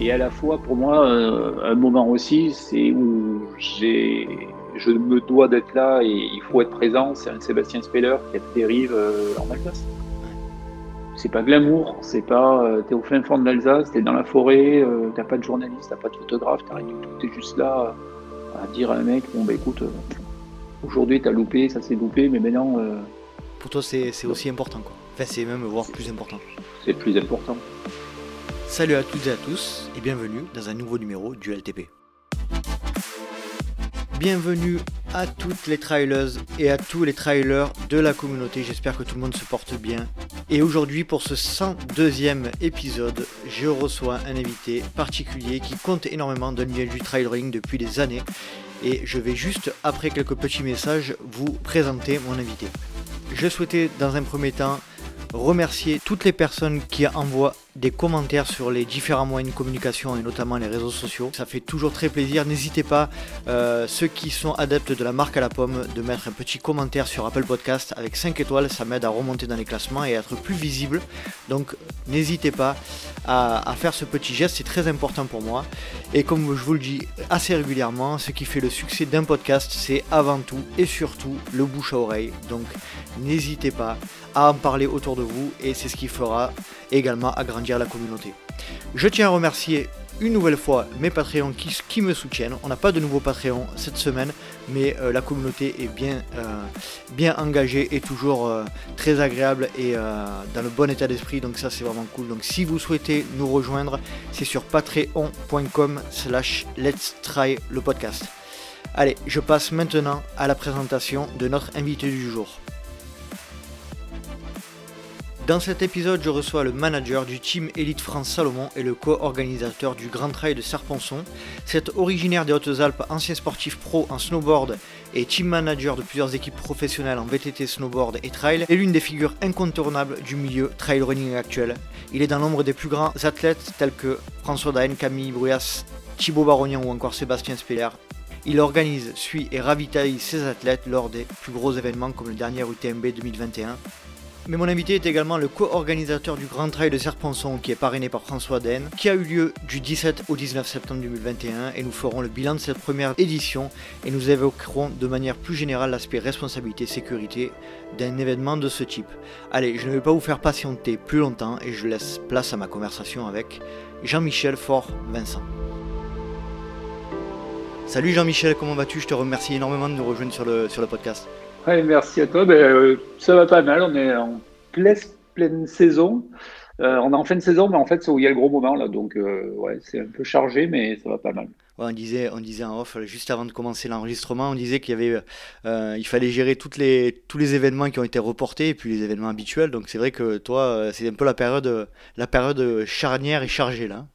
Et à la fois, pour moi, un moment aussi, c'est où j'ai, je me dois d'être là et il faut être présent. C'est un Sébastien Speller qui dérive en Alsace. C'est pas glamour, c'est pas t'es au fin fond de l'Alsace, t'es dans la forêt, t'as pas de journaliste, t'as pas de photographe, t'as rien du tout, t'es juste là à dire à un mec, bon bah écoute, aujourd'hui t'as loupé, ça s'est loupé, mais maintenant pour toi, c'est aussi important, quoi. Enfin, c'est même voire plus important. C'est plus important. Salut à toutes et à tous, et bienvenue dans un nouveau numéro du LTP. Bienvenue à toutes les trailers et à tous les trailers de la communauté. J'espère que tout le monde se porte bien. Et aujourd'hui, pour ce 102e épisode, je reçois un invité particulier qui compte énormément dans l'univers du trailering depuis des années. Et je vais juste, après quelques petits messages, vous présenter mon invité. Je souhaitais dans un premier temps remercier toutes les personnes qui envoient des commentaires sur les différents moyens de communication et notamment les réseaux sociaux. Ça fait toujours très plaisir. N'hésitez pas, euh, ceux qui sont adeptes de la marque à la pomme, de mettre un petit commentaire sur Apple Podcast avec 5 étoiles. Ça m'aide à remonter dans les classements et à être plus visible. Donc n'hésitez pas à, faire ce petit geste, c'est très important pour moi. Et comme je vous le dis assez régulièrement, ce qui fait le succès d'un podcast, c'est avant tout et surtout le bouche à oreille. Donc n'hésitez pas à en parler autour de vous et c'est ce qui fera également agrandir la communauté. Je tiens à remercier une nouvelle fois mes Patreons qui, me soutiennent. On n'a pas de nouveaux Patreons cette semaine, mais euh, la communauté est bien, euh, bien engagée et toujours euh, très agréable et dans le bon état d'esprit, donc ça c'est vraiment cool. Donc si vous souhaitez nous rejoindre, c'est sur patreon.com slash let's try le podcast. Allez, je passe maintenant à la présentation de notre invité du jour. Dans cet épisode, je reçois le manager du team Elite France Salomon et le co-organisateur du Grand Trail de Serponçon. Cet originaire des Hautes-Alpes, ancien sportif pro en snowboard et team manager de plusieurs équipes professionnelles en VTT, snowboard et trail, est l'une des figures incontournables du milieu trail running actuel. Il est dans l'ombre des plus grands athlètes tels que François Daen, Camille Bruyas, Thibaut Barognan ou encore Sébastien Speller. Il organise, suit et ravitaille ses athlètes lors des plus gros événements comme le dernier UTMB 2021 mais mon invité est également le co-organisateur du Grand Trail de Serponçon qui est parrainé par François Den, qui a eu lieu du 17 au 19 septembre 2021 et nous ferons le bilan de cette première édition et nous évoquerons de manière plus générale l'aspect responsabilité sécurité d'un événement de ce type. Allez, je ne vais pas vous faire patienter plus longtemps et je laisse place à ma conversation avec Jean-Michel Fort-Vincent. Salut Jean-Michel, comment vas-tu? Je te remercie énormément de nous rejoindre sur le podcast merci à toi. Ben, euh, ça va pas mal. On est en pleine, pleine saison. Euh, on est en fin de saison, mais en fait, c'est où il y a le gros moment là. Donc, euh, ouais, c'est un peu chargé, mais ça va pas mal. on disait, on disait en off juste avant de commencer l'enregistrement, on disait qu'il y avait, il fallait gérer toutes les, tous les événements qui ont été reportés et puis les événements habituels. Donc, c'est vrai que toi, c'est un peu la période, la période charnière et chargée là.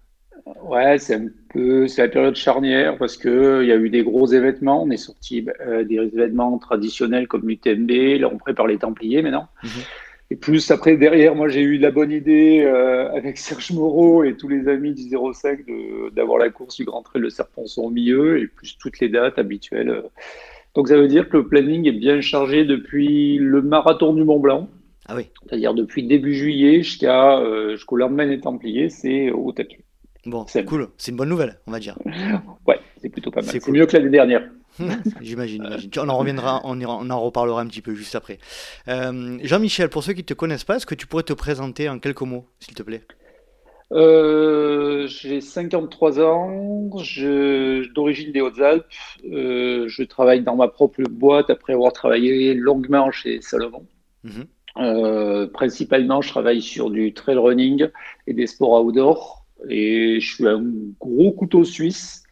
Ouais, c'est un peu, c'est la période charnière parce que il y a eu des gros événements. On est sorti euh, des événements traditionnels comme l'UTMB. Là, on prépare les Templiers maintenant. Mhm. Et plus après, derrière, moi, j'ai eu la bonne idée euh, avec Serge Moreau et tous les amis du 05 d'avoir la course du Grand Trail de Serponçon au milieu et plus toutes les dates habituelles. Donc, ça veut dire que le planning est bien chargé depuis le marathon du Mont Blanc. Ah oui. C'est-à-dire depuis début juillet jusqu'à euh, jusqu'au lendemain des Templiers, c'est au tapis. Bon, c'est cool. C'est une bonne nouvelle, on va dire. Ouais, c'est plutôt pas mal. C'est mieux que l'année dernière. j'imagine, On en reviendra, on, on, en reparlera un petit peu juste après. Euh, Jean-Michel, pour ceux qui ne te connaissent pas, est-ce que tu pourrais te présenter en quelques mots, s'il te plaît? Euh, J'ai 53 ans, d'origine des Hautes-Alpes. Euh, je travaille dans ma propre boîte après avoir travaillé longuement chez Salomon. Mhm. principalement, je travaille sur du trail running et des sports outdoor. Et je suis un gros couteau suisse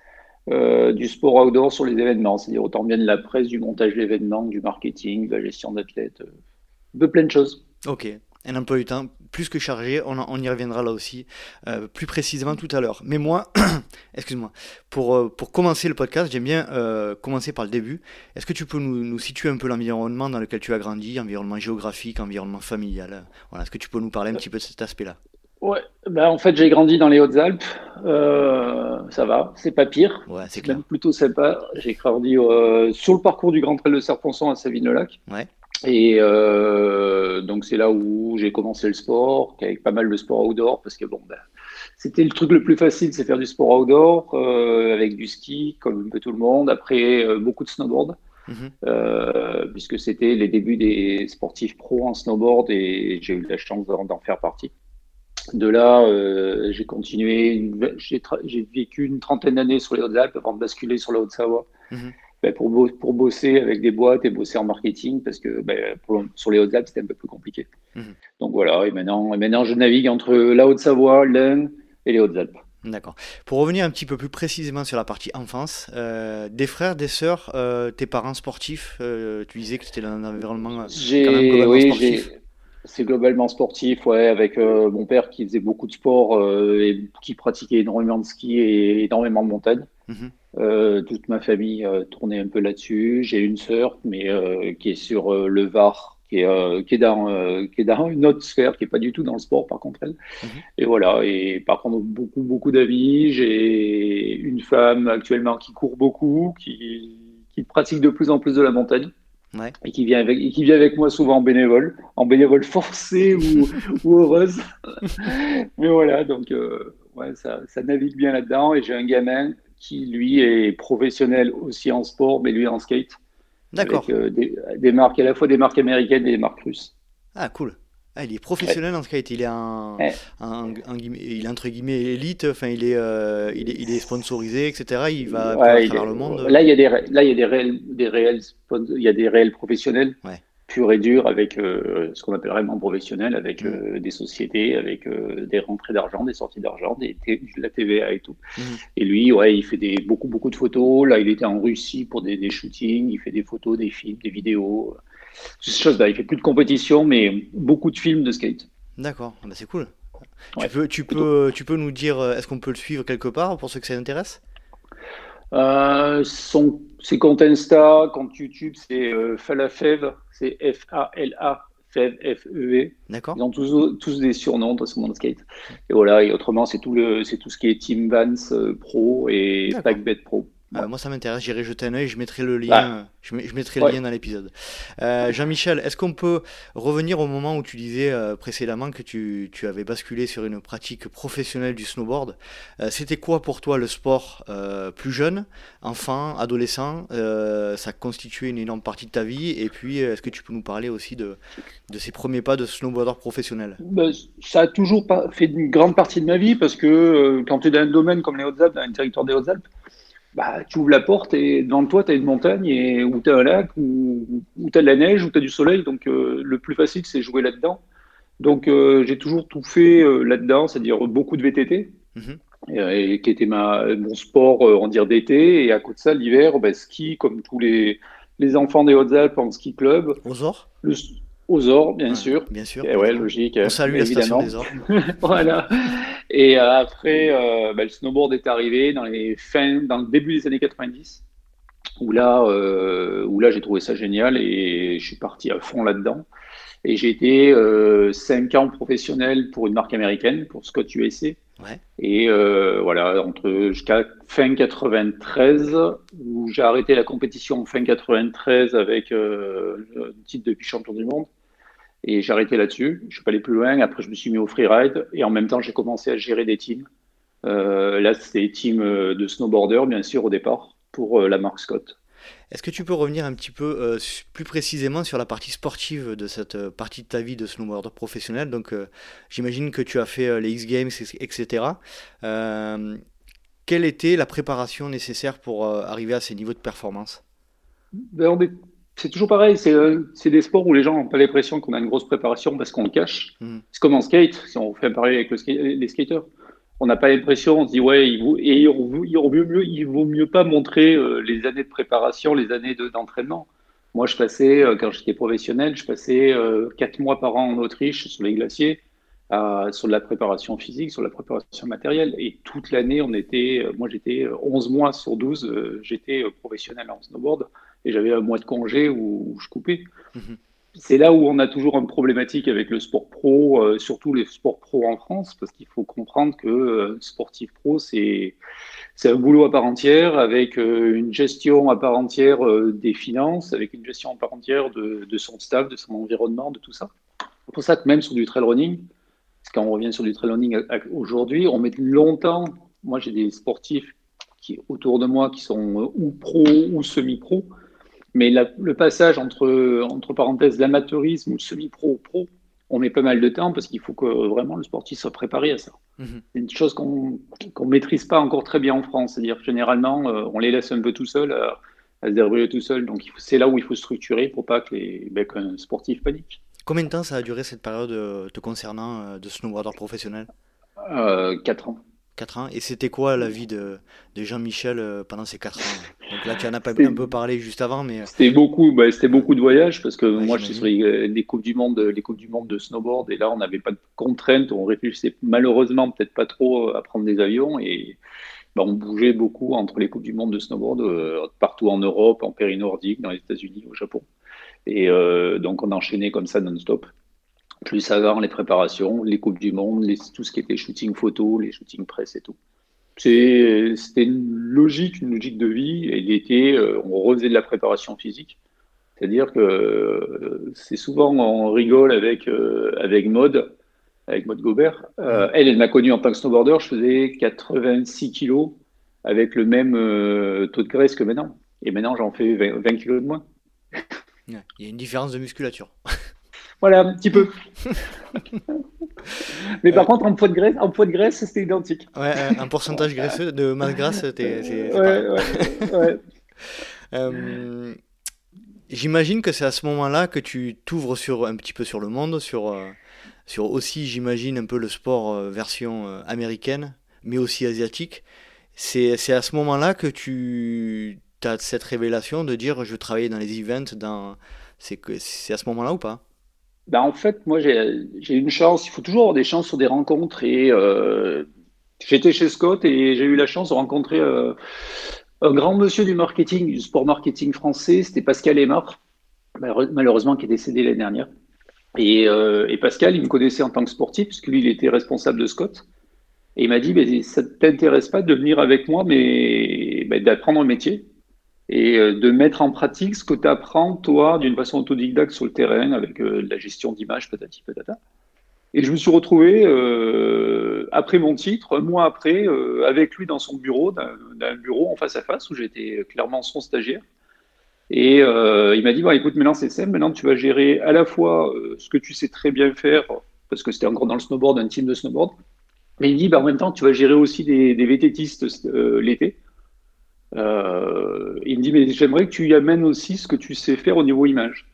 euh, du sport outdoor sur les événements, c'est-à-dire autant bien de la presse, du montage d'événements, du marketing, de la gestion d'athlètes, euh, peu plein de choses. Ok, un emploi du temps plus que chargé, on, y reviendra là aussi euh, plus précisément tout à l'heure. Mais moi, excuse-moi, pour, pour commencer le podcast, j'aime bien commencer par le début. Est-ce que tu peux nous, nous situer un peu l'environnement dans lequel tu as grandi, environnement géographique, environnement familial. Voilà, Est-ce que tu peux nous parler un petit peu de cet aspect-là? Ouais, ben en fait j'ai grandi dans les Hautes-Alpes, euh, ça va, c'est pas pire, ouais, c'est même plutôt sympa. J'ai grandi euh, sur le parcours du Grand Trail de Serponçon à Savine-le-Lac. Ouais. Et euh, donc c'est là où j'ai commencé le sport, avec pas mal de sport outdoor, parce que bon, ben, c'était le truc le plus facile, c'est faire du sport outdoor, avec du ski, comme un peu tout le monde. Après, beaucoup de snowboard, mhm. puisque c'était les débuts des sportifs pro en snowboard et j'ai eu la chance d'en faire partie. De là, j'ai continué, j'ai vécu une trentaine d'années sur les Hautes-Alpes avant de basculer sur la Haute-Savoie. Mhm. Ben, pour, pour, bosser avec des boîtes et bosser en marketing parce que ben, sur les Hautes-Alpes, c'était un peu plus compliqué. Mhm. Donc voilà, et maintenant, et maintenant, je navigue entre la Haute-Savoie, l'Ain et les Hautes-Alpes. D'accord. Pour revenir un petit peu plus précisément sur la partie enfance, euh, des frères, des sœurs, euh, tes parents sportifs, euh, tu disais que c'était un environnement quand même globalement oui, sportif. C'est globalement sportif, ouais, avec mon père qui faisait beaucoup de sport et qui pratiquait énormément de ski et énormément de montagne. Mhm. Euh, toute ma famille euh, tournait un peu là-dessus. J'ai une sœur, mais euh, qui est sur le Var, qui est, qui, est dans, qui est dans une autre sphère, qui est pas du tout dans le sport, par contre, elle. Mhm. Et voilà. Et par contre, beaucoup, beaucoup d'amis. J'ai une femme actuellement qui court beaucoup, qui, qui pratique de plus en plus de la montagne. Et qui vient avec, qui vient avec moi souvent en bénévole, en bénévole forcé ou, ou heureuse. Mais voilà, donc ouais, ça, ça navigue bien là-dedans. Et j'ai un gamin qui lui est professionnel aussi en sport, mais lui en skate. D'accord. Avec euh, des, marques, à la fois des marques américaines et des marques russes. Ah, cool. Ah, il est professionnel en skate. Il est un, un, il est entre guillemets élite. Enfin, il est, euh, il est, il est, sponsorisé, etc. Il va ouais, travers le monde. Là, il y a des, là, il y a des réels, des réels, il y a des réels professionnels. Ouais pur et dur avec euh, ce qu'on appelle vraiment professionnel, avec mm. euh, des sociétés, avec des rentrées d'argent, des sorties d'argent, des, de la TVA et tout. Mm. Et lui, ouais, il fait des, beaucoup, beaucoup de photos. Là, il était en Russie pour des, shootings, il fait des photos, des films, des vidéos. Ces choses-là. Il fait plus de compétition, mais beaucoup de films de skate. D'accord, bah, c'est cool. tu, peux, tu, peux, tu peux nous dire, est-ce qu'on peut le suivre quelque part pour ceux que ça intéresse? Euh, son, ses comptes Insta, compte YouTube, c'est euh, Falafev, c'est F-A-L-A, Fev, F-E-V. D'accord. Ils ont tous, tous des surnoms de ce monde skate. Et voilà, et autrement, c'est tout, le, tout ce qui est Team Vance euh, Pro et Packbet Pro. Euh, moi, ça m'intéresse. J'irai jeter un œil. Je mettrai le lien. Bah. Je, mettrai le lien dans l'épisode. Euh, Jean-Michel, est-ce qu'on peut revenir au moment où tu disais euh, précédemment que tu, tu, avais basculé sur une pratique professionnelle du snowboard? C'était quoi pour toi le sport plus jeune, enfant, adolescent? Ça constituait une énorme partie de ta vie? Et puis, est-ce que tu peux nous parler aussi de, de ces premiers pas de snowboarder professionnel? Bah, Ça a toujours fait une grande partie de ma vie parce que quand tu es dans un domaine comme les Hautes-Alpes, dans un territoire des Hautes-Alpes, bah, tu ouvres la porte et devant toi, tu as une montagne et, ou tu as un lac, ou, tu as de la neige, ou tu as du soleil. Donc, euh, le plus facile, c'est jouer là-dedans. Donc, euh, j'ai toujours tout fait euh, là-dedans, c'est-à-dire beaucoup de VTT, mhm. et, qui était ma, mon sport, on dire d'été. Et à côté de ça, l'hiver, bah, ski, comme tous les, les enfants des Hautes-Alpes en ski club. Le, aux ors, bien sûr. Bien sûr. Et ouais, logique. On salue la station des ors. voilà. Et euh, après, euh, bah, le snowboard est arrivé dans les fins, dans le début des années 90, où là, euh, où là, j'ai trouvé ça génial et je suis parti à fond là-dedans. Et j'ai été 5 ans professionnel pour une marque américaine, pour Scott USA. Ouais. Et voilà, entre jusqu'à fin 93, où j'ai arrêté la compétition fin 93 avec le titre de champion du monde. Et j'ai arrêté là-dessus. Je suis pas allé plus loin. Après, je me suis mis au freeride. Et en même temps, j'ai commencé à gérer des teams. Euh, là, c'était des teams euh, de snowboarders, bien sûr, au départ, pour euh, la marque Scott. Est-ce que tu peux revenir un petit peu plus précisément sur la partie sportive de cette partie de ta vie de snowboarder professionnel? Donc, j'imagine que tu as fait les X Games, etc. quelle était la préparation nécessaire pour arriver à ces niveaux de performance? Ben, on est c'est toujours pareil, euh, c'est des sports où les gens n'ont pas l'impression qu'on a une grosse préparation parce qu'on le cache. Hmm. C'est comme en skate, si on fait pareil avec les skateurs. On n'a pas l'impression, on se dit, ouais, il vaut, et il vaut, mieux, il vaut mieux pas montrer euh, les années de préparation, les années d'entraînement. Moi, je passais, euh, quand j'étais professionnel, je passais quatre mois par an en Autriche sur les glaciers, sur de la préparation physique, sur la préparation matérielle. Et toute l'année, on était, moi j'étais 11 mois sur 12, j'étais professionnel en snowboard et j'avais un mois de congé où, je coupais. Mhm. c'est là où on a toujours une problématique avec le sport pro, euh, surtout les sports pro en France, parce qu'il faut comprendre que euh, sportif pro, c'est un boulot à part entière, avec euh, une gestion à part entière des finances, avec une gestion à part entière de, de, son staff, de son environnement, de tout ça. C'est pour ça que même sur du trail running, quand on revient sur du trail running aujourd'hui, on met longtemps. Moi, j'ai des sportifs qui, autour de moi qui sont ou pro ou semi-pro mais le passage entre, entre parenthèses, l'amateurisme ou semi-pro pro, on met pas mal de temps parce qu'il faut que vraiment le sportif soit préparé à ça. Mhm. C'est une chose qu'on ne maîtrise pas encore très bien en France. C'est-à-dire que généralement, euh, on les laisse un peu tout seuls à, se débrouiller tout seul. Donc c'est là où il faut structurer pour pas que les, ben, qu'un sportif panique. Combien de temps ça a duré cette période euh, te concernant euh, de snowboarder professionnel? Euh, 4 ans. 4 ans. Et c'était quoi la vie de, de Jean-Michel euh, pendant ces 4 ans? Donc là, tu en as pas un peu parlé juste avant, mais... Euh, c'était beaucoup, bah, c'était beaucoup de voyages, parce que moi, je suis sur les, Coupes du Monde, les Coupes du Monde de snowboard, et là, on n'avait pas de contraintes, on réfléchissait malheureusement peut-être pas trop à prendre des avions, et bah, on bougeait beaucoup entre les Coupes du Monde de snowboard, euh, partout en Europe, en péri-nordique, dans les États-Unis, au Japon. Et donc, on enchaînait comme ça non-stop plus avant les préparations, les Coupes du Monde, tout ce qui était shooting photo, les shooting presse et tout. C'était une logique, une logique de vie. Et l'été, euh, on refaisait de la préparation physique. C'est-à-dire que euh, c'est souvent on rigole avec, euh, avec Maud, avec Maud Gobert. elle, elle m'a connu en tant que snowboarder. Je faisais 86 kilos avec le même taux de graisse que maintenant. Et maintenant, j'en fais 20, 20 kilos de moins. Il y a une différence de musculature. Voilà, un petit peu. Mais par contre, en poids de graisse, en poids de graisse, c'était identique. Ouais, un pourcentage graisseux de masse grasse, c'est ouais, ouais, euh, J'imagine que c'est à ce moment-là que tu t'ouvres sur un petit peu sur le monde, sur, euh, sur aussi, j'imagine, un peu le sport euh, version américaine, mais aussi asiatique. C'est à ce moment-là que tu as cette révélation de dire je veux travailler dans les events, dans... c'est à ce moment-là ou pas? Ben, en fait, moi, j'ai une chance. Il faut toujours avoir des chances sur des rencontres. Euh, j'étais chez Scott et j'ai eu la chance de rencontrer euh, un grand monsieur du marketing, du sport marketing français. C'était Pascal Aymar, malheureusement, qui est décédé l'année dernière. Et, euh, et, Pascal, il me connaissait en tant que sportif, puisque lui, il était responsable de Scott. Et il m'a dit, ça ne t'intéresse pas de venir avec moi, mais ben, d'apprendre un métier et euh, de mettre en pratique ce que tu apprends, toi, d'une façon autodidacte sur le terrain, avec euh, la gestion d'images, patati patata. Et je me suis retrouvé, euh, après mon titre, un mois après, avec lui dans son bureau, d'un bureau en face à face, où j'étais clairement son stagiaire. Et il m'a dit, bon, écoute, maintenant c'est simple, maintenant tu vas gérer à la fois ce que tu sais très bien faire, parce que c'était encore dans le snowboard, un team de snowboard, mais il dit, bah, en même temps, tu vas gérer aussi des, des l'été. Euh, il me dit, mais j'aimerais que tu y amènes aussi ce que tu sais faire au niveau image.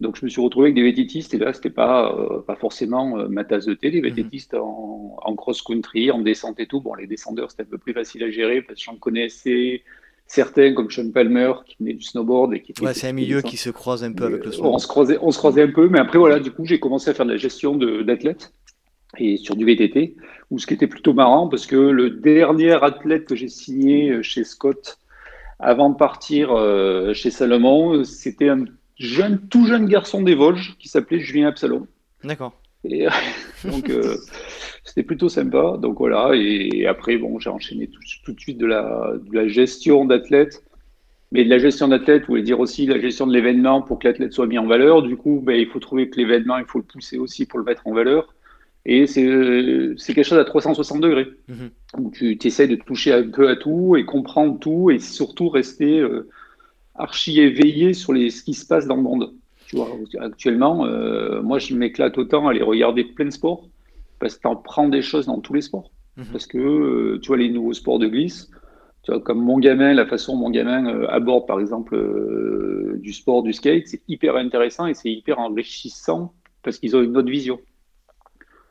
Donc je me suis retrouvé avec des vététistes et là c'était pas euh, pas forcément euh, ma tasse de thé, des mhm. vététistes en, en cross-country, en descente et tout. Bon les descendeurs c'était un peu plus facile à gérer parce que j'en connaissais certains comme Sean Palmer qui venait du snowboard et qui ouais, c'est un milieu qui se croise un peu avec le snowboard. On se croisait on se croisait un peu mais après voilà du coup j'ai commencé à faire de la gestion d'athlètes et sur du VTT, ou ce qui était plutôt marrant, parce que le dernier athlète que j'ai signé euh, chez Scott avant de partir euh, chez Salomon, c'était un jeune, tout jeune garçon des Vosges qui s'appelait Julien Absalom. D'accord. Et donc, euh, c'était plutôt sympa. Donc voilà, et, après, bon, j'ai enchaîné tout, tout, de suite de la, de la gestion d'athlète. Mais de la gestion d'athlète, vous voulez dire aussi la gestion de l'événement pour que l'athlète soit mis en valeur. Du coup, ben, il faut trouver que l'événement, il faut le pousser aussi pour le mettre en valeur. Et c'est quelque chose à 360 degrés. Mhm. Où tu essaies de toucher un peu à tout et comprendre tout et surtout rester euh, archi éveillé sur les, ce qui se passe dans le monde. Tu vois, actuellement, euh, moi, je m'éclate autant à aller regarder plein de sports parce que tu apprends des choses dans tous les sports. Mhm. Parce que, euh, tu vois, les nouveaux sports de glisse, tu vois, comme mon gamin, la façon dont mon gamin aborde, par exemple, du sport, du skate, c'est hyper intéressant et c'est hyper enrichissant parce qu'ils ont une autre vision.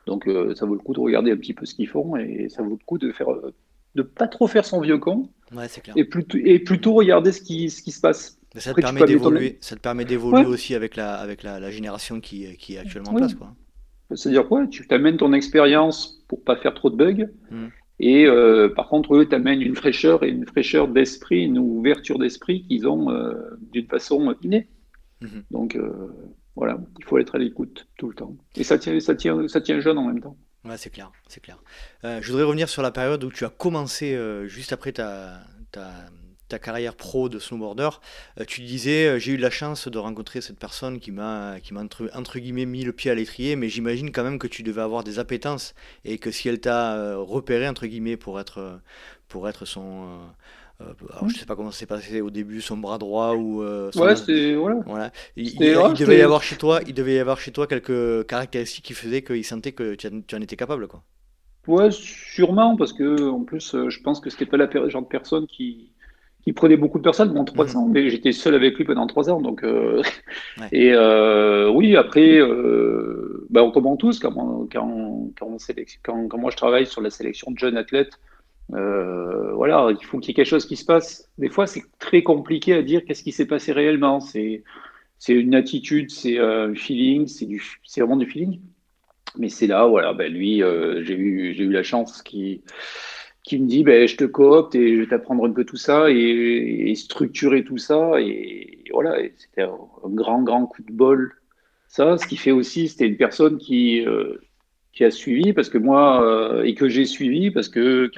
Donc euh, ça vaut le coup de regarder un petit peu ce qu'ils font et ça vaut le coup de faire euh, de pas trop faire son vieux con Et, plutôt, et plutôt regarder ce qui, ce qui se passe. ça, te permet d'évoluer, ça te permet d'évoluer aussi avec, la, avec la, génération qui, qui, est actuellement en place. C'est-à-dire quoi? Tu t'amènes ton expérience pour pas faire trop de bugs. Hmm. Et euh, par contre, eux t'amènent une fraîcheur et une fraîcheur d'esprit, une ouverture d'esprit qu'ils ont d'une façon innée. Hmm. Donc, voilà, il faut être à l'écoute tout le temps. Et ça tient, ça tient, ça tient jeune en même temps. Ouais, c'est clair, c'est clair. Euh, je voudrais revenir sur la période où tu as commencé euh, juste après ta, ta, ta, carrière pro de snowboarder. Euh, tu disais, j'ai eu la chance de rencontrer cette personne qui m'a, qui m'a entre, guillemets mis le pied à l'étrier, mais j'imagine quand même que tu devais avoir des appétences et que si elle t'a repéré entre guillemets pour être, pour être son euh, alors, je sais pas comment s'est passé au début, son bras droit ou. Euh, ouais, c'est voilà. Il, devait y avoir chez toi, il devait y avoir chez toi quelques caractéristiques qui faisaient qu'il sentait que tu, en étais capable, quoi. Ouais, sûrement, parce que en plus, euh, je pense que c'était pas le genre de personne qui, qui prenait beaucoup de personnes pendant trois ans, mhm. mais j'étais seul avec lui pendant trois ans, donc. Et oui, après, bah, on commence tous quand, quand, quand, quand, moi je travaille sur la sélection de jeunes athlètes euh, voilà, il faut qu'il y ait quelque chose qui se passe. Des fois, c'est très compliqué à dire qu'est-ce qui s'est passé réellement. C'est une attitude, c'est un feeling, c'est vraiment du feeling. Mais c'est là, voilà, ben lui, euh, j'ai eu, eu la chance qui, qui me dit, ben je te coopte et je vais t'apprendre un peu tout ça et, structurer tout ça. Et, voilà, c'était un, grand, grand coup de bol. Ça, ce qui fait aussi, c'était une personne qui, euh, qui a suivi parce que moi et que j'ai suivi parce que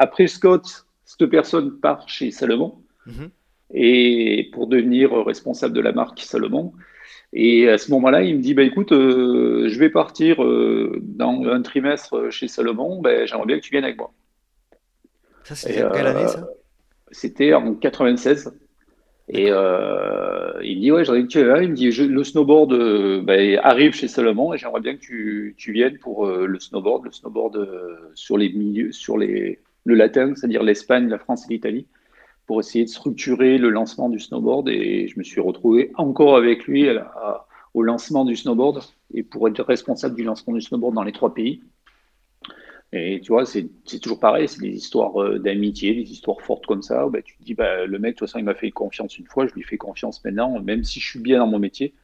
après Scott, cette personne part chez Salomon mhm. et pour devenir responsable de la marque Salomon. Et à ce moment-là, il me dit bah, écoute, euh, je vais partir euh, dans un trimestre chez Salomon, ben, j'aimerais bien que tu viennes avec moi. Ça, c'était quelle année ça? C'était en 96. Et euh, il me dit ouais, j'en ai tu Il me dit le snowboard ben, arrive chez Salomon et j'aimerais bien que tu, tu viennes pour le snowboard, le snowboard sur les milieux, sur les le latin, c'est-à-dire l'Espagne, la France et l'Italie, pour essayer de structurer le lancement du snowboard. Et je me suis retrouvé encore avec lui au lancement du snowboard et pour être responsable du lancement du snowboard dans les trois pays. Et tu vois, c'est toujours pareil, c'est des histoires euh, d'amitié, des histoires fortes comme ça. Bah, tu te dis, bah, le mec, de toute façon, il m'a fait confiance une fois, je lui fais confiance maintenant, même si je suis bien dans mon métier,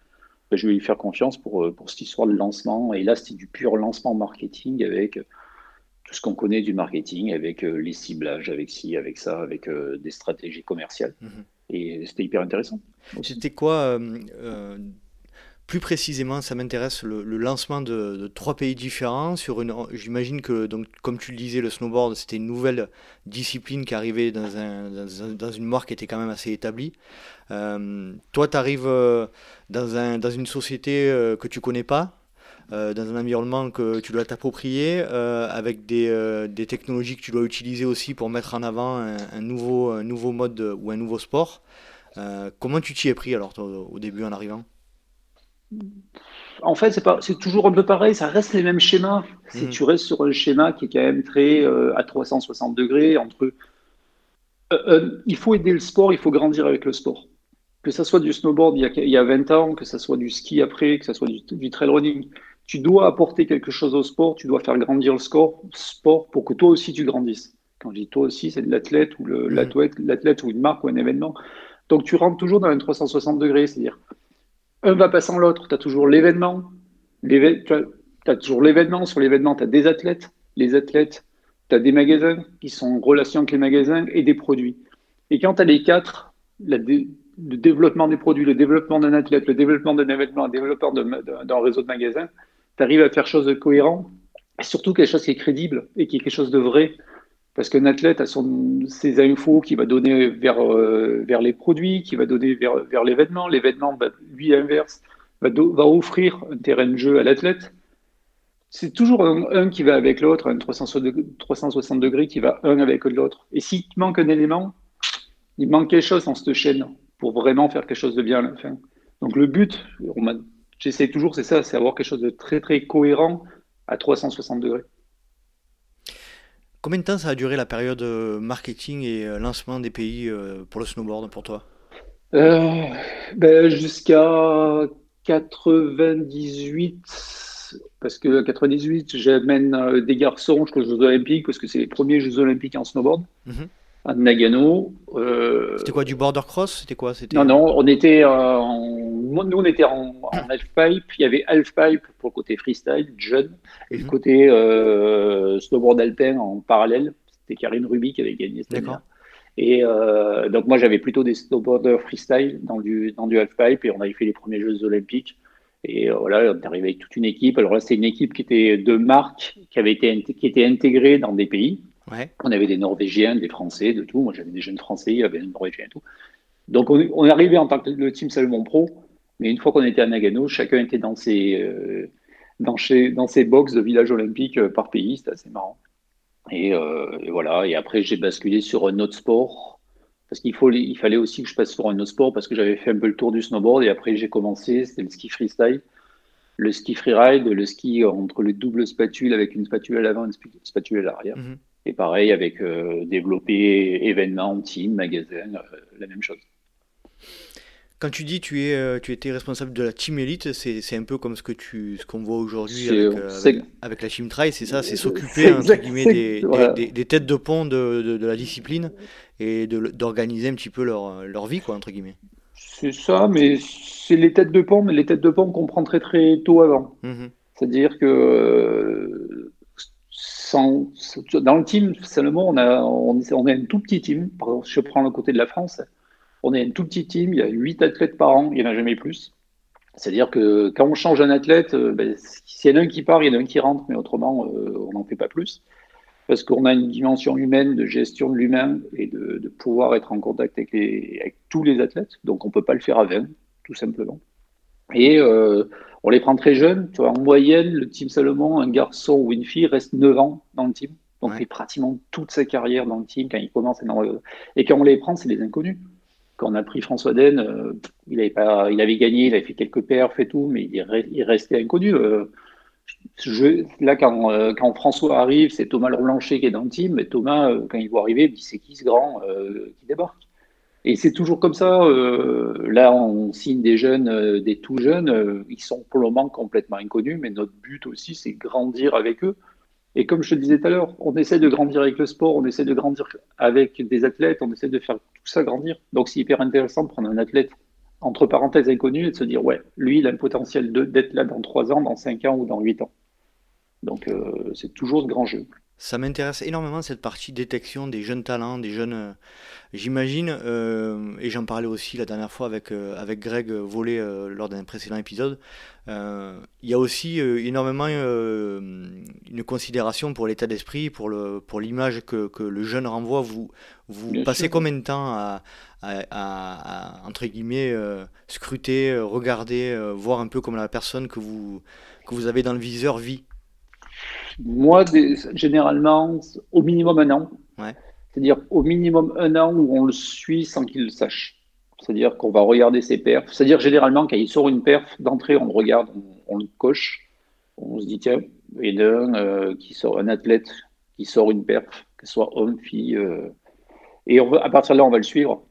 bah, je vais lui faire confiance pour, euh, pour cette histoire de lancement. Et là, c'était du pur lancement marketing avec tout ce qu'on connaît du marketing avec euh, les ciblages, avec ci, avec ça, avec euh, des stratégies commerciales. Mhm. Et c'était hyper intéressant. C'était quoi, euh, plus précisément, ça m'intéresse, le, lancement de, trois pays différents. Sur une, j'imagine que, donc, comme tu le disais, le snowboard, c'était une nouvelle discipline qui arrivait dans, un, dans, une marque qui était quand même assez établie. toi, tu arrives dans, un, dans une société que tu connais pas, euh, dans un environnement que tu dois t'approprier, euh, avec des, euh, des, technologies que tu dois utiliser aussi pour mettre en avant un, nouveau, un nouveau mode ou un nouveau sport. comment tu t'y es pris alors au début en arrivant? En fait, c'est toujours un peu pareil, ça reste les mêmes schémas. Si mmh. tu restes sur un schéma qui est quand même très à 360 degrés, entre. il faut aider le sport, il faut grandir avec le sport. Que ça soit du snowboard il y a, il y a 20 ans, que ça soit du ski après, que ça soit du, du trail running tu dois apporter quelque chose au sport, tu dois faire grandir le sport, sport pour que toi aussi tu grandisses. Quand je dis toi aussi, c'est l'athlète ou mmh. l'athlète ou une marque ou un événement. Donc tu rentres toujours dans un 360 degrés, c'est-à-dire un va pas sans l'autre. Tu as toujours l'événement, tu as, toujours l'événement, sur l'événement, tu as des athlètes, les athlètes, tu as des magasins qui sont en relation avec les magasins et des produits. Et quand tu as les quatre, le développement des produits, le développement d'un athlète, le développement d'un événement, le développement d'un réseau de magasins, tu arrives à faire quelque chose de cohérent et surtout quelque chose qui est crédible et qui est quelque chose de vrai. Parce qu'un athlète a son, ses infos qui va donner vers, euh, vers les produits, qui va donner vers, vers l'événement. L'événement, lui, inverse, va, offrir un terrain de jeu à l'athlète. C'est toujours un, qui va avec l'autre, un 360 degrés qui va un avec l'autre. Et s'il manque un élément, il manque quelque chose dans cette chaîne pour vraiment faire quelque chose de bien à. Donc le but, on j'essaie toujours, c'est ça, c'est avoir quelque chose de très très cohérent à 360 degrés. Combien de temps ça a duré la période euh, marketing et euh, lancement des pays euh, pour le snowboard pour toi? Ben, Jusqu'à 98, parce que 98, j'amène des garçons aux Jeux Olympiques, parce que c'est les premiers Jeux Olympiques en snowboard. Mhm à Nagano. Euh, c'était quoi du border cross C'était quoi Non, non, on était en, nous on était en, half-pipe. Il y avait half-pipe pour le côté freestyle, jeune, et le mhm. côté euh, snowboard alpin en parallèle. C'était Karine Ruby qui avait gagné cette année. Et euh, donc moi j'avais plutôt des snowboarders freestyle dans du, dans du half-pipe et on avait fait les premiers Jeux olympiques. Et voilà, on est arrivé avec toute une équipe. Alors là, c'est une équipe qui était de marque, qui avait été qui était intégrée dans des pays. On avait des Norvégiens, des Français, de tout. Moi, j'avais des jeunes Français, il y avait des Norvégiens et tout. Donc, on, est arrivé en tant que le team Salomon Pro, mais une fois qu'on était à Nagano, chacun était dans ses, euh, dans, chez, dans ses box de village olympique euh, par pays. C'était assez marrant. Euh, et, voilà. Et après, j'ai basculé sur un autre sport parce qu'il faut, il fallait aussi que je passe sur un autre sport parce que j'avais fait un peu le tour du snowboard. Et après, j'ai commencé, c'était le ski freestyle le ski freeride, le ski entre le double spatule avec une spatule à l'avant et une spatule à l'arrière. Mhm. Et pareil avec euh, développer événements, team, magasin, euh, la même chose. Quand tu dis tu es euh, tu étais responsable de la team elite, c'est un peu comme ce que tu ce qu'on voit aujourd'hui avec, avec, la team trail, c'est ça, c'est s'occuper entre guillemets des, des, des, têtes de pont de, de, de la discipline et d'organiser un petit peu leur, leur vie quoi entre guillemets. C'est ça, mais c'est les têtes de pont, mais les têtes de pont qu'on prend très très tôt avant. Mhm. C'est-à-dire que dans le team, seulement, on a, on, a un tout petit team. Je prends le côté de la France. On est un tout petit team, il y a 8 athlètes par an, il n'y en a jamais plus. C'est-à-dire que quand on change un athlète, euh, ben, s'il y en a un qui part, il y en a un qui rentre, mais autrement, euh, on n'en fait pas plus. Parce qu'on a une dimension humaine de gestion de l'humain et de, pouvoir être en contact avec, avec, tous les athlètes. Donc on ne peut pas le faire à 20, tout simplement. Et euh, on les prend très jeunes. Tu vois, en moyenne, le team Salomon, un garçon ou une fille reste 9 ans dans le team. Donc, il fait pratiquement toute sa carrière dans le team quand il commence. Et quand on les prend, c'est des inconnus. Quand on a pris François Den, euh, il, avait pas, il avait gagné, il avait fait quelques perfs et tout, mais il, restait inconnu. Euh, je, là, quand, quand, François arrive, c'est Thomas Blanchet qui est dans le team. Mais Thomas, quand il voit arriver, il dit c'est qui ce grand qui débarque? Et c'est toujours comme ça. Euh, là, on signe des jeunes, euh, des tout jeunes. Euh, ils sont pour le moment complètement inconnus, mais notre but aussi, c'est grandir avec eux. Et comme je te disais tout à l'heure, on essaie de grandir avec le sport, on essaie de grandir avec des athlètes, on essaie de faire tout ça grandir. Donc, c'est hyper intéressant de prendre un athlète entre parenthèses inconnu et de se dire, ouais, lui, il a le potentiel d'être là dans 3 ans, dans 5 ans ou dans 8 ans. Donc, c'est toujours ce grand jeu. Ça m'intéresse énormément cette partie détection des jeunes talents, des jeunes. Euh, j'imagine, euh, et j'en parlais aussi la dernière fois avec, euh, avec Greg Volé lors d'un précédent épisode, il y a aussi énormément une considération pour l'état d'esprit, pour, le, pour l'image que, que, le jeune renvoie. Vous, vous passez combien de temps à, à, entre guillemets, scruter, regarder, voir un peu comme la personne que vous, que vous avez dans le viseur vit moi, généralement, au minimum un an. C'est-à-dire au minimum un an où on le suit sans qu'il le sache. C'est-à-dire qu'on va regarder ses perfs. C'est-à-dire généralement, quand il sort une perf d'entrée, on le regarde, on, le coche. On se dit, tiens, il y a un, euh, qui sort, un athlète qui sort une perf, que ce soit homme, fille. Euh, et on à partir de là, on va le suivre.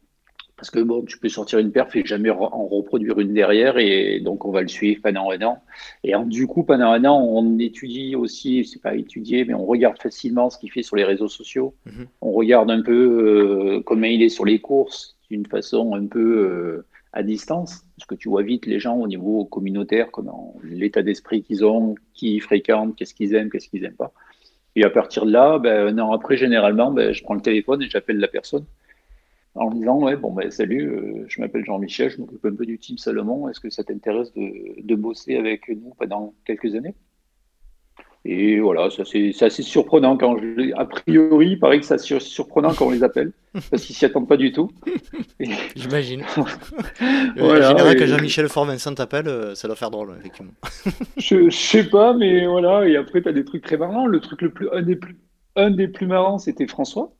Parce que bon, tu peux sortir une perf et jamais en reproduire une derrière, et donc on va le suivre pendant un an. Et du coup, pendant un an, on étudie aussi, c'est pas étudier, mais on regarde facilement ce qu'il fait sur les réseaux sociaux. Mhm. On regarde un peu euh, comment il est sur les courses, d'une façon un peu euh, à distance, parce que tu vois vite les gens au niveau communautaire, comment l'état d'esprit qu'ils ont, qui ils fréquentent, qu'est-ce qu'ils aiment, qu'est-ce qu'ils n'aiment pas. Et à partir de là, ben, un an après, généralement, ben, je prends le téléphone et j'appelle la personne en disant ouais bon ben salut euh, je m'appelle Jean-Michel je m'occupe un peu du team Salomon. Est-ce que ça t'intéresse de, de, bosser avec nous pendant quelques années? Et voilà ça c'est assez surprenant quand je a priori il paraît que c'est surprenant quand on les appelle parce qu'ils s'y attendent pas du tout. J'imagine. Voilà, en général quand Jean-Michel Fort Vincent t'appelle euh, ça doit faire drôle effectivement. Je, je sais pas mais voilà et après tu as des trucs très marrants. Le truc le plus un des plus un des plus marrants c'était François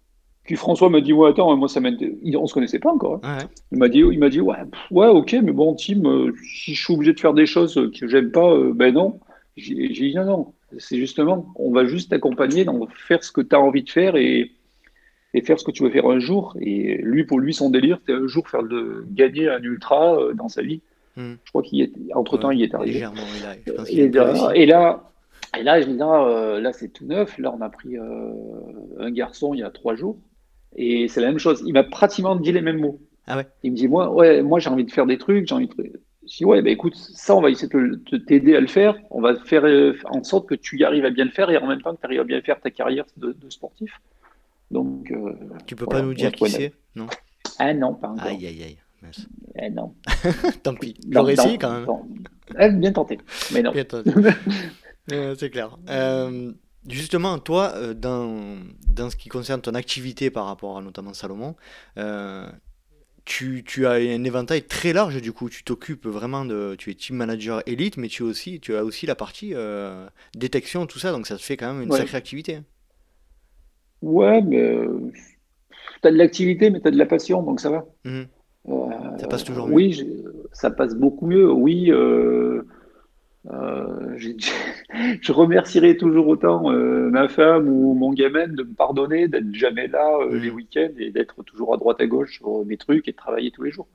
puis François m'a dit ouais attends moi ça on se connaissait pas encore hein. il m'a dit il m'a dit ouais ouais ok mais bon Tim euh, si je suis obligé de faire des choses que j'aime pas euh, ben non. J'ai dit non non. C'est justement on va juste t'accompagner dans faire ce que tu as envie de faire et, et faire ce que tu veux faire un jour. Et lui pour lui son délire c'était un jour faire de gagner un ultra euh, dans sa vie. Hmm. je crois qu'il entre temps il est arrivé. et, là, et là et là, je me dis, ah, là, c'est tout neuf. Là, on a pris un garçon il y a trois jours. Et c'est la même chose. Il m'a pratiquement dit les mêmes mots. Ah ouais. Il me dit, moi, ouais, moi j'ai envie de faire des trucs, j'ai envie de. Dis, ouais, bah, écoute, ça, on va essayer de t'aider à le faire. On va faire euh, en sorte que tu y arrives à bien le faire et en même temps que tu arrives à bien faire ta carrière de, sportif. Donc. Euh, tu peux pas nous dire qui c'est Non. Ah non, pas encore. Aïe, aïe, aïe. Eh non. Tant pis. J'aurais essayé quand même. Eh, bien tenté, mais non. c'est clair. Euh, justement, toi, euh, dans, dans ce qui concerne ton activité par rapport à notamment Salomon, euh, tu, tu, as un éventail très large du coup. Tu t'occupes vraiment de. Tu es team manager élite, mais tu, aussi, tu as aussi la partie détection, tout ça, donc ça te fait quand même une sacrée activité. Ouais, mais tu as de l'activité, mais tu as de la passion, donc ça va. Mmh. ça passe toujours mieux. Oui, ça passe beaucoup mieux. Oui, euh, je remercierai toujours autant euh, ma femme ou mon gamin de me pardonner d'être jamais là euh, les week-ends et d'être toujours à droite à gauche sur mes trucs et de travailler tous les jours.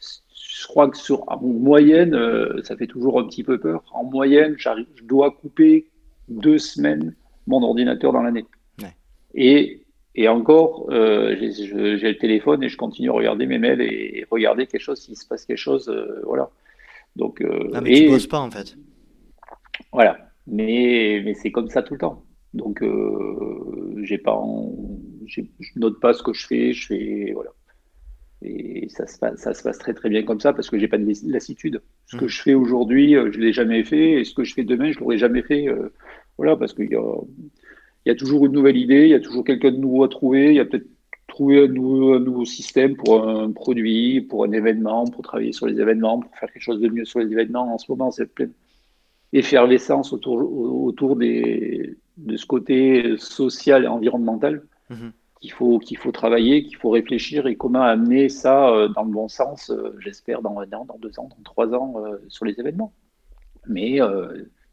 Je crois que sur en moyenne, ça fait toujours un petit peu peur. En moyenne, je dois couper deux semaines mon ordinateur dans l'année. Et, et, encore, j'ai le téléphone et je continue à regarder mes mails et, regarder quelque chose s'il se passe quelque chose, voilà. Donc, ah, mais et, tu bosses pas en fait. Voilà. Mais, mais c'est comme ça tout le temps. Donc, euh, j'ai pas je note pas ce que je fais, je fais, voilà. Et ça se, passe, ça se passe très très bien comme ça parce que j'ai pas de lassitude. Ce que mmh. je fais aujourd'hui, euh, je l'ai jamais fait, et ce que je fais demain, je l'aurais jamais fait. Euh, voilà, parce qu'il y a, y a toujours une nouvelle idée, il y a toujours quelqu'un de nouveau à trouver, il y a peut-être trouver un nouveau, un nouveau, système pour un produit, pour un événement, pour travailler sur les événements, pour faire quelque chose de mieux sur les événements. En ce moment, c'est plein, effervescence autour, autour des, de ce côté social et environnemental mhm. qu'il faut, qu'il faut travailler, qu'il faut réfléchir et comment amener ça euh, dans le bon sens, euh, j'espère, dans un an, dans deux ans, dans trois ans euh, sur les événements. Mais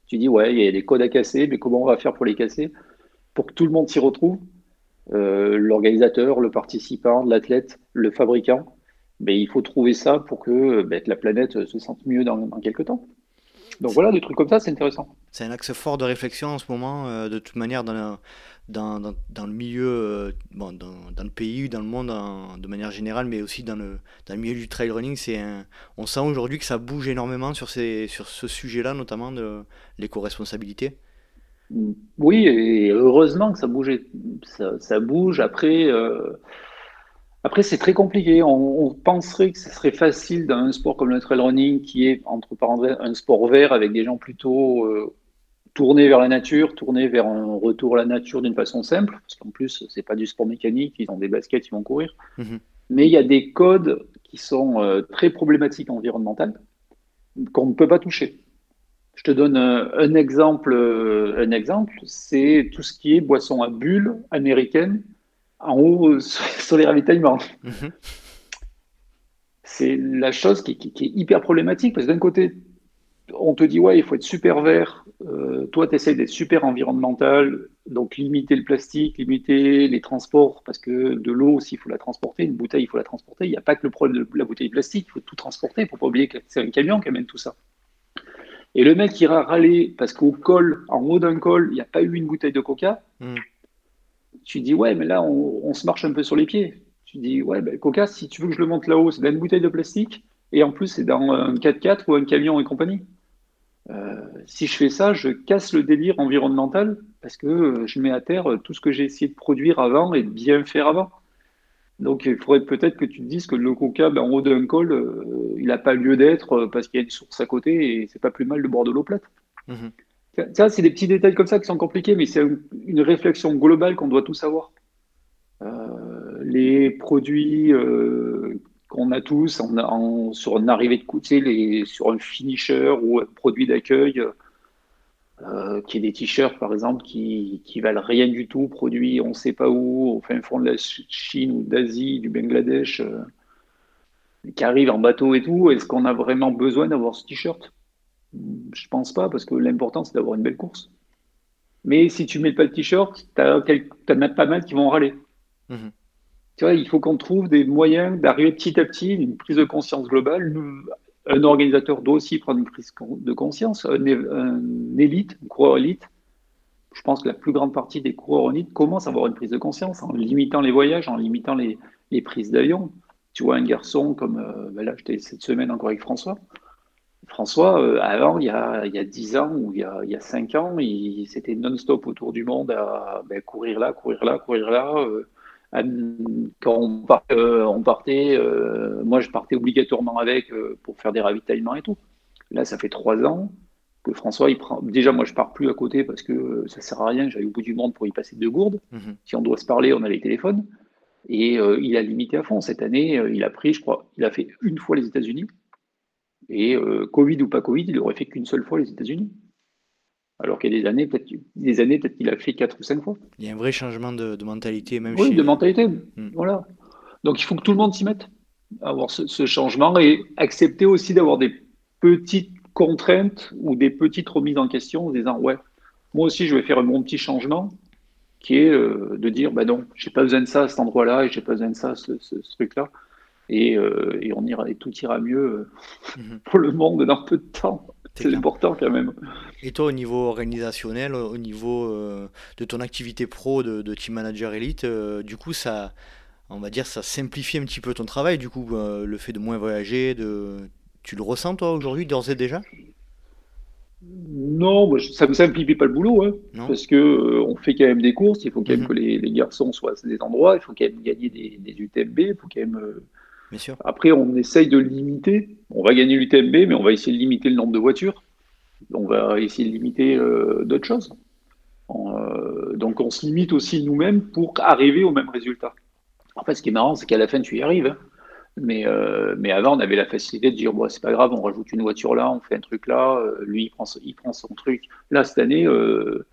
tu dis, ouais, il y a des codes à casser, mais comment on va faire pour les casser? Pour que tout le monde s'y retrouve, l'organisateur, le participant, l'athlète, le fabricant, mais il faut trouver ça pour que, ben, la planète se sente mieux dans, dans quelques temps. Donc voilà, des trucs comme ça, c'est intéressant. C'est un axe fort de réflexion en ce moment, euh, de toute manière, dans, le, dans, dans, le milieu, euh, bon, dans, le pays, dans le monde de manière générale, mais aussi dans le, dans le milieu du trail running. C'est on sent aujourd'hui que ça bouge énormément sur, ces, sur ce sujet-là, notamment de l'éco-responsabilité. Oui, et heureusement que ça bouge. Ça, ça bouge. Après, euh, après, c'est très compliqué. On, penserait que ce serait facile dans un sport comme le trail running, qui est, entre parenthèses, un sport vert avec des gens plutôt euh, tournés vers la nature, tournés vers un retour à la nature d'une façon simple, parce qu'en plus, c'est pas du sport mécanique, ils ont des baskets, ils vont courir. Mhm. Mais il y a des codes qui sont euh, très problématiques environnementales qu'on ne peut pas toucher. Je te donne un, un exemple. Un exemple, c'est tout ce qui est boisson à bulles américaine en haut sur les ravitaillements. Mhm. C'est la chose qui, est hyper problématique parce que d'un côté, on te dit ouais, il faut être super vert. Euh, toi, tu essaies d'être super environnemental, donc limiter le plastique, limiter les transports parce que de l'eau aussi, il faut la transporter. Une bouteille, il faut la transporter. Il n'y a pas que le problème de la bouteille plastique, il faut tout transporter. Il ne faut pas oublier que c'est un camion qui amène tout ça. Et le mec ira râler parce qu'au col, en haut d'un col, il n'y a pas eu une bouteille de coca. Mhm tu dis, ouais, mais là, on, se marche un peu sur les pieds. Tu dis, ouais, ben, Coca, si tu veux que je le monte là-haut, c'est dans une bouteille de plastique, et en plus, c'est dans un 4x4 ou un camion et compagnie. Euh, si je fais ça, je casse le délire environnemental parce que je mets à terre tout ce que j'ai essayé de produire avant et de bien faire avant. Donc, il faudrait peut-être que tu te dises que le coca, ben, en haut d'un col, euh, il n'a pas lieu d'être parce qu'il y a une source à côté et c'est pas plus mal de boire de l'eau plate. Mhm. C'est des petits détails comme ça qui sont compliqués, mais c'est une réflexion globale qu'on doit tous avoir. Euh, les produits euh, qu'on a tous sur une arrivée de les, sur un finisher ou un produit d'accueil, euh, qui est des t-shirts par exemple qui, qui valent rien du tout, produits on ne sait pas où, au fin fond de la Chine ou d'Asie, du Bangladesh, qui arrivent en bateau et tout. Est-ce qu'on a vraiment besoin d'avoir ce t-shirt? Je pense pas, parce que l'important, c'est d'avoir une belle course. Mais si tu mets pas le t-shirt, tu en as pas mal qui vont râler. Mhm. Tu vois, il faut qu'on trouve des moyens d'arriver petit à petit, une prise de conscience globale. Un organisateur doit aussi prendre une prise de conscience. Un, élite, un coureur élite, je pense que la plus grande partie des coureurs élite commencent à avoir une prise de conscience en limitant les voyages, en limitant les, prises d'avion. Tu vois, un garçon comme, euh, ben là, j'étais cette semaine encore avec François, François, euh, avant, il y, a, il y a 10 ans ou il y a, il y a 5 ans, c'était non-stop autour du monde à ben, courir là, courir là, courir là, euh, quand on partait, on partait moi je partais obligatoirement avec pour faire des ravitaillements et tout. Là, ça fait trois ans que François, il prend. Déjà, moi, je pars plus à côté parce que ça sert à rien. J'allais au bout du monde pour y passer deux gourdes. Mhm. Si on doit se parler, on a les téléphones. Et euh, il a limité à fond. Cette année, euh, il a pris, je crois, il a fait une fois les États-Unis. Et euh, Covid ou pas Covid, il aurait fait qu'une seule fois les États-Unis. Alors qu'il y a des années, peut-être des années, peut-être qu'il a fait quatre ou cinq fois. Il y a un vrai changement de, mentalité, même Oui, de mentalité. Hmm. Voilà. Donc il faut que tout le monde s'y mette, avoir ce changement et accepter aussi d'avoir des petites contraintes ou des petites remises en question en disant ouais, moi aussi je vais faire mon petit changement qui est euh, de dire bah non, j'ai pas besoin de ça à cet endroit-là et j'ai pas besoin de ça ce, ce, truc-là et, euh, et, on ira et tout ira mieux euh, mhm. pour le monde dans peu de temps. C'est important quand même. Et toi, au niveau organisationnel, au niveau de ton activité pro de, de team manager élite, du coup, ça, on va dire, ça simplifie un petit peu ton travail. Du coup, le fait de moins voyager, de tu le ressens toi aujourd'hui d'ores et déjà? Non, ça ne simplifie pas le boulot, hein, parce que euh, on fait quand même des courses, il faut quand même mhm. que les, garçons soient à des endroits, il faut quand même gagner des, UTMB, il faut quand même. Euh, Après, on essaye de limiter. On va gagner l'UTMB, mais on va essayer de limiter le nombre de voitures. On va essayer de limiter euh, d'autres choses. donc, on se limite aussi nous-mêmes pour arriver au même résultat. En fait, ce qui est marrant, c'est qu'à la fin, tu y arrives. Hein. Mais, euh, mais avant, on avait la facilité de dire bon, c'est pas grave, on rajoute une voiture là, on fait un truc là, euh, lui, il prend, il prend son truc. Là, cette année, euh,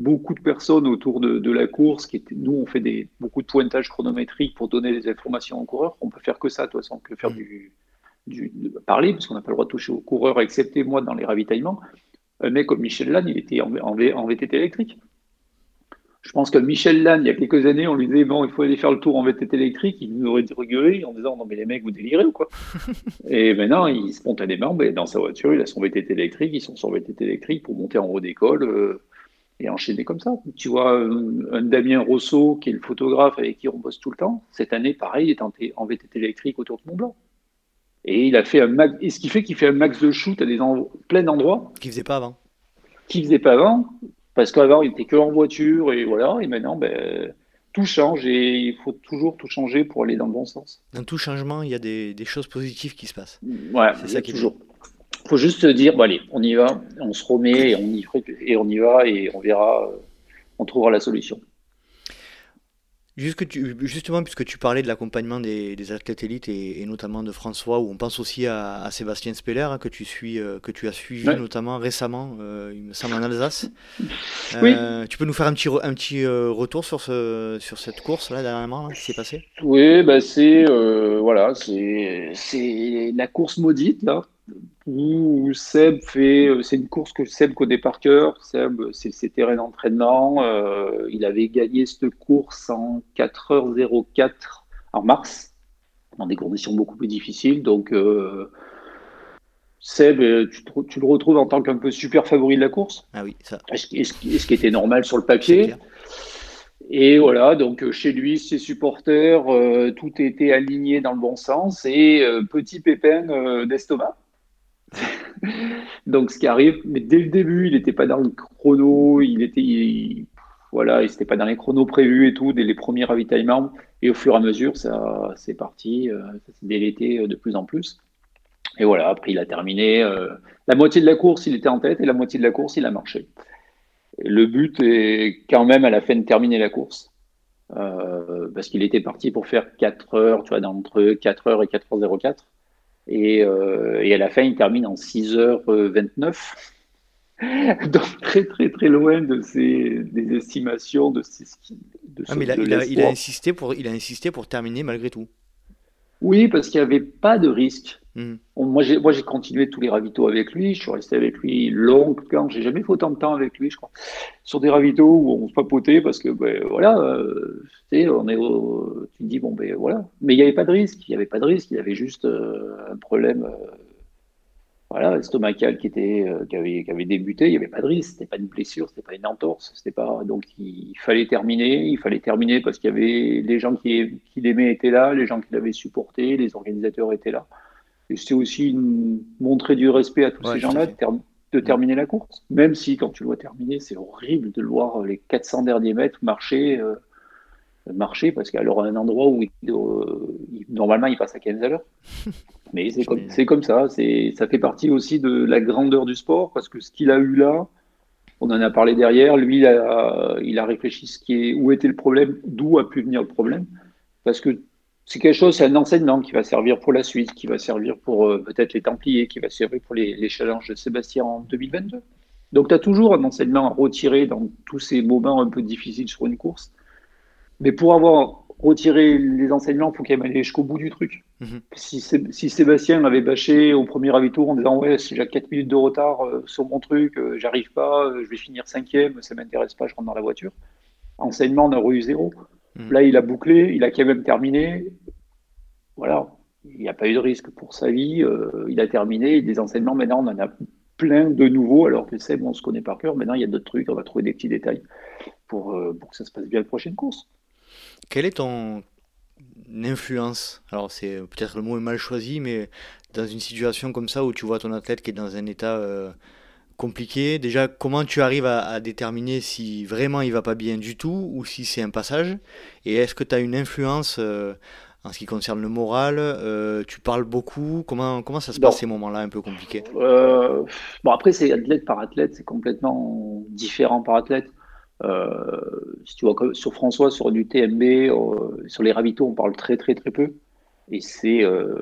beaucoup de personnes autour de, de, la course, qui nous, on fait des, beaucoup de pointage chronométrique pour donner des informations aux coureurs. On peut faire que ça, toi, sans que faire du, du parler, parce qu'on n'a pas le droit de toucher aux coureurs, excepté moi dans les ravitaillements. Un mec comme Michel Lannes, il était en, en, en VTT électrique. Je pense que Michel Lannes, il y a quelques années, on lui disait bon, il faut aller faire le tour en VTT électrique. Il nous aurait rigolé en disant non, mais les mecs, vous délirez ou quoi? Et maintenant, il spontanément, ben, dans sa voiture, il a son VTT électrique. Ils sont sur VTT électrique pour monter en haut d'école euh, et enchaîner comme ça. Tu vois, un, Damien Rousseau, qui est le photographe avec qui on bosse tout le temps, cette année, pareil, il est en, en VTT électrique autour de Mont Blanc. Et il a fait un max, et ce qui fait qu'il fait un max de shoot à des plein d'endroits. Qu'il faisait pas avant. Qu'il faisait pas avant. Parce qu'avant, il était que en voiture et voilà. Et maintenant, ben, tout change et il faut toujours tout changer pour aller dans le bon sens. Dans tout changement, il y a des, choses positives qui se passent. Ouais, c'est ça qui toujours. Il faut juste se dire, bon allez, on y va, on se remet et on y, et on y va et on verra, on trouvera la solution. Justement, puisque tu parlais de l'accompagnement des, athlètes élites et, notamment de François, où on pense aussi à, Sébastien Speller, hein, que, tu suis, euh, que tu as suivi notamment récemment, euh, il me semble, en Alsace. Euh, tu peux nous faire un petit, un petit retour sur, ce, sur cette course-là, dernièrement, qui s'est passé Oui, bah c'est voilà, c'est la course maudite, là, où Seb fait, euh, c'est une course que Seb connaît par cœur. Seb, c'est ses terrains d'entraînement. Euh, il avait gagné cette course en 4h04 en mars, dans des conditions beaucoup plus difficiles. Donc, euh, Seb, tu, le retrouves en tant qu'un peu super favori de la course. Ah oui, ça. Ce, qui était normal sur le papier. Et voilà, donc chez lui, ses supporters, tout était aligné dans le bon sens et petit pépin d'estomac. Donc, ce qui arrive, mais dès le début, il n'était pas dans le chrono, il était, voilà, il n'était pas dans les chronos prévus et tout, dès les premiers ravitaillements. Et au fur et à mesure, ça, c'est parti, euh, ça s'est délété euh, de plus en plus. Et voilà, après, il a terminé. Euh, la moitié de la course, il était en tête, et la moitié de la course, il a marché. le but est quand même à la fin de terminer la course. parce qu'il était parti pour faire 4 heures, tu vois, entre 4 heures et 4h04. Euh, et, à la fin, il termine en 6h29. Donc très très très loin de ses des estimations de, ses, de ah, mais il a, il, a, insisté pour il a insisté pour terminer malgré tout. Oui, parce qu'il n'y avait pas de risque. Hmm. moi, j'ai, moi, j'ai continué tous les ravitaux avec lui. Je suis resté avec lui longtemps. J'ai jamais fait autant de temps avec lui, je crois. Sur des ravitaux où on se papotait parce que, ben, voilà, euh, tu sais, on est tu te dis, bon, ben voilà. Mais il n'y avait pas de risque. Il n'y avait pas de risque. Il y avait juste euh, un problème, euh, voilà, estomacal qui, était, qui, avait, qui avait débuté. Il n'y avait pas de risque. C'était pas une blessure, c'était pas une entorse. C'était pas, donc, il, fallait terminer. Il fallait terminer parce qu'il y avait les gens qui, qui l'aimaient étaient là, les gens qui l'avaient supporté, les organisateurs étaient là c'est aussi montrer du respect à tous ces gens-là de, terminer la course. Même si, quand tu dois terminer, c'est horrible de le voir les 400 derniers mètres marcher. Euh, marcher parce qu'elle aura un endroit où normalement il passe à 15 à l'heure. Mais c'est comme, ça, ça fait partie aussi de la grandeur du sport parce que ce qu'il a eu là, on en a parlé derrière, lui il a, il a réfléchi ce qui est, où était le problème, d'où a pu venir le problème. Parce que c'est quelque chose, c'est un enseignement qui va servir pour la suite, qui va servir pour euh, peut-être les Templiers, qui va servir pour les, les challenges de Sébastien en 2022. Donc tu as toujours un enseignement à retirer dans tous ces moments un peu difficiles sur une course. Mais pour avoir retiré les enseignements, il faut quand même aller jusqu'au bout du truc. Mhm. si, si, Sébastien avait bâché au premier ravitour en disant Ouais, si j'ai 4 minutes de retard euh, sur mon truc, euh, j'arrive pas, euh, je vais finir cinquième, ça m'intéresse pas, je rentre dans la voiture. Enseignement, on aurait eu zéro. Mhm. Là, il a bouclé, il a quand même terminé. Voilà, il n'y a pas eu de risque pour sa vie. il a terminé. Des enseignements, maintenant, on en a plein de nouveaux, alors que c'est bon, on se connaît par cœur. Maintenant, il y a d'autres trucs, on va trouver des petits détails pour, pour que ça se passe bien la prochaine course. Quelle est ton influence? Alors, c'est peut-être le mot est mal choisi, mais dans une situation comme ça où tu vois ton athlète qui est dans un état euh, compliqué, déjà, comment tu arrives à, déterminer si vraiment il va pas bien du tout ou si c'est un passage? Et est-ce que tu as une influence euh, en ce qui concerne le moral euh, Tu parles beaucoup? Comment, comment ça se passe ces moments-là un peu compliqués? Bon, après, c'est athlète par athlète, c'est complètement différent par athlète. Euh, si tu vois sur François, sur du TMB, euh, sur les ravitaux, on parle très très très peu. Et c'est euh,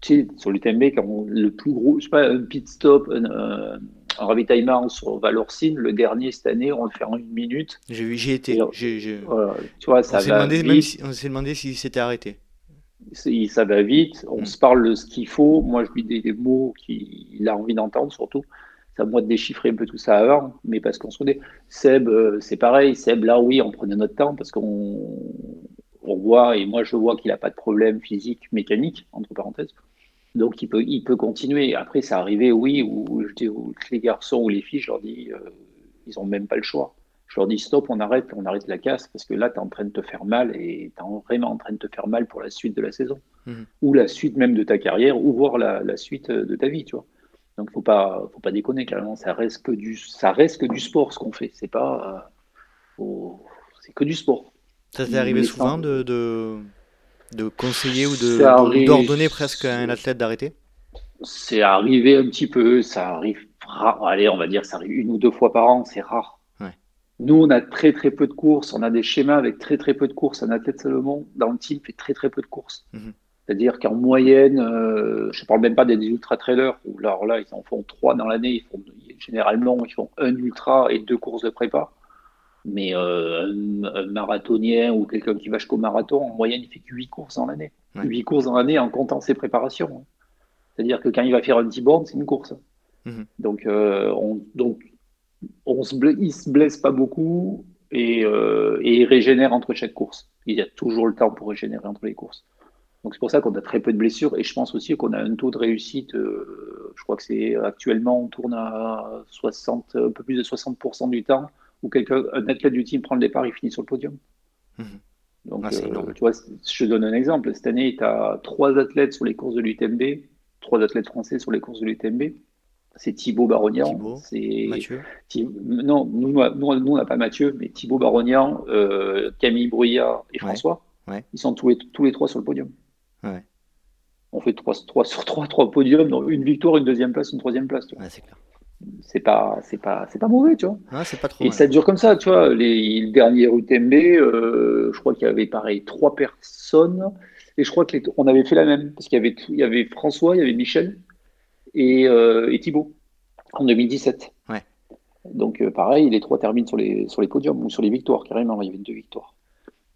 tu sais, sur le TMB, quand le plus gros, je sais pas, un pit stop, un, ravitaillement sur Valorcine, le dernier cette année, on le fait en une minute. J'y étais. tu vois, ça on va demandé, s'est demandé s'il s'était arrêté. Ça va vite, on mm. se parle de ce qu'il faut. Moi, je lui dis des mots qu'il a envie d'entendre, surtout c'est à moi de déchiffrer un peu tout ça avant, mais parce qu'on se connaît. Seb, euh, c'est pareil. Seb, là, oui, on prenait notre temps parce qu'on on voit, et moi, je vois qu'il n'a pas de problème physique, mécanique, entre parenthèses. Donc, il peut, il peut continuer. Après, c'est arrivé, oui, où, je dis, les garçons ou les filles, je leur dis, euh, ils n'ont même pas le choix. Je leur dis, stop, on arrête, on arrête la casse, parce que là, tu es en train de te faire mal, et tu es vraiment en train de te faire mal pour la suite de la saison. Mhm. Ou la suite même de ta carrière, ou voir la, la suite de ta vie, tu vois. Donc faut pas, faut pas déconner carrément. Ça reste que du, ça reste que du sport ce qu'on fait. C'est pas, euh, c'est que du sport. Ça t'est arrivé souvent de, de, conseiller ou de d'ordonner presque à un athlète d'arrêter? C'est arrivé un petit peu. Ça arrive. Allez, on va dire ça arrive une ou deux fois par an. C'est rare. Nous, on a très très peu de courses. On a des schémas avec très très peu de courses. Un athlète Salomon dans le team fait très très peu de courses. Mhm. C'est-à-dire qu'en moyenne, euh, je ne parle même pas des ultra-trailers, où là, là, ils en font trois dans l'année. Ils font, généralement, ils font un ultra et deux courses de prépa. Mais euh, un, marathonien ou quelqu'un qui va jusqu'au marathon, en moyenne, il fait que huit courses dans l'année. Huit courses dans l'année en comptant ses préparations. C'est-à-dire que quand il va faire un petit board, c'est une course. Mhm. Donc, euh, on, donc on se il se blesse pas beaucoup et, et il régénère entre chaque course. Il y a toujours le temps pour régénérer entre les courses. Donc c'est pour ça qu'on a très peu de blessures et je pense aussi qu'on a un taux de réussite, euh, je crois que c'est actuellement on tourne à 60, un peu plus de 60% du temps où quelqu'un, un athlète du team prend le départ, il finit sur le podium. Mhm. Donc ah, euh, tu vois, je te donne un exemple. Cette année, tu as trois athlètes sur les courses de l'UTMB, trois athlètes français sur les courses de l'UTMB. C'est Thibaut Barognan. C'est Mathieu. Non, nous, nous, on n'a pas Mathieu, mais Thibaut Barognan, euh, Camille Bruyat et François. Ils sont tous les, tous les trois sur le podium. On fait 3, 3 sur 3, 3 podiums, donc une victoire, une deuxième place, une troisième place. c'est pas c'est pas c'est pas mauvais tu vois. Pas trop et ça dure comme ça tu vois. Les, le dernier UTMB euh, je crois qu'il y avait pareil trois personnes. Et je crois que on avait fait la même parce qu'il y avait il y avait François il y avait Michel et, euh, et Thibaut en 2017 ouais. donc euh, pareil les trois terminent sur les sur les podiums ou sur les victoires carrément il y avait deux victoires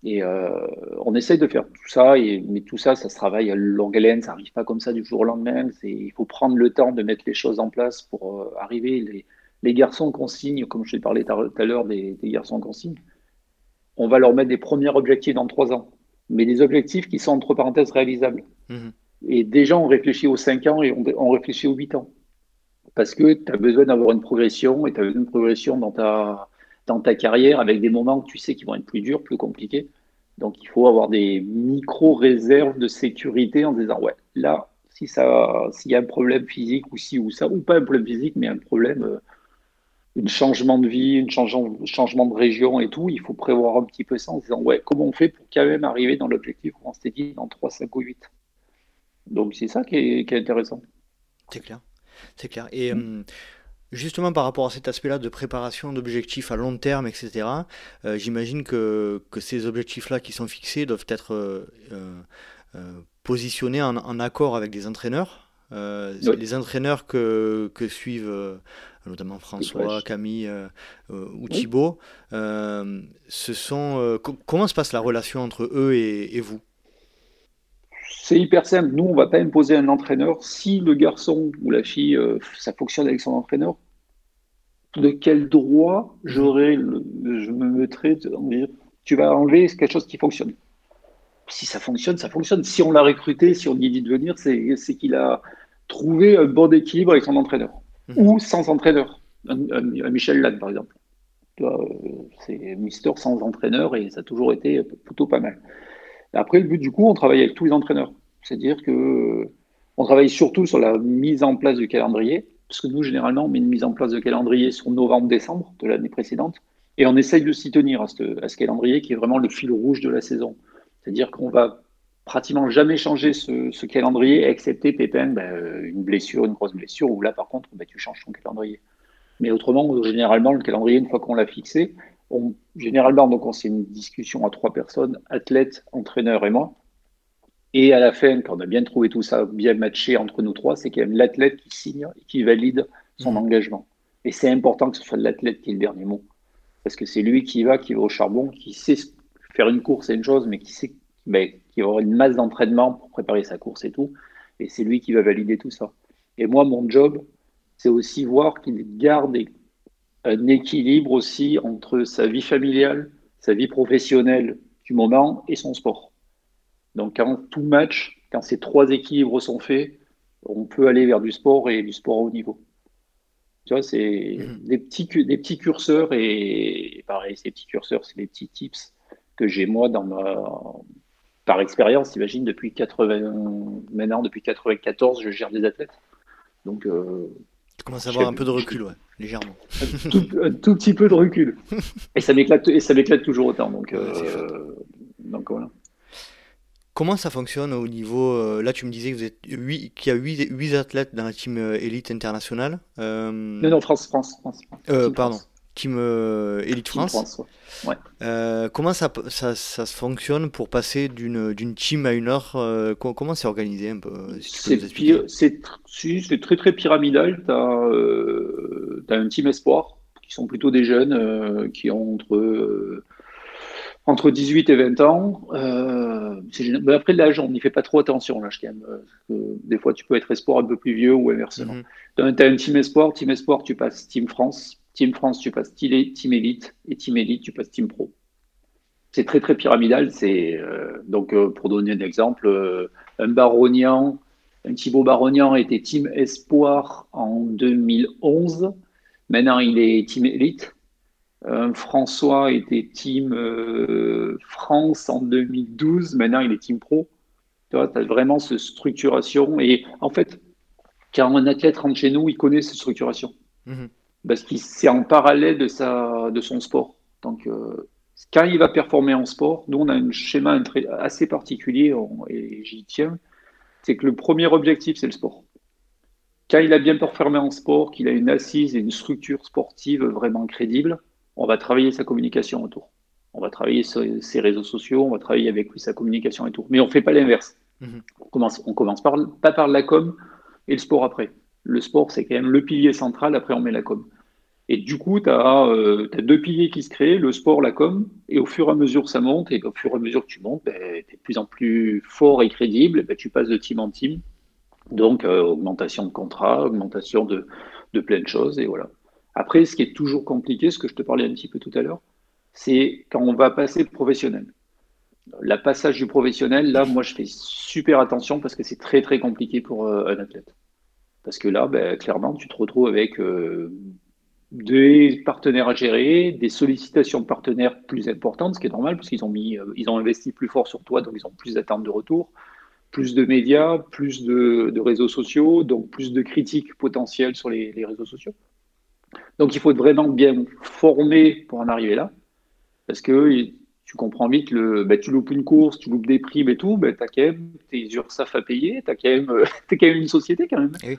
et euh, on essaye de faire tout ça, et, mais tout ça, ça se travaille à longue haleine, ça n'arrive pas comme ça du jour au lendemain. Il faut prendre le temps de mettre les choses en place pour euh, arriver. Les, les garçons qu'on signe, comme je t'ai parlé tout à l'heure des, des, garçons qu'on signe, on va leur mettre des premiers objectifs dans trois ans, mais des objectifs qui sont entre parenthèses réalisables. Mhm. Et déjà, on réfléchit aux cinq ans et on, on réfléchit aux huit ans. Parce que tu as besoin d'avoir une progression et tu as une progression dans ta, dans ta carrière avec des moments que tu sais qui vont être plus durs, plus compliqués. Donc il faut avoir des micro-réserves de sécurité en disant ouais, là, si ça s'il y a un problème physique ou si ou ça, ou pas un problème physique, mais un problème, euh, un changement de vie, un changement, changement de région et tout, il faut prévoir un petit peu ça en disant, ouais, comment on fait pour quand même arriver dans l'objectif qu'on s'était dit dans 3, 5 ou 8 Donc c'est ça qui est, intéressant. C'est clair, c'est clair. Et mm. Justement par rapport à cet aspect-là de préparation d'objectifs à long terme, etc., euh, j'imagine que, que, ces objectifs-là qui sont fixés doivent être euh, euh, positionnés en, en, accord avec les entraîneurs. Les entraîneurs que, que suivent notamment François, Camille ou Thibaut. Ce sont, comment se passe la relation entre eux et, vous? C'est hyper simple. Nous, on ne va pas imposer un entraîneur. Si le garçon ou la fille, ça fonctionne avec son entraîneur, de quel droit j'aurais, je me mettrais dire, tu vas enlever quelque chose qui fonctionne. Si ça fonctionne, ça fonctionne. Si on l'a recruté, si on lui dit de venir, c'est qu'il a trouvé un bon équilibre avec son entraîneur. Mhm. ou sans entraîneur. Un, Michel Lac, par exemple. Euh, c'est Mister sans entraîneur et ça a toujours été plutôt pas mal. Après, le but du coup, on travaille avec tous les entraîneurs. C'est-à-dire que on travaille surtout sur la mise en place du calendrier, parce que nous, généralement, on met une mise en place de calendrier sur novembre-décembre de l'année précédente, et on essaye de s'y tenir à ce, ce, calendrier qui est vraiment le fil rouge de la saison. C'est-à-dire qu'on va pratiquement jamais changé ce, calendrier, excepté Pépin, ben, une blessure, une grosse blessure, où là par contre ben, tu changes ton calendrier. Mais autrement, généralement, le calendrier, une fois qu'on l'a fixé, on, généralement, donc on c'est une discussion à trois personnes, athlète, entraîneur et moi. Et à la fin, quand on a bien trouvé tout ça, bien matché entre nous trois, c'est quand même l'athlète qui signe et qui valide son mmh. engagement. Et c'est important que ce soit l'athlète qui ait le dernier mot. Parce que c'est lui qui va, qui va au charbon, qui sait faire une course, c'est une chose, mais qui sait ben, qui aura une masse d'entraînement pour préparer sa course et tout. Et c'est lui qui va valider tout ça. Et moi, mon job, c'est aussi voir qu'il garde un équilibre aussi entre sa vie familiale, sa vie professionnelle du moment et son sport. Donc, quand tout match, quand ces trois équilibres sont faits, on peut aller vers du sport et du sport à haut niveau. Tu vois, c'est mhm. des, petits, des petits curseurs et pareil, ces petits curseurs, c'est des petits tips que j'ai moi dans ma, par expérience, imagine, depuis 80, maintenant, depuis 94, je gère des athlètes. Donc, euh, tu commences à avoir un peu de recul, ouais, légèrement. Un tout, petit peu de recul. Et ça m'éclate, et ça m'éclate toujours autant. Donc, euh, donc voilà. Comment ça fonctionne au niveau. Euh, là, tu me disais que vous êtes qu'il y a 8, athlètes dans la team élite internationale. Non, non, France, France, France. pardon. Team euh, Elite France. Euh, comment ça, ça, ça, se fonctionne pour passer d'une team à une autre euh, Comment c'est organisé un peu C'est très très pyramidal. Tu as, un team espoir qui sont plutôt des jeunes qui ont entre, entre 18 et 20 ans. Mais après l'âge, on n'y fait pas trop attention. Là, je des fois, tu peux être espoir un peu plus vieux ou inversement. Mm-hmm. Tu as un team espoir. Team espoir, tu passes Team France Team France, tu passes Team Elite, et Team Elite, tu passes Team Pro. C'est très très pyramidal. C'est euh, donc euh, pour donner un exemple, euh, un Baronian, un Thibaut Baronian était Team Espoir en 2011. Maintenant, il est Team Elite. François était Team France en 2012. Maintenant, il est Team Pro. Tu vois, as vraiment cette structuration. Et en fait, quand un athlète rentre chez nous, il connaît cette structuration. Mhm parce que c'est en parallèle de, sa, de son sport. Donc, euh, quand il va performer en sport, nous, on a un schéma assez particulier, et j'y tiens, c'est que le premier objectif, c'est le sport. Quand il a bien performé en sport, qu'il a une assise et une structure sportive vraiment crédible, on va travailler sa communication autour. On va travailler ses réseaux sociaux, on va travailler avec lui sa communication autour. Mais on ne fait pas l'inverse. Mm-hmm. On commence, on commence par, pas par la com et le sport après. Le sport, c'est quand même le pilier central, après on met la com. Et du coup, tu as, euh, deux piliers qui se créent, le sport, la com, et au fur et à mesure ça monte, et au fur et à mesure que tu montes, ben, tu es de plus en plus fort et crédible, ben, tu passes de team en team. Donc, euh, augmentation de contrat, augmentation de, de plein de choses, et voilà. Après, ce qui est toujours compliqué, ce que je te parlais un petit peu tout à l'heure, c'est quand on va passer professionnel. La passage du professionnel, là, moi, je fais super attention parce que c'est très, très compliqué pour euh, un athlète. Parce que là, ben, clairement, tu te retrouves avec des partenaires à gérer, des sollicitations de partenaires plus importantes, ce qui est normal parce qu'ils ont mis, euh, ils ont investi plus fort sur toi, donc ils ont plus d'attentes de retour, plus de médias, plus de, réseaux sociaux, donc plus de critiques potentielles sur les, réseaux sociaux. Donc il faut vraiment bien formé pour en arriver là, parce que tu comprends vite le, bah, tu loupes une course, tu loupes des primes et tout, bah, tu as quand même tes URSAF à payer, tu as es quand même une société quand même. Eh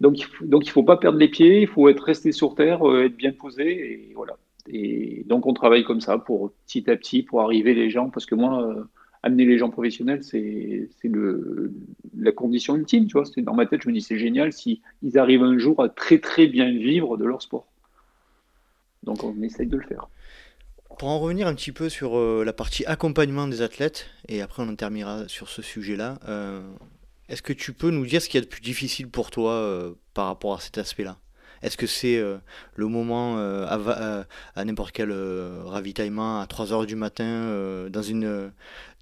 donc, donc il faut pas perdre les pieds, il faut être resté sur terre, euh, être bien posé et voilà. Et donc on travaille comme ça pour petit à petit pour arriver les gens, parce que moi euh, amener les gens professionnels c'est le la condition ultime, tu vois. Dans ma tête je me dis c'est génial si ils arrivent un jour à très très bien vivre de leur sport. Donc on essaye de le faire. Pour en revenir un petit peu sur euh, la partie accompagnement des athlètes, et après on en terminera sur ce sujet-là, est-ce que tu peux nous dire ce qu'il y a de plus difficile pour toi euh, par rapport à cet aspect-là? Est-ce que c'est le moment à, à n'importe quel ravitaillement à 3h du matin dans une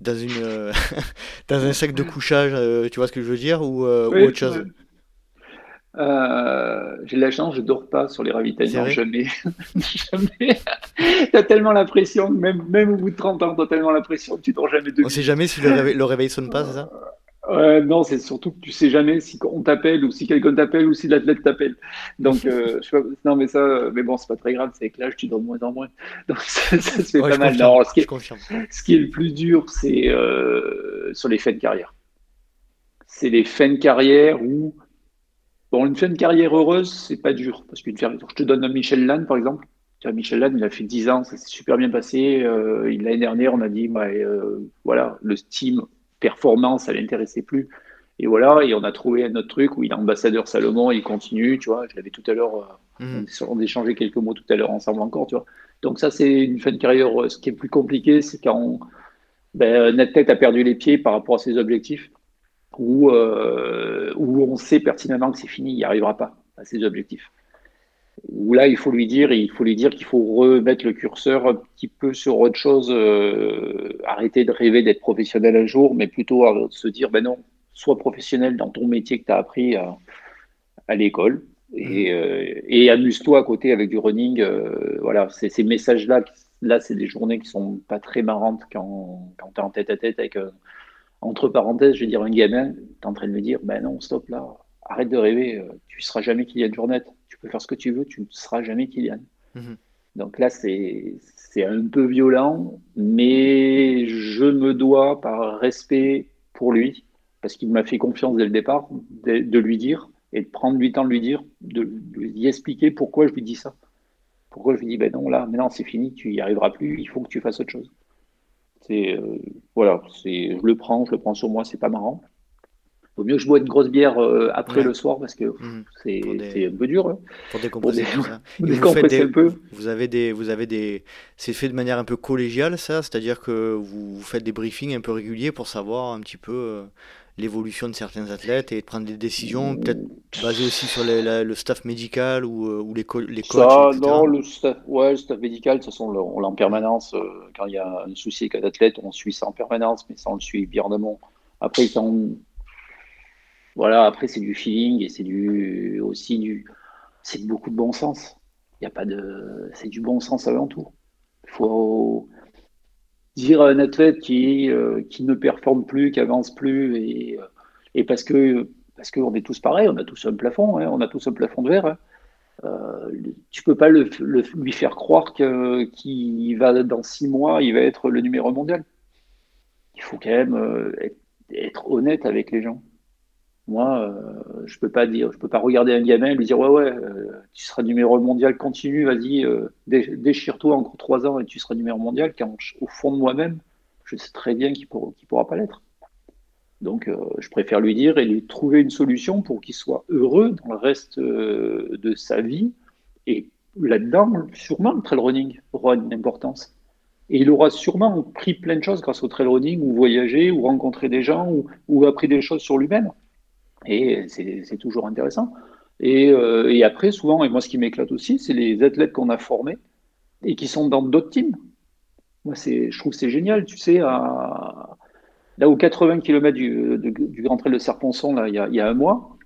dans une dans un sac de couchage, tu vois ce que je veux dire, ou, autre chose? Euh, j'ai la chance, je dors pas sur les ravitaillements, jamais. jamais. t'as tellement la pression, même, même au bout de 30 ans, t'as tellement la pression que tu dors jamais de On sait jamais si le réveil, le réveil sonne pas, c'est ça? Euh, Non, c'est surtout que tu sais jamais si on t'appelle ou si quelqu'un t'appelle ou si l'athlète t'appelle. Donc, euh, je sais pas, non, mais ça, mais bon, c'est pas très grave, c'est que l'âge, tu dors de moins en moins. Donc, ça, ça se fait pas mal. Non, ce, qui est, ce qui est le plus dur, c'est euh, sur les fins de carrière. C'est les fins de carrière où Bon, une fin de carrière heureuse, c'est pas dur. Parce qu'une je te donne un Michel Lannes, par exemple. Michel Lannes, il a fait 10 ans, ça s'est super bien passé. Euh, L'année dernière, on a dit, bah, euh, voilà, le Steam performance, ça l'intéressait plus. Et voilà, et on a trouvé un autre truc où il est ambassadeur Salomon, il continue, tu vois. Je l'avais tout à l'heure, euh, mmh. on a échangé quelques mots tout à l'heure ensemble encore, tu vois. Donc ça, c'est une fin de carrière heureuse. Ce qui est plus compliqué, c'est quand ben, notre tête a perdu les pieds par rapport à ses objectifs où, euh, où on sait pertinemment que c'est fini, il n'y arrivera pas à ses objectifs. Où là, il faut lui dire, il faut lui dire qu'il faut remettre le curseur un petit peu sur autre chose, euh, arrêter de rêver d'être professionnel un jour, mais plutôt à se dire, ben non, sois professionnel dans ton métier que tu as appris à, à l'école et, mmh. euh, et amuse-toi à côté avec du running. Euh, voilà, c'est ces messages-là, là, c'est des journées qui sont pas très marrantes quand, quand tu es en tête à tête avec entre parenthèses, je vais dire un gamin, tu es en train de me dire, ben non, stop là, arrête de rêver, tu seras jamais Kylian Jornet, tu peux faire ce que tu veux, tu ne seras jamais Kylian. Mhm. Donc là, c'est un peu violent, mais je me dois, par respect pour lui, parce qu'il m'a fait confiance dès le départ, de, lui dire, et de prendre du temps de lui dire, de, lui expliquer pourquoi je lui dis ça. Pourquoi je lui dis, ben non, là, maintenant c'est fini, tu y arriveras plus, il faut que tu fasses autre chose. C'est euh, voilà, c'est je le prends, je le prends sur moi, c'est pas marrant. Vaut mieux que je bois une grosse bière euh, après le soir parce que mmh. c'est un peu dur. Hein. Pour décompresser, vous, un peu. Vous avez des, vous avez des, c'est fait de manière un peu collégiale ça, c'est-à-dire que vous, faites des briefings un peu réguliers pour savoir un petit peu euh, l'évolution de certains athlètes et de prendre des décisions, peut-être basées aussi sur le staff médical ou, euh, ou les, les coachs ça, Non, le staff, ouais, le staff médical, de toute façon, on l'a en permanence. Euh, quand il y a un souci avec un athlète, on suit ça en permanence, mais ça, on le suit bien en amont. Après, quand, voilà, après, c'est du feeling et c'est aussi du, c'est beaucoup de bon sens. Il a pas de, c'est du bon sens avant tout. Il faut, dire à un athlète qui, euh, qui ne performe plus, qui avance plus, et, euh, et parce que parce qu'on est tous pareils, on a tous un plafond, hein, on a tous un plafond de verre. Hein. Euh, tu peux pas lui faire croire qu'il va dans six mois, il va être le numéro mondial. Il faut quand même euh, être honnête avec les gens. Moi, euh, je peux pas dire, je peux pas regarder un gamin et lui dire ouais ouais, euh, tu seras numéro mondial, continue, vas-y, euh, déchire-toi encore trois ans et tu seras numéro mondial. Quand au fond de moi-même, je sais très bien qu'il ne pourra pas l'être. Donc, je préfère lui dire et lui trouver une solution pour qu'il soit heureux dans le reste de sa vie. Et là-dedans, sûrement, le trail running aura une importance. Et il aura sûrement pris plein de choses grâce au trail running, ou voyagé, ou rencontré des gens, ou appris des choses sur lui-même. Et c'est toujours intéressant. Et, euh, et, après, souvent, et moi ce qui m'éclate aussi, c'est les athlètes qu'on a formés et qui sont dans d'autres teams. Moi, je trouve c'est génial, tu sais, à, là aux 80 km du, du Grand Trail de Serponçon, là, il y a, il y a un mois,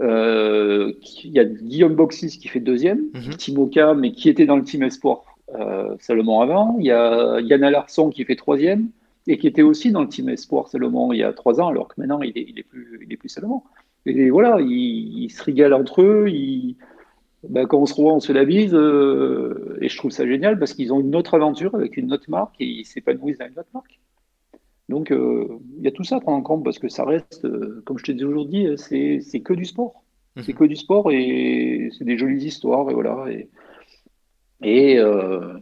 euh, il y a Guillaume Boxis qui fait deuxième, mm Timoka, mais qui était dans le team Espoir euh, seulement avant. Il y a Yann Alarson qui fait troisième et qui était aussi dans le team Espoir Salomon il y a trois ans, alors que maintenant il est, il est plus, il est plus Salomon. Et voilà, ils, se régalent entre eux, ils, ben, quand on se revoit, on se la bise. Euh, et je trouve ça génial parce qu'ils ont une autre aventure avec une autre marque et ils s'épanouissent dans une autre marque. Donc, euh, il y a tout ça à prendre en compte parce que ça reste, euh, comme je te dis aujourd'hui, c'est que du sport. Mhm. C'est que du sport et c'est des jolies histoires. Et voilà. Et il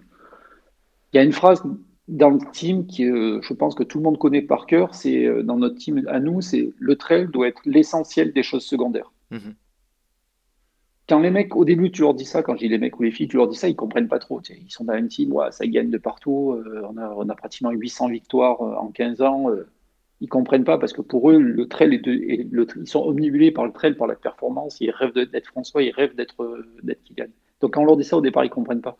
y a une phrase dans le team qui, je pense que tout le monde connaît par cœur. C'est dans notre team à nous, c'est le trail doit être l'essentiel des choses secondaires. Mhm quand les mecs, au début, tu leur dis ça, quand je dis les mecs ou les filles, tu leur dis ça, ils comprennent pas trop. ils sont dans une team, ça gagne de partout, euh, on, a, on, a, pratiquement 800 victoires euh, en 15 ans. Ils euh, comprennent pas parce que pour eux, le trail, est, le, ils sont omnibulés par le trail, par la performance. Ils rêvent d'être François, ils rêvent d'être d'être Kylian. Donc quand on leur dit ça au départ, ils comprennent pas.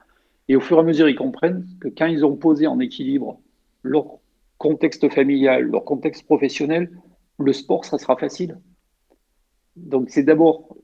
Et au fur et à mesure, ils comprennent que quand ils ont posé en équilibre leur contexte familial, leur contexte professionnel, le sport, ça sera facile. Donc c'est d'abord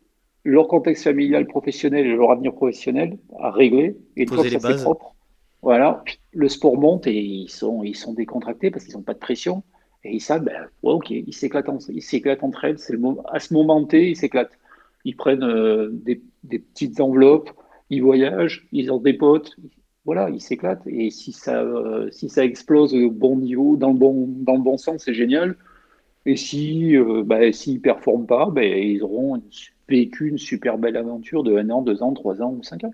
leur contexte familial, professionnel et leur avenir professionnel à régler. Et une fois que ça c'est propre, voilà, le sport monte et ils sont, ils sont décontractés parce qu'ils n'ont pas de pression. Et ils savent, ben, ouais, ok, ils s'éclatent, ils s'éclatent entre elles. C'est le moment, à ce moment T, ils s'éclatent. Ils prennent euh, des, des, petites enveloppes, ils voyagent, ils ont des potes. Voilà, ils s'éclatent. Et si ça, euh, si ça explose au bon niveau, dans le bon, dans le bon sens, c'est génial. Et si, euh, ben, s'ils ne performent pas, ben, ils auront vécu une super belle aventure de 1 an, 2 ans, 3 ans ou 5 ans.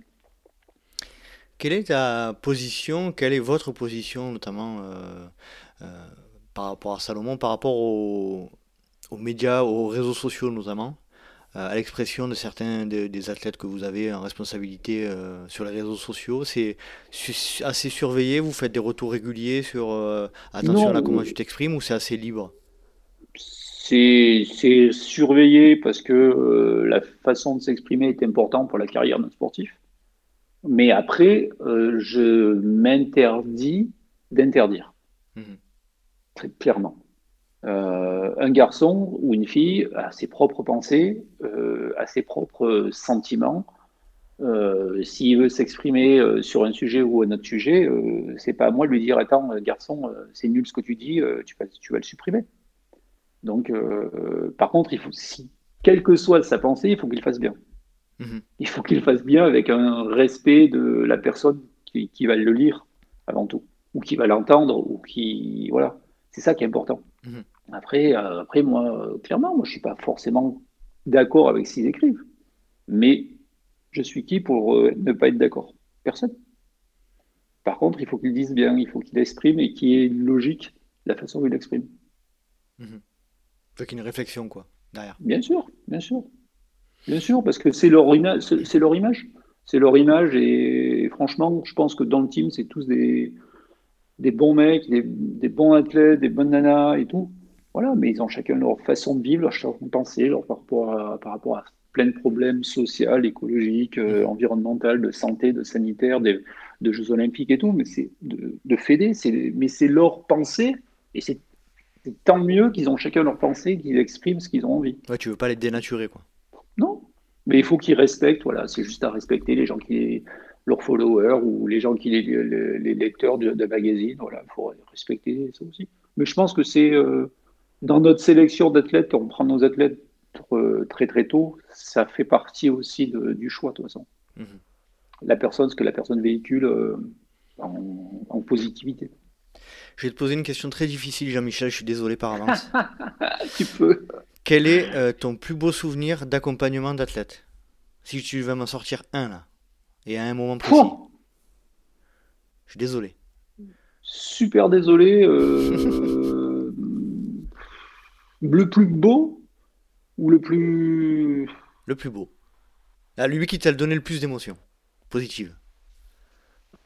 Quelle est ta position, quelle est votre position notamment euh, par rapport à Salomon, par rapport aux, médias, aux réseaux sociaux notamment, à l'expression de certains des athlètes que vous avez en responsabilité sur les réseaux sociaux C'est assez surveillé, vous faites des retours réguliers sur attention à comment tu t'exprimes ou c'est assez libre? C'est surveillé parce que euh, la façon de s'exprimer est importante pour la carrière d'un sportif. Mais après, euh, je m'interdis d'interdire. Mhm. Très clairement. Euh, un garçon ou une fille a ses propres pensées, a ses propres sentiments. S'il veut s'exprimer sur un sujet ou un autre sujet, c'est pas à moi de lui dire Attends, garçon, c'est nul ce que tu dis, tu tu vas le supprimer. Donc, euh, par contre, il faut, si, quelle que soit sa pensée, il faut qu'il fasse bien. Mhm. Il faut qu'il fasse bien avec un respect de la personne qui, va le lire avant tout, ou qui va l'entendre, ou qui. Voilà. C'est ça qui est important. Mhm. Après, euh, après, moi, clairement, moi, je ne suis pas forcément d'accord avec ce qu'ils écrivent. Mais je suis qui pour euh, ne pas être d'accord? Personne. Par contre, il faut qu'ils disent bien, il faut qu'il exprime et qu'il y ait une logique la façon dont il exprime. Mhm. Avec une réflexion, quoi, derrière. Bien sûr, bien sûr. Bien sûr, parce que c'est leur, c'est leur image. C'est leur image et, franchement, je pense que dans le team, c'est tous des, des bons mecs, des, bons athlètes, des bonnes nanas et tout. Voilà, mais ils ont chacun leur façon de vivre, leur façon de penser, leur, par, rapport à, par rapport à plein de problèmes sociaux, écologiques, euh, mmh. environnementaux, de santé, de sanitaire, de, de Jeux olympiques et tout. Mais c'est de, de fédé, mais c'est leur pensée et c'est c'est tant mieux qu'ils ont chacun leur pensée, qu'ils expriment ce qu'ils ont envie. Ouais, tu veux pas les dénaturer, quoi. Non, mais il faut qu'ils respectent, voilà, c'est juste à respecter les gens qui, leurs followers ou les gens qui, les, les, lecteurs de, de magazines, voilà, il faut respecter ça aussi. Mais je pense que c'est euh, dans notre sélection d'athlètes, quand on prend nos athlètes très très tôt, ça fait partie aussi du choix, de toute façon. Mhm. La personne, ce que la personne véhicule euh, en positivité. Je vais te poser une question très difficile, Jean-Michel, je suis désolé par avance. tu peux. Quel est euh, ton plus beau souvenir d'accompagnement d'athlète? Si tu vas m'en sortir un là, et à un moment précis. je suis désolé. Super désolé. Euh, le plus beau ou le plus. Le plus beau. Ah, lui qui t'a donné le plus d'émotions positives.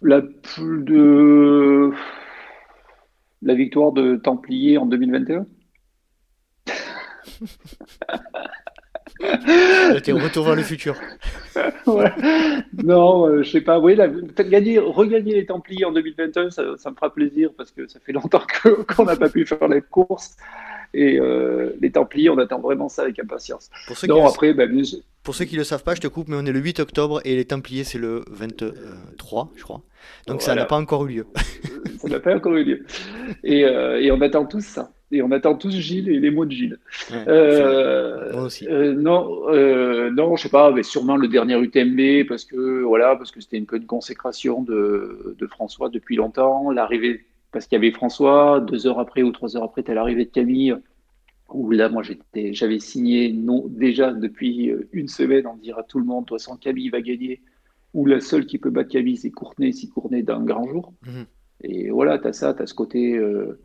La plus de la victoire de Templier en 2021 T'es retour vers le futur. Non, je euh, je sais pas. Oui, gagner, regagner les Templiers en 2021, ça, me fera plaisir parce que ça fait longtemps qu'on n'a pas pu faire les courses. Et euh, les Templiers, on attend vraiment ça avec impatience. Pour ceux, non, qui, après, ben, pour ceux qui le savent pas, je te coupe, mais on est le 8 octobre et les Templiers, c'est le 23, je crois. Donc ça n'a pas encore eu lieu. ça n'a pas encore eu lieu. Et, euh, et, on attend tous ça. Et on attend tous Gilles et les mots de Gilles. Euh, Moi aussi. Euh, non, euh, non, je sais pas, mais sûrement le dernier UTMB parce que voilà, parce que c'était un peu une consécration de, de François depuis longtemps. L'arrivée, parce qu'il y avait François, deux heures après ou trois heures après, t'as l'arrivée de Camille. Où là, moi, j'étais, j'avais signé non, déjà depuis une semaine en dire à tout le monde, toi, sans Camille va gagner. Ou la seule qui peut battre Camille, c'est Courtenay, si Courtenay d'un grand jour. Mhm. Et voilà, tu as ça, tu as ce côté. Euh,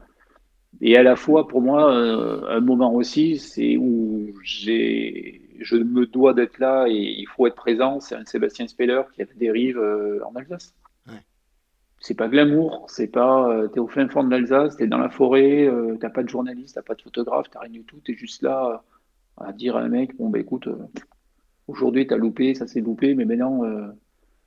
et à la fois, pour moi, euh, un moment aussi, c'est où j'ai, je me dois d'être là et il faut être présent. C'est un Sébastien Speller qui a dérive euh, en Alsace. C'est pas glamour, c'est pas. tu es au fin fond de l'Alsace, tu es dans la forêt, t'as pas de journaliste, t'as pas de photographe, t'as rien du tout, tu es juste là à dire à un mec bon, bah écoute, aujourd'hui tu as loupé, ça s'est loupé, mais maintenant, il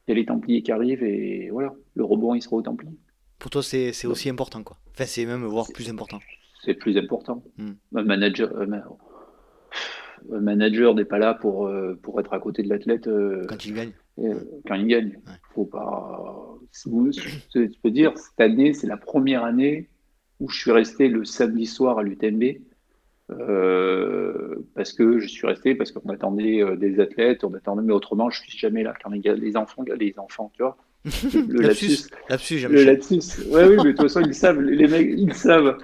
y a les Templiers qui arrivent et voilà, le rebond il sera au Templiers. Pour toi, c'est aussi important, quoi. Enfin, c'est même voire plus important. C'est plus important. Hmm. Un manager, euh, un manager n'est pas là pour, euh, pour être à côté de l'athlète. Euh, quand il gagne. quand il gagne. Faut pas. Je peux dire, cette année, c'est la première année où je suis resté le samedi soir à l'UTMB. parce que je suis resté, parce qu'on attendait des athlètes, on attendait, mais autrement, je suis jamais là. Quand les, les enfants, les enfants, tu vois, le lapsus. lapsus le lapsus. Ouais, oui, mais de toute façon, ils savent, les mecs, ils savent.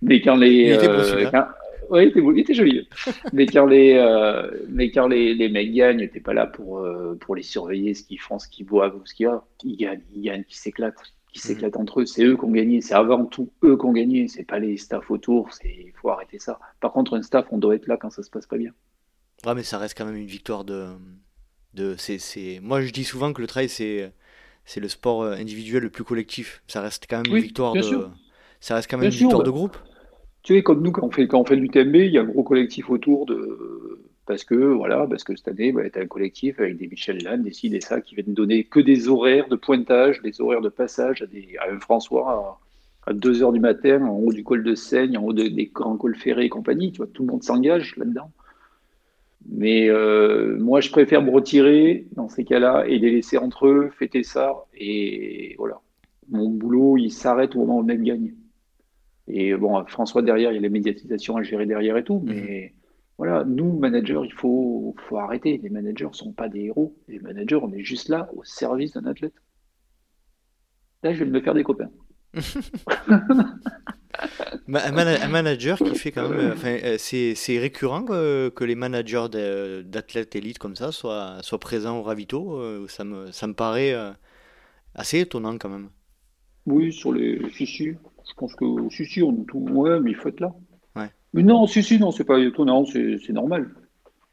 Mais quand les. Il était, euh, quand... ouais, il, était il était, joli. mais quand les, euh, mais quand les, les mecs gagnent, t'es pas là pour, euh, pour les surveiller, ce qu'ils font, ce qu'ils boivent ou ce qu'il y a. Ils gagnent, ils gagnent, ils s'éclatent. Ils mhm. s'éclatent entre eux. C'est eux qui ont gagné. C'est avant tout eux qui ont gagné. C'est pas les staffs autour. Il faut arrêter ça. Par contre, un staff, on doit être là quand ça se passe pas bien. Ouais, mais ça reste quand même une victoire de. de c'est, Moi, je dis souvent que le trail, c'est c'est le sport euh, individuel le plus collectif. Ça reste quand même une victoire de. Ça reste quand même une victoire de groupe. Tu sais, comme nous, quand on fait, quand on fait l'UTMB, il y a un gros collectif autour de. Parce que, voilà, parce que cette année, bah, tu as un collectif avec des Michel Lannes, des ci, des ça, qui viennent donner que des horaires de pointage, des horaires de passage à, des, à un François à, 2 h du matin, en haut du col de Seigne, en haut des grands cols ferrés et compagnie. Tu vois, tout le monde s'engage là-dedans. Mais euh, moi, je préfère me retirer dans ces cas-là et les laisser entre eux, fêter ça. Et voilà. Mon boulot, il s'arrête au moment où le mec gagne. Et bon, François, derrière, il y a les médiatisations à gérer derrière et tout. Mais mhm. voilà, nous, managers, il faut, faut arrêter. Les managers ne sont pas des héros. Les managers, on est juste là au service d'un athlète. Là, je vais me faire des copains. un, manager qui fait quand même. Euh, c'est récurrent que, les managers d'athlètes élites comme ça soient, soient présents au ravito. Euh, ça me, ça me paraît euh, assez étonnant quand même. Oui, sur les. Si, Je pense que. Si, si, on tout. Ouais, mais il faut être là. Ouais. Mais non, si, si, non, c'est pas étonnant, c'est normal.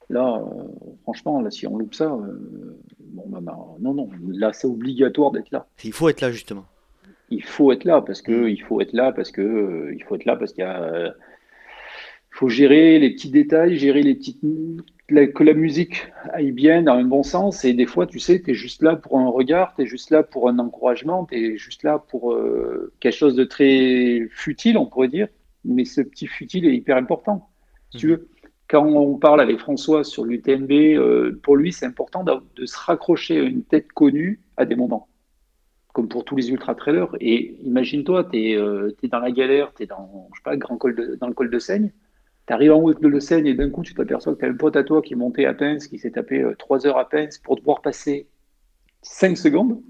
Là, franchement, là, si on loupe ça, bon, bah, bah, non, non, là, c'est obligatoire d'être là. Il faut être là, justement il faut être là parce que mm. il faut être là parce que euh, il faut être là parce qu'il y a euh, faut gérer les petits détails, gérer les petites que la musique aille bien dans un bon sens et des fois tu sais tu es juste là pour un regard, tu es juste là pour un encouragement, tu es juste là pour euh, quelque chose de très futile on pourrait dire, mais ce petit futile est hyper important. tu mm. veux quand on parle avec François sur l'UTMB, pour lui, c'est important de se raccrocher à une tête connue à des moments comme pour tous les ultra trailers. Et imagine-toi, tu es, euh, dans la galère, tu es dans, je sais pas, grand col dans le col de Seigne. Tu arrives en haut de le Seigne et d'un coup, tu t'aperçois que tu as un pote à toi qui est monté à Pince, qui s'est tapé 3 euh, heures à Pince pour devoir passer 5 secondes.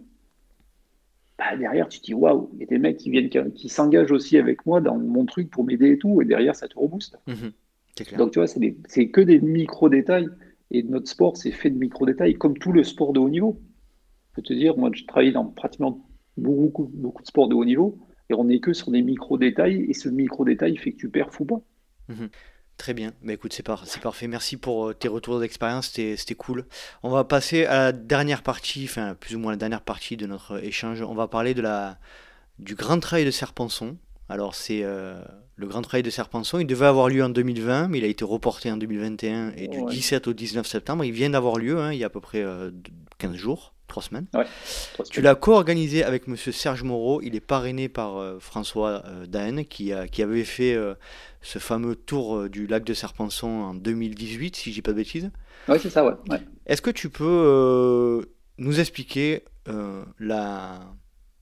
Bah, derrière, tu te dis waouh, il y a des mecs qui viennent, qui s'engagent aussi avec moi dans mon truc pour m'aider et tout. Et derrière, ça te rebooste. Mhm. Donc, tu vois, c'est que des micro-détails. Et notre sport, c'est fait de micro-détails, comme tout le sport de haut niveau. Je peux te dire, moi, je travaille dans pratiquement beaucoup, beaucoup de sports de haut niveau et on n'est que sur des micro-détails et ce micro-détail fait que tu perds fou pas. Mhm. Très bien, bah, écoute, c'est parfait. Merci pour euh, tes retours d'expérience, c'était cool. On va passer à la dernière partie, enfin plus ou moins la dernière partie de notre échange. On va parler de la, du Grand Trail de Serpenson. Alors c'est euh, le Grand Trail de Serpenson, il devait avoir lieu en 2020, mais il a été reporté en 2021 et du 17 au 19 septembre, il vient d'avoir lieu, hein, il y a à peu près 15 euh, jours trois semaines. Tu l'as co-organisé avec Monsieur Serge Moreau. Il est parrainé par euh, François euh, Daen, qui, a, qui avait fait euh, ce fameux tour du lac de Serpenson en 2018, si je dis pas de bêtises. Oui, c'est ça, ouais. Est-ce que tu peux nous expliquer la,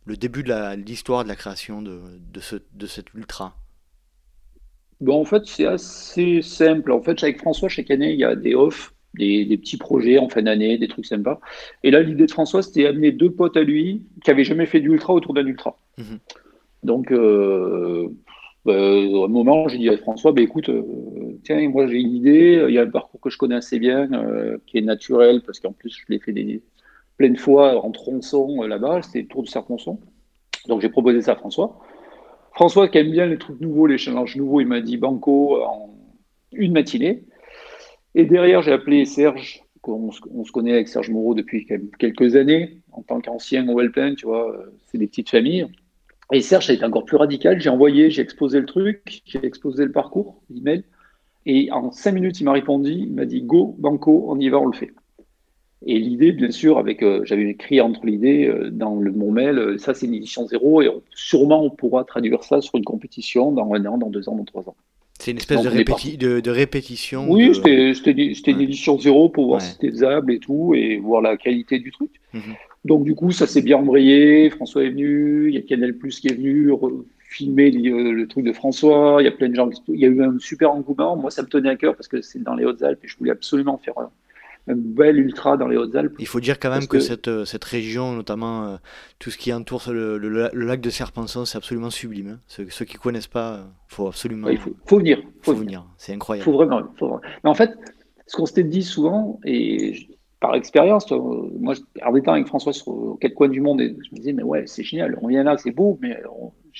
le début de l'histoire de, la création de, de, ce, de cet ultra? Bon, en fait, c'est assez simple. En fait, avec François, chaque année, il y a des offs, des, petits projets en fin d'année, des trucs sympas. Et là, l'idée de François, c'était d'amener deux potes à lui qui n'avaient jamais fait d'ultra autour d'un ultra. Mhm. Donc, euh, bah, à un moment, j'ai dit à François, bah, écoute, euh, tiens, moi j'ai une idée, il y a un parcours que je connais assez bien, euh, qui est naturel, parce qu'en plus, je l'ai fait des, plein de fois en tronçon là-bas, c'était le tour de Serponçon. Donc, j'ai proposé ça à François. François, qui aime bien les trucs nouveaux, les challenges nouveaux, il m'a dit Banco en une matinée. Et derrière, j'ai appelé Serge, on, se connaît avec Serge Moreau depuis quelques années, en tant qu'ancien au Wellplan, tu vois, c'est des petites familles. Et Serge, a été encore plus radical. J'ai envoyé, j'ai exposé le truc, j'ai exposé le parcours, l'email. Et en cinq minutes, il m'a répondu, il m'a dit Go, Banco, on y va, on le fait. Et l'idée, bien sûr, avec, euh, j'avais écrit entre l'idée euh, dans le, mon mail, euh, ça c'est une édition zéro, et sûrement on pourra traduire ça sur une compétition dans un an, dans deux ans, dans trois ans. C'est une espèce de, de, répétition. Oui, c'était une édition zéro pour voir si c'était faisable et tout, et voir la qualité du truc. Mhm. Donc du coup, ça s'est bien embrayé. François est venu, il y a Canal Plus qui est venu filmer le, truc de François. Il y a plein de gens. Il y a eu un super engouement. Moi, ça me tenait à cœur parce que c'est dans les Hautes-Alpes et je voulais absolument faire un, bel ultra dans les Hautes-Alpes. Il faut dire quand même que, Cette, euh, cette région, notamment euh, tout ce qui entoure le, lac de Serpenson, c'est absolument sublime. Hein. Ceux, ceux, qui ne connaissent pas, il faut absolument. il faut, venir. Faut, venir. C'est incroyable. Faut vraiment, faut vraiment. Mais en fait, ce qu'on s'était dit souvent, et par expérience, moi, en étant avec François sur quatre coins du monde, et je me disais, mais ouais, c'est génial, on vient là, c'est beau, mais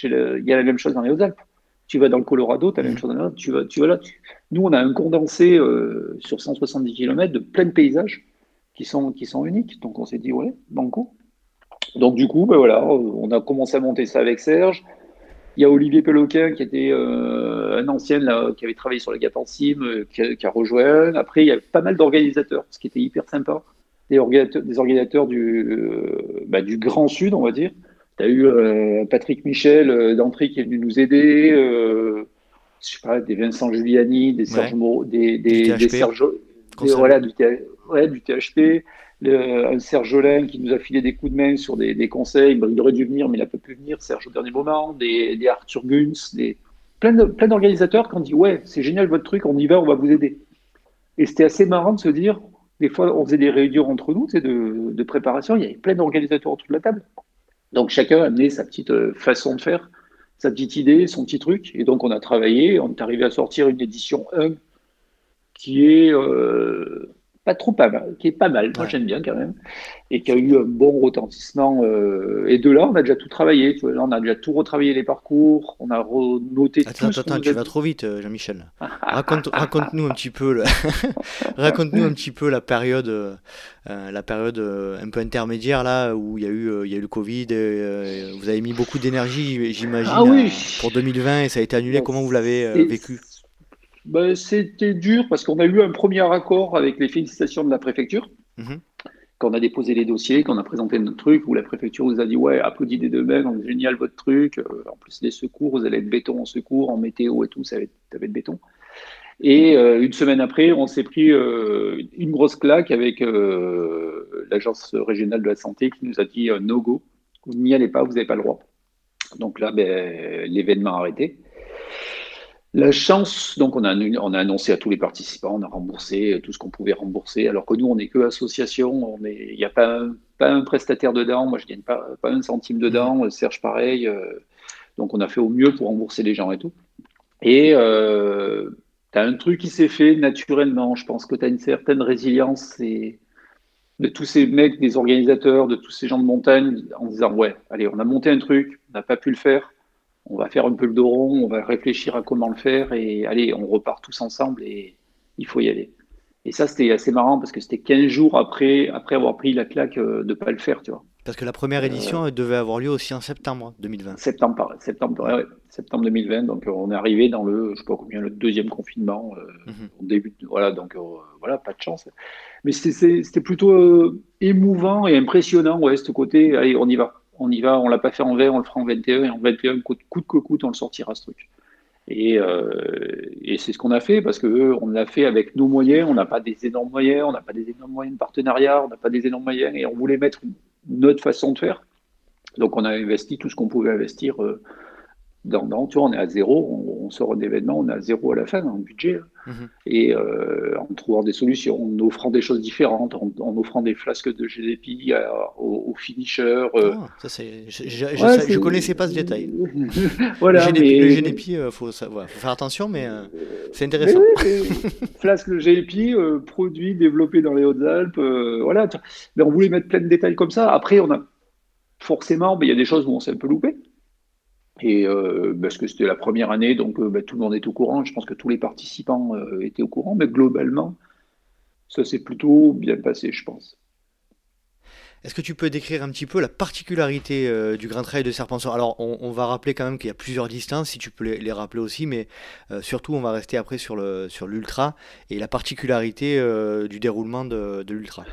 il y a la même chose dans les Hautes-Alpes. Tu vas dans le Colorado, tu as la même mm. chose tu vas, tu vas là. Nous, on a un condensé euh, sur 170 km de plein de paysages qui sont, qui sont uniques. Donc, on s'est dit, ouais, banco. Donc, du coup, ben voilà, on a commencé à monter ça avec Serge. Il y a Olivier Peloquin qui était euh, un ancien là, qui avait travaillé sur la Gap en Sim, euh, qui, a rejoint. Après, il y a pas mal d'organisateurs, ce qui était hyper sympa. Des organisateurs, des organisateurs du, bah, du Grand Sud, on va dire. Tu as eu Patrick Michel d'Entrée qui est venu nous aider. je sais pas, des Vincent Giuliani, des Serge des, des, des, Serge, voilà, du, ouais, du THP un Serge Jolin qui nous a filé des coups de main sur des, conseils. il aurait dû venir, mais il n'a pas pu venir. Serge au dernier moment. Des, Arthur Guns, des, plein, d'organisateurs qui ont dit Ouais, c'est génial votre truc, on y va, on va vous aider. Et c'était assez marrant de se dire des fois, on faisait des réunions entre nous de, de préparation. Il y avait plein d'organisateurs autour de la table. Donc chacun amenait sa petite euh, façon de faire, sa petite idée, son petit truc. Et donc on a travaillé, on est arrivé à sortir une édition 1 qui est euh, pas trop pas mal, qui est pas mal, moi j'aime bien quand même, et qui a eu un bon retentissement. Euh, et de là, on a déjà tout travaillé, tu vois, là, on a déjà tout retravaillé les parcours, on a noté attends, tout. Attends, attends, tu vas trop vite, euh, Jean-Michel. Raconte, raconte-nous un petit peu, raconte-nous un petit peu la période, euh, la période un peu intermédiaire là où il y a eu, il y a eu le Covid. vous avez mis beaucoup d'énergie, j'imagine, ah pour 2020 et ça a été annulé. Comment vous l'avez vécu? Ben, C'était dur parce qu'on a eu un premier accord avec les félicitations de la préfecture. Mhm. Quand on a déposé les dossiers, quand on a présenté notre truc, où la préfecture nous a dit Ouais, applaudis des deux mains, génial votre truc. Euh, en plus, les secours, vous allez être béton en secours, en météo et tout, ça va être, ça va être béton. Et euh, une semaine après, on s'est pris euh, une grosse claque avec l'agence régionale de la santé qui nous a dit no go, vous n'y allez pas, vous n'avez pas le droit. Donc là, ben, l'événement a arrêté. La chance, donc on a, on a annoncé à tous les participants, on a remboursé tout ce qu'on pouvait rembourser, alors que nous, on n'est que association, il n'y a pas un, pas un prestataire dedans, moi je ne gagne pas, pas un centime dedans, mmh. Serge pareil, euh, donc on a fait au mieux pour rembourser les gens et tout. Et euh, tu as un truc qui s'est fait naturellement, je pense que tu as une certaine résilience et de tous ces mecs, des organisateurs, de tous ces gens de montagne, en disant ouais, allez, on a monté un truc, on n'a pas pu le faire, on va faire un peu le dos rond, on va réfléchir à comment le faire et allez, on repart tous ensemble et il faut y aller. Et ça, c'était assez marrant parce que c'était 15 jours après, après avoir pris la claque euh, de ne pas le faire, tu vois. Parce que la première édition euh, devait avoir lieu aussi en septembre 2020. Septembre, septembre, septembre 2020. Donc euh, on est arrivé dans le, je sais pas combien, le deuxième confinement mhm. au début. Voilà, donc voilà, pas de chance. Mais c'était plutôt émouvant et impressionnant, ouais, ce côté. Allez, on y va on y va, on l'a pas fait en 20, on le fera en 21, et en 21, coûte, coûte que coûte, on le sortira ce truc. Euh, et, c'est ce qu'on a fait parce que on l'a fait avec nos moyens. On n'a pas des énormes moyens, on n'a pas des énormes moyens de partenariat, on n'a pas des énormes moyens et on voulait mettre une, autre façon de faire. Donc on a investi tout ce qu'on pouvait investir euh, dans, tu vois, on est à zéro, on, sort un événement, on est à zéro à la fin en budget. Hein. Mhm. Et euh, en trouvant des solutions, en offrant des choses différentes, en, offrant des flasques de GDP aux, finishers. Euh. Ah, ça c'est, je, ne connaissais pas ce détail. voilà, le GDP, il euh, faut, faut, faire attention, mais c'est intéressant. flasque GDP, produit développé dans les Hautes-Alpes, voilà. Mais on voulait mettre plein de détails comme ça. Après, on a forcément, il y a des choses où on s'est un peu loupé. Et euh, parce que c'était la première année, donc euh, bah, tout le monde est au courant. Je pense que tous les participants euh, étaient au courant, mais globalement, ça s'est plutôt bien passé, je pense. Est-ce que tu peux décrire un petit peu la particularité du Grand Trail de Serpenson? Alors, on, va rappeler quand même qu'il y a plusieurs distances, si tu peux les, rappeler aussi, mais surtout, on va rester après sur l'ultra sur et la particularité du déroulement de, de l'ultra.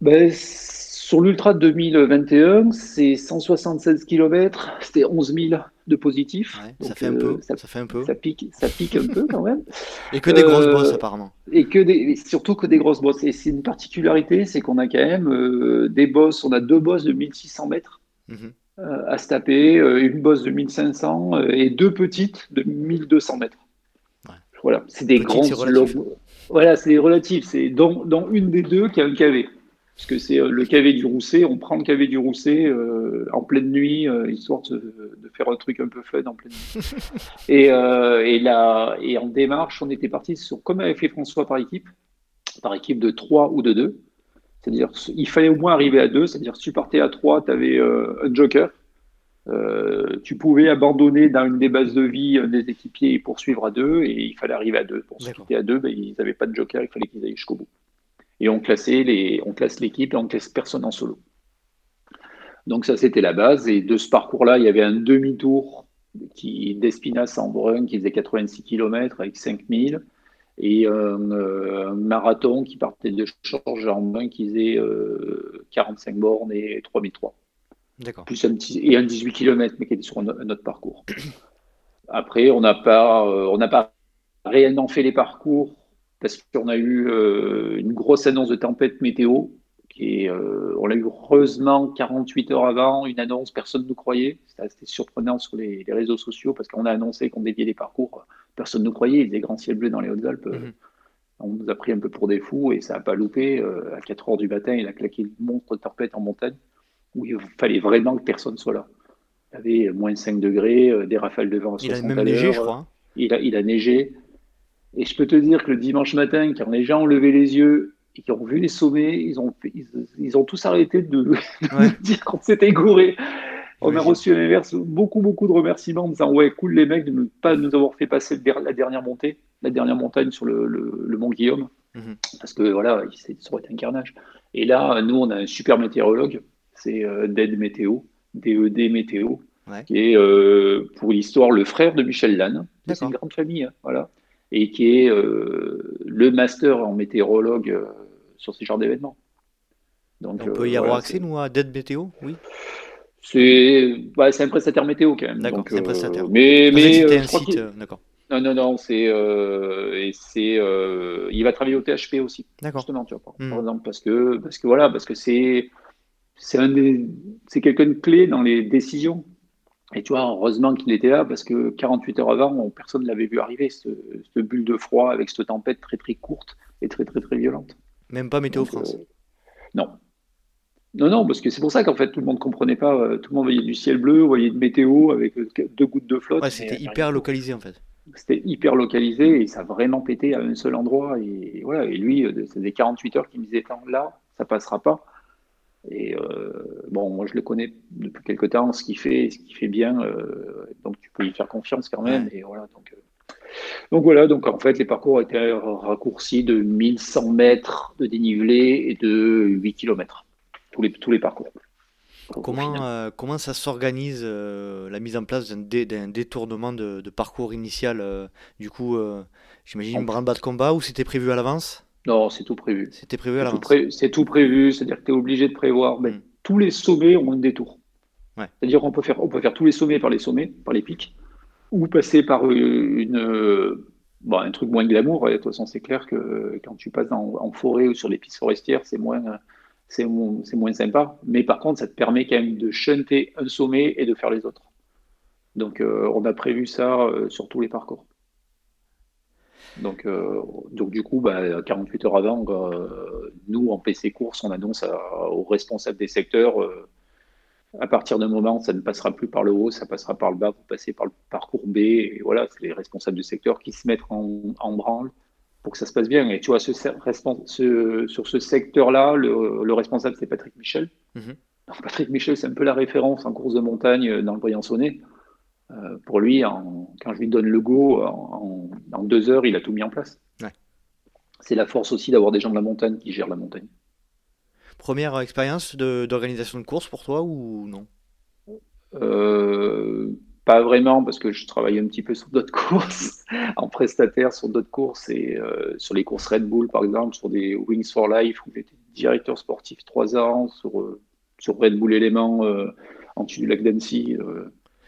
Ben, sur l'Ultra 2021, c'est 176 km, c'était 11 000 de positifs. ça fait un peu. Ça, fait un peu. Ça pique, ça pique un peu quand même. Et que des grosses euh, bosses apparemment. Et que des, surtout que des grosses bosses. Et c'est une particularité, c'est qu'on a quand même euh, des bosses. On a deux bosses de 1600 mètres mhm. euh, à se taper, une bosse de 1500 et deux petites de 1200 mètres. Voilà, c'est des grands. Voilà, c'est relatif. C'est dans, dans une des deux qui a un KV parce que c'est euh, le cavé du Rousset. On prend le cavé du Rousset euh, en pleine nuit, euh, histoire de, faire un truc un peu fun en pleine nuit. et, et, là, et en démarche, on était parti sur, comme avait fait François par équipe, par équipe de 3 ou de 2. C'est-à-dire il fallait au moins arriver à 2, c'est-à-dire si tu partais à 3, tu avais un joker. tu pouvais abandonner dans une des bases de vie des équipiers et poursuivre à 2, et il fallait arriver à 2. Pour se quitter à 2, ben, ils n'avaient pas de joker, il fallait qu'ils aillent jusqu'au bout et on, classait les, on classe l'équipe et on classe personne en solo. Donc ça, c'était la base. Et de ce parcours-là, il y avait un demi-tour qui d'Espinas en Brun qui faisait 86 km avec 5000 et euh, un, marathon qui partait de Chorges en Brun qui faisait 45 euh, bornes et 3003. D'accord. Plus un petit, et un 18 km, mais qui était sur un, autre parcours. Après, on n'a pas, euh, on n'a pas réellement fait les parcours parce qu'on a eu euh, une grosse annonce de tempête météo. Qui euh, on l'a eu heureusement 48 heures avant, une annonce, personne ne nous croyait. C'était surprenant sur les, réseaux sociaux parce qu'on a annoncé qu'on déviait les parcours. Personne ne nous croyait, il y avait grands ciels bleus dans les Hautes-Alpes. Mhm. On nous a pris un peu pour des fous et ça n'a pas loupé. Euh, à 4 heures du matin, il a claqué une monstre de tempête en montagne où il fallait vraiment que personne soit là. Il y avait moins 5 degrés, des rafales de vent à 60 Il a même neigé, je crois. Hein. Il a, il a neigé. Et je peux te dire que le dimanche matin, quand les gens ont levé les yeux et qui ont vu les sommets, ils ont, ils, ont tous arrêté de, dire qu'on s'était gouré. On a reçu beaucoup, beaucoup de remerciements en disant Ouais, cool les mecs de ne pas nous avoir fait passer la dernière montée, la dernière montagne sur le, le, mont Guillaume. Mhm. Parce que voilà, ça aurait été un carnage. Et là, nous, on a un super météorologue, c'est euh, Dead Météo, DED Météo, qui est euh, pour l'histoire le frère de Michel Lannes. C'est une grande famille, hein, voilà et qui est euh, le master en météorologue euh, sur ces genres d'événements. Donc, on peut y euh, avoir accès, nous, à Dead Météo Oui. C'est bah, un prestataire météo quand même. D'accord, c'est un prestataire. mais mais un site, d'accord. Non, non, non, c'est c'est il va travailler au THP aussi. D'accord. Justement, tu vois, par hmm. exemple, parce que parce que voilà, parce que c'est c'est quelqu'un de clé dans les décisions. Et tu vois, heureusement qu'il était là parce que 48 heures avant, personne ne l'avait vu arriver, cette, bulle de froid avec cette tempête très très courte et très très très violente. Même pas Météo France euh, Non. Non, non, parce que c'est pour ça qu'en fait tout le monde ne comprenait pas. Euh, tout le monde voyait du ciel bleu, voyait de météo avec euh, deux gouttes de flotte. Ouais, c'était hyper localisé en fait. C'était hyper localisé et ça a vraiment pété à un seul endroit. Et, voilà, et lui, c'est des 48 heures qui me disait là, ça passera pas. Et euh, bon, moi je le connais depuis quelque temps, ce qu'il fait, ce qu'il fait bien, euh, donc tu peux lui faire confiance quand même. Et voilà, donc, euh, donc voilà, donc en fait les parcours étaient raccourcis de 1100 mètres de dénivelé et de 8 km, tous les, tous les parcours. comment, comment ça s'organise la mise en place d'un détournement de, parcours initial Du coup, j'imagine un branle-bas de combat ou c'était prévu à l'avance? Non, c'est tout prévu. C'était prévu à l'avance. C'est tout prévu, c'est-à-dire que tu es obligé de prévoir. Mais hmm. Tous les sommets ont un détour. C'est-à-dire qu'on peut faire, on peut faire tous les sommets par les sommets, par les pics, ou passer par une, bon, un truc moins glamour. de toute façon, c'est clair que quand tu passes en forêt ou sur les pistes forestières, c'est moins, c'est moins sympa. Mais par contre, ça te permet quand même de chanter un sommet et de faire les autres. Donc, on a prévu ça sur tous les parcours. Donc, donc du coup, bah, 48 heures avant, nous, en PC course, on annonce aux responsables des secteurs à partir d'un moment, ça ne passera plus par le haut, ça passera par le bas, vous passez par le parcours B. Et voilà, c'est les responsables du secteur qui se mettent en, branle pour que ça se passe bien. Et tu vois, ce, sur ce secteur-là, le, responsable, c'est Patrick Michel. Mhm. Patrick Michel, c'est un peu la référence en course de montagne dans le Briançonnet. Euh, pour lui, quand je lui donne le go, en, deux heures, il a tout mis en place. C'est la force aussi d'avoir des gens de la montagne qui gèrent la montagne. Première expérience d'organisation de, course pour toi ou non? Euh, Pas vraiment, parce que je travaille un petit peu sur d'autres courses, en prestataire sur d'autres courses, et euh, sur les courses Red Bull par exemple, sur des Wings for Life, où j'étais directeur sportif trois ans, sur, euh, sur Red Bull Éléments en dessous du lac d'Annecy.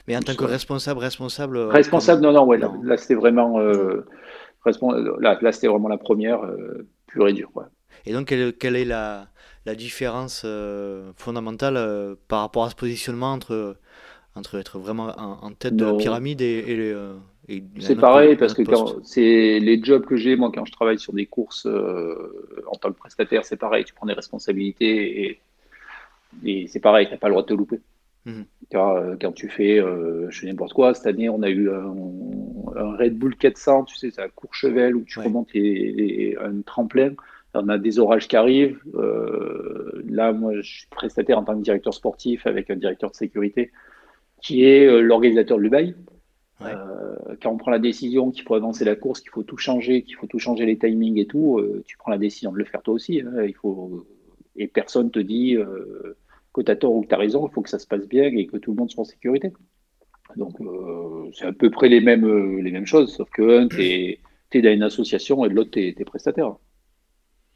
Mais en tant que responsable, responsable Responsable, non, non, ouais, là, c'était vraiment, là, là c'était vraiment la première, pure et dure. Ouais. Et donc, quelle, quelle est la, la différence euh, fondamentale euh, par rapport à ce positionnement entre, entre être vraiment en, tête de la pyramide et, euh, c'est pareil parce que c'est les jobs que j'ai moi quand je travaille sur des courses en tant que prestataire c'est pareil tu prends des responsabilités et, c'est pareil tu n'as pas le droit de te louper mhm. quand tu fais je sais n'importe quoi cette année on a eu un, Red Bull 400 tu sais c'est à Courchevel où tu remontes un tremplin on a des orages qui arrivent. Euh, là, moi, je suis prestataire en tant que directeur sportif avec un directeur de sécurité qui est euh, l'organisateur bail. Euh, quand on prend la décision qu'il faut avancer la course, qu'il faut tout changer, qu'il faut tout changer les timings et tout, tu prends la décision de le faire toi aussi. Hein. il faut et personne te dit que tu as tort ou que tu as raison. Il faut que ça se passe bien et que tout le monde soit en sécurité. Donc c'est à peu près les mêmes les mêmes choses, sauf que un, tu es, dans une association et de l'autre tu es prestataire.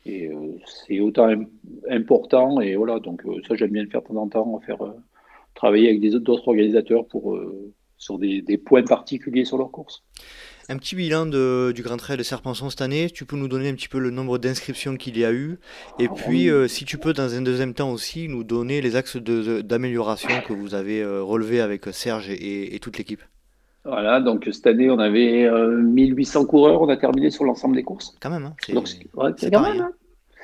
Et euh, c'est autant important. Et voilà, donc euh, ça, j'aime bien le faire de temps en temps, faire euh, travailler avec d'autres organisateurs pour, sur des, points particuliers sur leur course. Un petit bilan de, du Grand Trail de Serpenson cette année, tu peux nous donner un petit peu le nombre d'inscriptions qu'il y a eu, et ah, puis si tu peux dans un deuxième temps aussi nous donner les axes d'amélioration que vous avez relevés avec Serge et, toute l'équipe. Voilà, donc cette année on avait 1800 coureurs, on a terminé sur l'ensemble des courses. Quand même, hein, c'est quand même, hein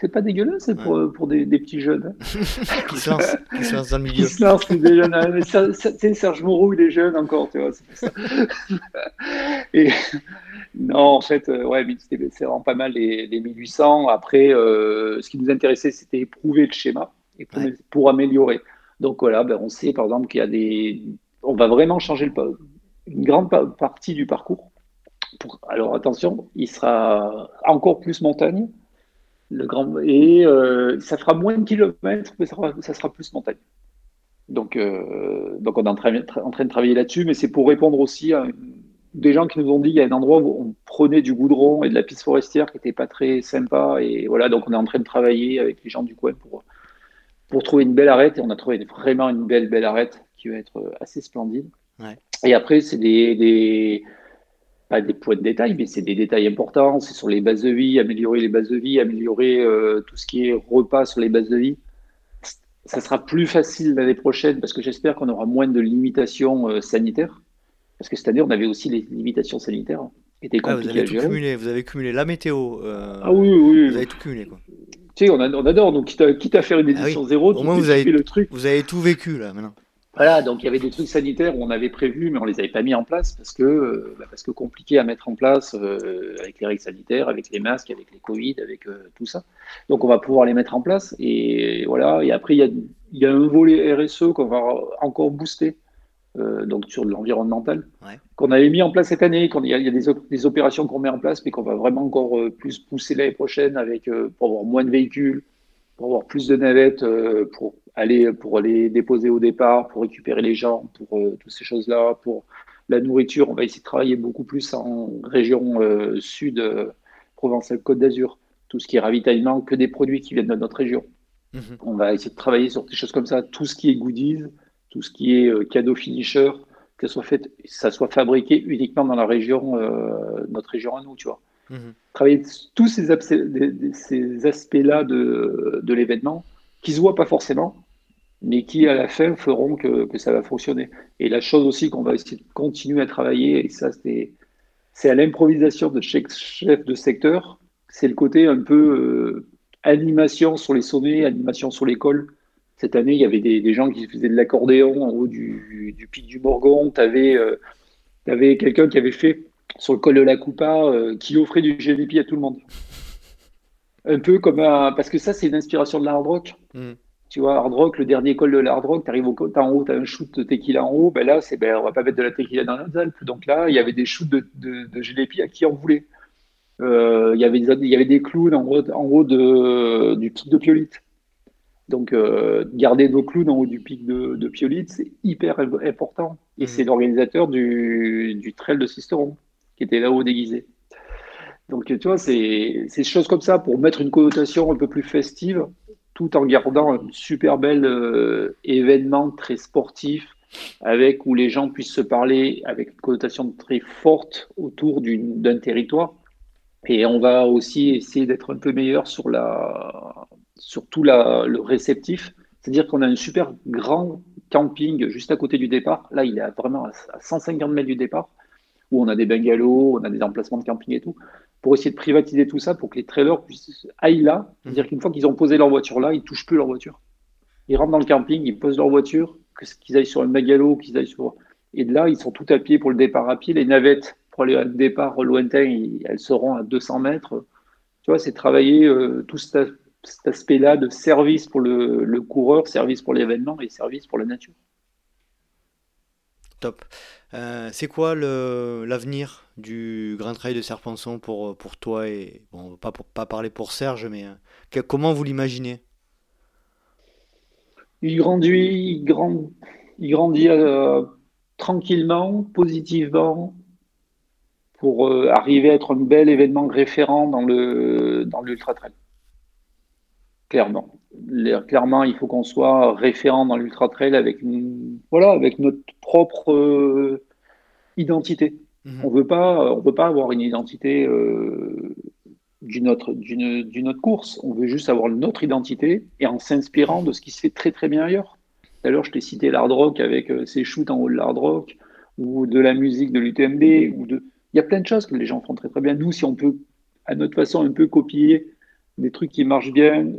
c'est pas dégueulasse c'est pour, pour des, des, petits jeunes. qui, se lancent, qui se lancent dans le milieu. Qui se lancent, des jeunes. Mais ça, ça, Serge Moreau, il est jeune encore, tu vois. Ça. Et non, en fait, euh, ouais, c'est vraiment pas mal les, les 1800. Après, euh, ce qui nous intéressait, c'était éprouver le schéma et pour, pour améliorer. Donc voilà, ben, on sait par exemple qu'il y a des. On va vraiment changer le, une grande partie du parcours. Pour... Alors attention, il sera encore plus montagne le grand, et euh, ça fera moins de kilomètres, mais ça, sera, plus montagne. Donc, euh, donc on est en train, en train de travailler là-dessus, mais c'est pour répondre aussi à des gens qui nous ont dit qu'il y a un endroit où on prenait du goudron et de la piste forestière qui n'était pas très sympa. Et voilà, donc on est en train de travailler avec les gens du coin pour, pour trouver une belle arête. Et on a trouvé vraiment une belle, belle arête qui va être assez splendide. Et après, c'est des, pas des points de détail, mais c'est des détails importants. C'est sur les bases de vie, améliorer les bases de vie, améliorer euh, tout ce qui est repas sur les bases de vie. Ça sera plus facile l'année prochaine parce que j'espère qu'on aura moins de limitations euh, sanitaires. Parce que cette année, on avait aussi les limitations sanitaires qui étaient ah, vous, avez tout cumulé, vous avez cumulé la météo. Euh, ah oui, oui. Vous avez tout cumulé. Quoi. Tu sais, on, adore. Donc, quitte à, faire une ah édition zéro, au moins vous avez, le truc. vous avez tout vécu là maintenant. Voilà, donc il y avait des trucs sanitaires où on avait prévu, mais on les avait pas mis en place parce que euh, bah, parce que compliqué à mettre en place euh, avec les règles sanitaires, avec les masques, avec les Covid, avec euh, tout ça. Donc on va pouvoir les mettre en place et voilà. Et après il y a, y a un volet RSE qu'on va encore booster. donc sur l'environnemental, qu'on avait mis en place cette année, il y a, y a des, des, opérations qu'on met en place, mais qu'on va vraiment encore plus pousser l'année prochaine avec pour avoir moins de véhicules, pour avoir plus de navettes, pour aller pour aller déposer au départ, pour récupérer les gens, pour euh, toutes ces choses-là, pour la nourriture. On va essayer de travailler beaucoup plus en région euh, sud, euh, Provence-Côte d'Azur. Tout ce qui est ravitaillement, que des produits qui viennent de notre région. Mhm. On va essayer de travailler sur des choses comme ça. Tout ce qui est goodies, tout ce qui est cadeau finisher, que ça soit fait, ça soit fabriqué uniquement dans la région, notre région à nous, tu vois. Mhm. Travailler tous ces, ces aspects-là de, de l'événement qui se voient pas forcément, mais qui à la fin feront que, ça va fonctionner. Et la chose aussi qu'on va essayer de continuer à travailler, et ça c'est à l'improvisation de chaque chef de secteur, c'est le côté un peu euh, animation sur les sommets, animation sur l'école. Cette année, il y avait des, gens qui faisaient de l'accordéon en haut du, pic du Morgon. Tu avais, euh, quelqu'un qui avait fait sur le col de la Coupa, euh, qui offrait du GDP à tout le monde. Un peu comme un, parce que ça, c'est une inspiration de l'hard rock. Mm. Tu vois, hard rock, le dernier col de l'hard rock, tu arrives au, en haut, tu as un shoot de tequila en haut. Ben là, c'est, ben, on va pas mettre de la tequila dans les Alpes. Donc là, il y avait des shoots de, de, de à qui on voulait. Euh, il, y avait des, il y avait des clowns en haut, en haut de, du pic de Piolite. Donc, euh, garder nos clowns en haut du pic de, de Piolite, c'est hyper important. Et mm. c'est l'organisateur du, du trail de Sisteron qui était là-haut déguisé. Donc, tu vois, c'est des choses comme ça pour mettre une connotation un peu plus festive, tout en gardant un super bel euh, événement très sportif, avec où les gens puissent se parler avec une connotation très forte autour d'un territoire. Et on va aussi essayer d'être un peu meilleur sur, la, tout le réceptif. C'est-à-dire qu'on a un super grand camping juste à côté du départ. Là, il est vraiment à 150 mètres du départ où on a des bungalows, on a des emplacements de camping et tout, pour essayer de privatiser tout ça pour que les trailers puissent aillent là. C'est-à-dire mmh. qu'une fois qu'ils ont posé leur voiture là, ils touchent plus leur voiture. Ils rentrent dans le camping, ils posent leur voiture, qu'ils aillent sur un bungalow, qu'ils aillent sur. Et de là, ils sont tout à pied pour le départ à pied. Les navettes pour aller au départ lointain, elles seront à 200 mètres. Tu vois, c'est travailler euh, tout cet, aspect-là de service pour le, le coureur, service pour l'événement et service pour la nature. Top. Euh, c'est quoi l'avenir du Grand Trail de Serpenson pour, pour toi et bon, pas pour pas parler pour Serge, mais euh, comment vous l'imaginez? Il grandit, il, grand, il grandit euh, tranquillement, positivement, pour arriver à être un bel événement référent dans le dans l'ultra trail. Clairement clairement, il faut qu'on soit référent dans l'ultra trail avec voilà, avec notre propre euh, identité. Mhm. On veut pas, on veut pas avoir une identité euh, d'une autre, d'une autre course. On veut juste avoir notre identité et en s'inspirant de ce qui se fait très très bien ailleurs. Tout à l'heure, je t'ai cité l'hard rock avec euh, ses shoots en haut de l'hard rock ou de la musique de l'UTMB ou de. Il y a plein de choses que les gens font très très bien. Nous, si on peut à notre façon un peu copier des trucs qui marchent bien,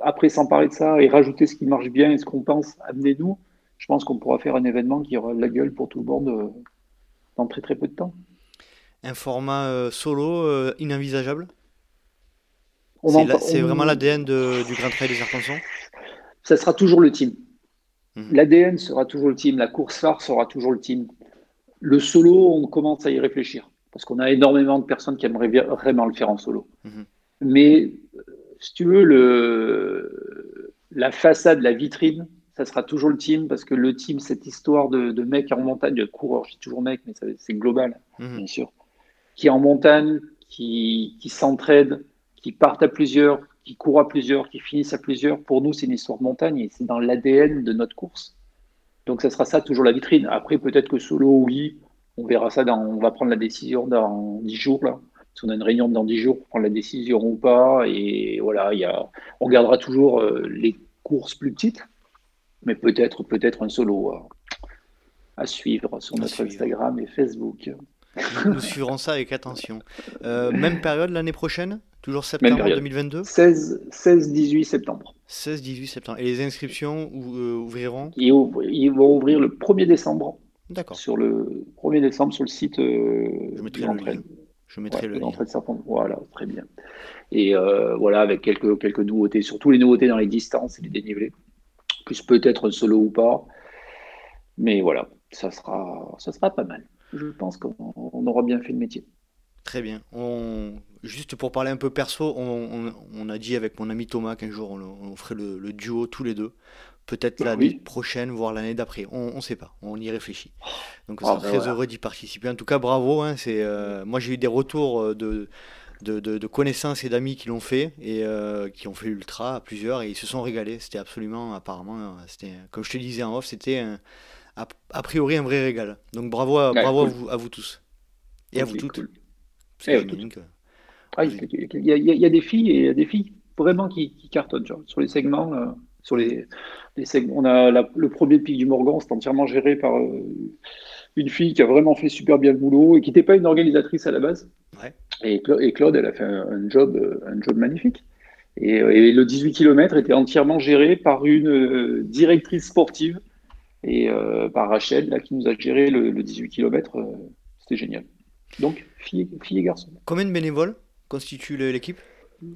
après s'emparer de ça et rajouter ce qui marche bien et ce qu'on pense, amenez-nous. Je pense qu'on pourra faire un événement qui aura la gueule pour tout le monde euh, dans très très peu de temps. Un format euh, solo euh, inenvisageable? C'est vraiment l'ADN du Grand Trail des Arkansas Ça sera toujours le team. Mhm. L'ADN sera toujours le team, la course phare sera toujours le team. Le solo, on commence à y réfléchir parce qu'on a énormément de personnes qui aimeraient vraiment le faire en solo. Mhm. Mais si tu veux, le, la façade, la vitrine, ça sera toujours le team parce que le team, cette histoire de, de mec en montagne, de coureur, je dis toujours mec, mais c'est global, mhm. bien sûr, qui est en montagne, qui, qui s'entraide, qui partent à plusieurs, qui courent à plusieurs, qui finissent à plusieurs. Pour nous, c'est une histoire de montagne et c'est dans l'ADN de notre course. Donc, ça sera ça toujours la vitrine. Après, peut-être que solo, oui, on verra ça dans, on va prendre la décision dans 10 jours là on a une réunion dans 10 jours pour prendre la décision ou pas. Et voilà, il y a, on gardera toujours euh, les courses plus petites, mais peut-être peut-être un solo à, suivre sur notre Instagram et Facebook. Nous suivrons ça avec attention. Euh, même période l'année prochaine? Toujours septembre 2022 16-18 septembre. 16-18 septembre. Et les inscriptions euh, ouvriront? Ils, vont ouvrir le 1er décembre. D'accord. Sur le 1er décembre sur le site Je mettrai le je mettrai le lien. Voilà, très bien. Et euh, voilà, avec quelques, quelques nouveautés, surtout les nouveautés dans les distances et les dénivelés. Plus peut-être un solo ou pas. Mais voilà, ça sera, ça sera pas mal. Je pense qu'on aura bien fait le métier. Très bien. On... Juste pour parler un peu perso, on, a dit avec mon ami Thomas qu'un jour on, ferait le, duo tous les deux peut-être l'année prochaine, voire l'année d'après. On ne sait pas, on y réfléchit. Donc on ah, sera bah très heureux d'y participer. En tout cas, bravo. Hein, c'est, euh, moi, j'ai eu des retours euh, de, de, connaissances et d'amis qui l'ont fait et euh, qui ont fait l'ultra à plusieurs et ils se sont régalés. C'était absolument, apparemment, c'était, comme je te disais en off, c'était a, priori un vrai régal. Donc bravo, à, bravo à, vous, tous. Et à vous toutes. il y, a des filles et des filles vraiment qui, cartonnent sur les segments. Sur les, on a le premier pic du Morgan, c'est entièrement géré par une fille qui a vraiment fait super bien le boulot et qui n'était pas une organisatrice à la base. Et, Claude, elle a fait un, job, un job magnifique. Et, le 18 km était entièrement géré par une directrice sportive et par Rachel là, qui nous a géré le, 18 km. C'était génial. Donc, filles, et garçons. Combien de bénévoles constituent l'équipe?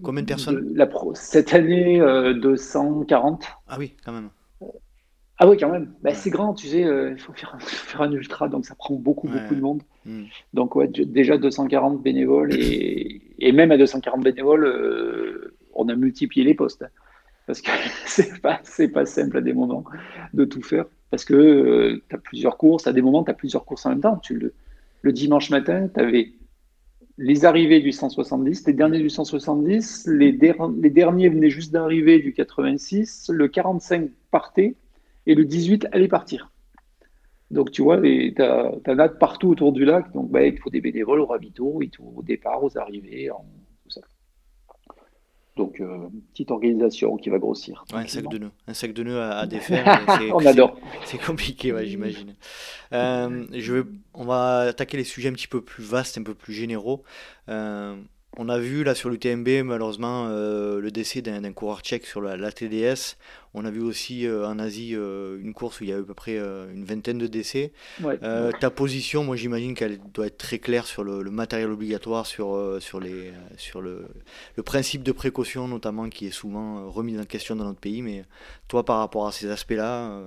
Combien de personnes la Cette année, 240. Euh, ah oui, quand même. Ah oui, quand même. Bah, C'est grand, tu sais, euh, il faut, faire, un ultra, donc ça prend beaucoup, beaucoup de monde. Hmm. Donc, ouais, déjà 240 bénévoles, et, même à 240 bénévoles, euh, on a multiplié les postes. Parce que c'est pas, pas simple à des moments de tout faire. Parce que tu as plusieurs courses, à des moments, tu as plusieurs courses en même temps. Tu le, le dimanche matin, tu avais les arrivées du 170, les derniers du 170, les, derniers venaient juste d'arriver du 86, le 45 partait et le 18 allait partir. Donc tu vois, tu as, as partout autour du lac, donc bah, il faut des bénévoles au ravito, au départ, aux arrivées, ça. Donc, euh, petite organisation qui va grossir. un sac de nœuds, un sac de nœuds à, défaire. on adore. C'est compliqué, j'imagine. Euh, on va attaquer les sujets un petit peu plus vastes, un peu plus généraux. Euh, on a vu là sur l'UTMB malheureusement euh, le décès d'un coureur tchèque sur la, TDS. On a vu aussi euh, en Asie euh, une course où il y a eu à peu près une vingtaine de décès. ta position, moi j'imagine qu'elle doit être très claire sur le, matériel obligatoire, sur, sur, les, sur le, le, principe de précaution notamment qui est souvent remis en question dans notre pays. Mais toi par rapport à ces aspects-là,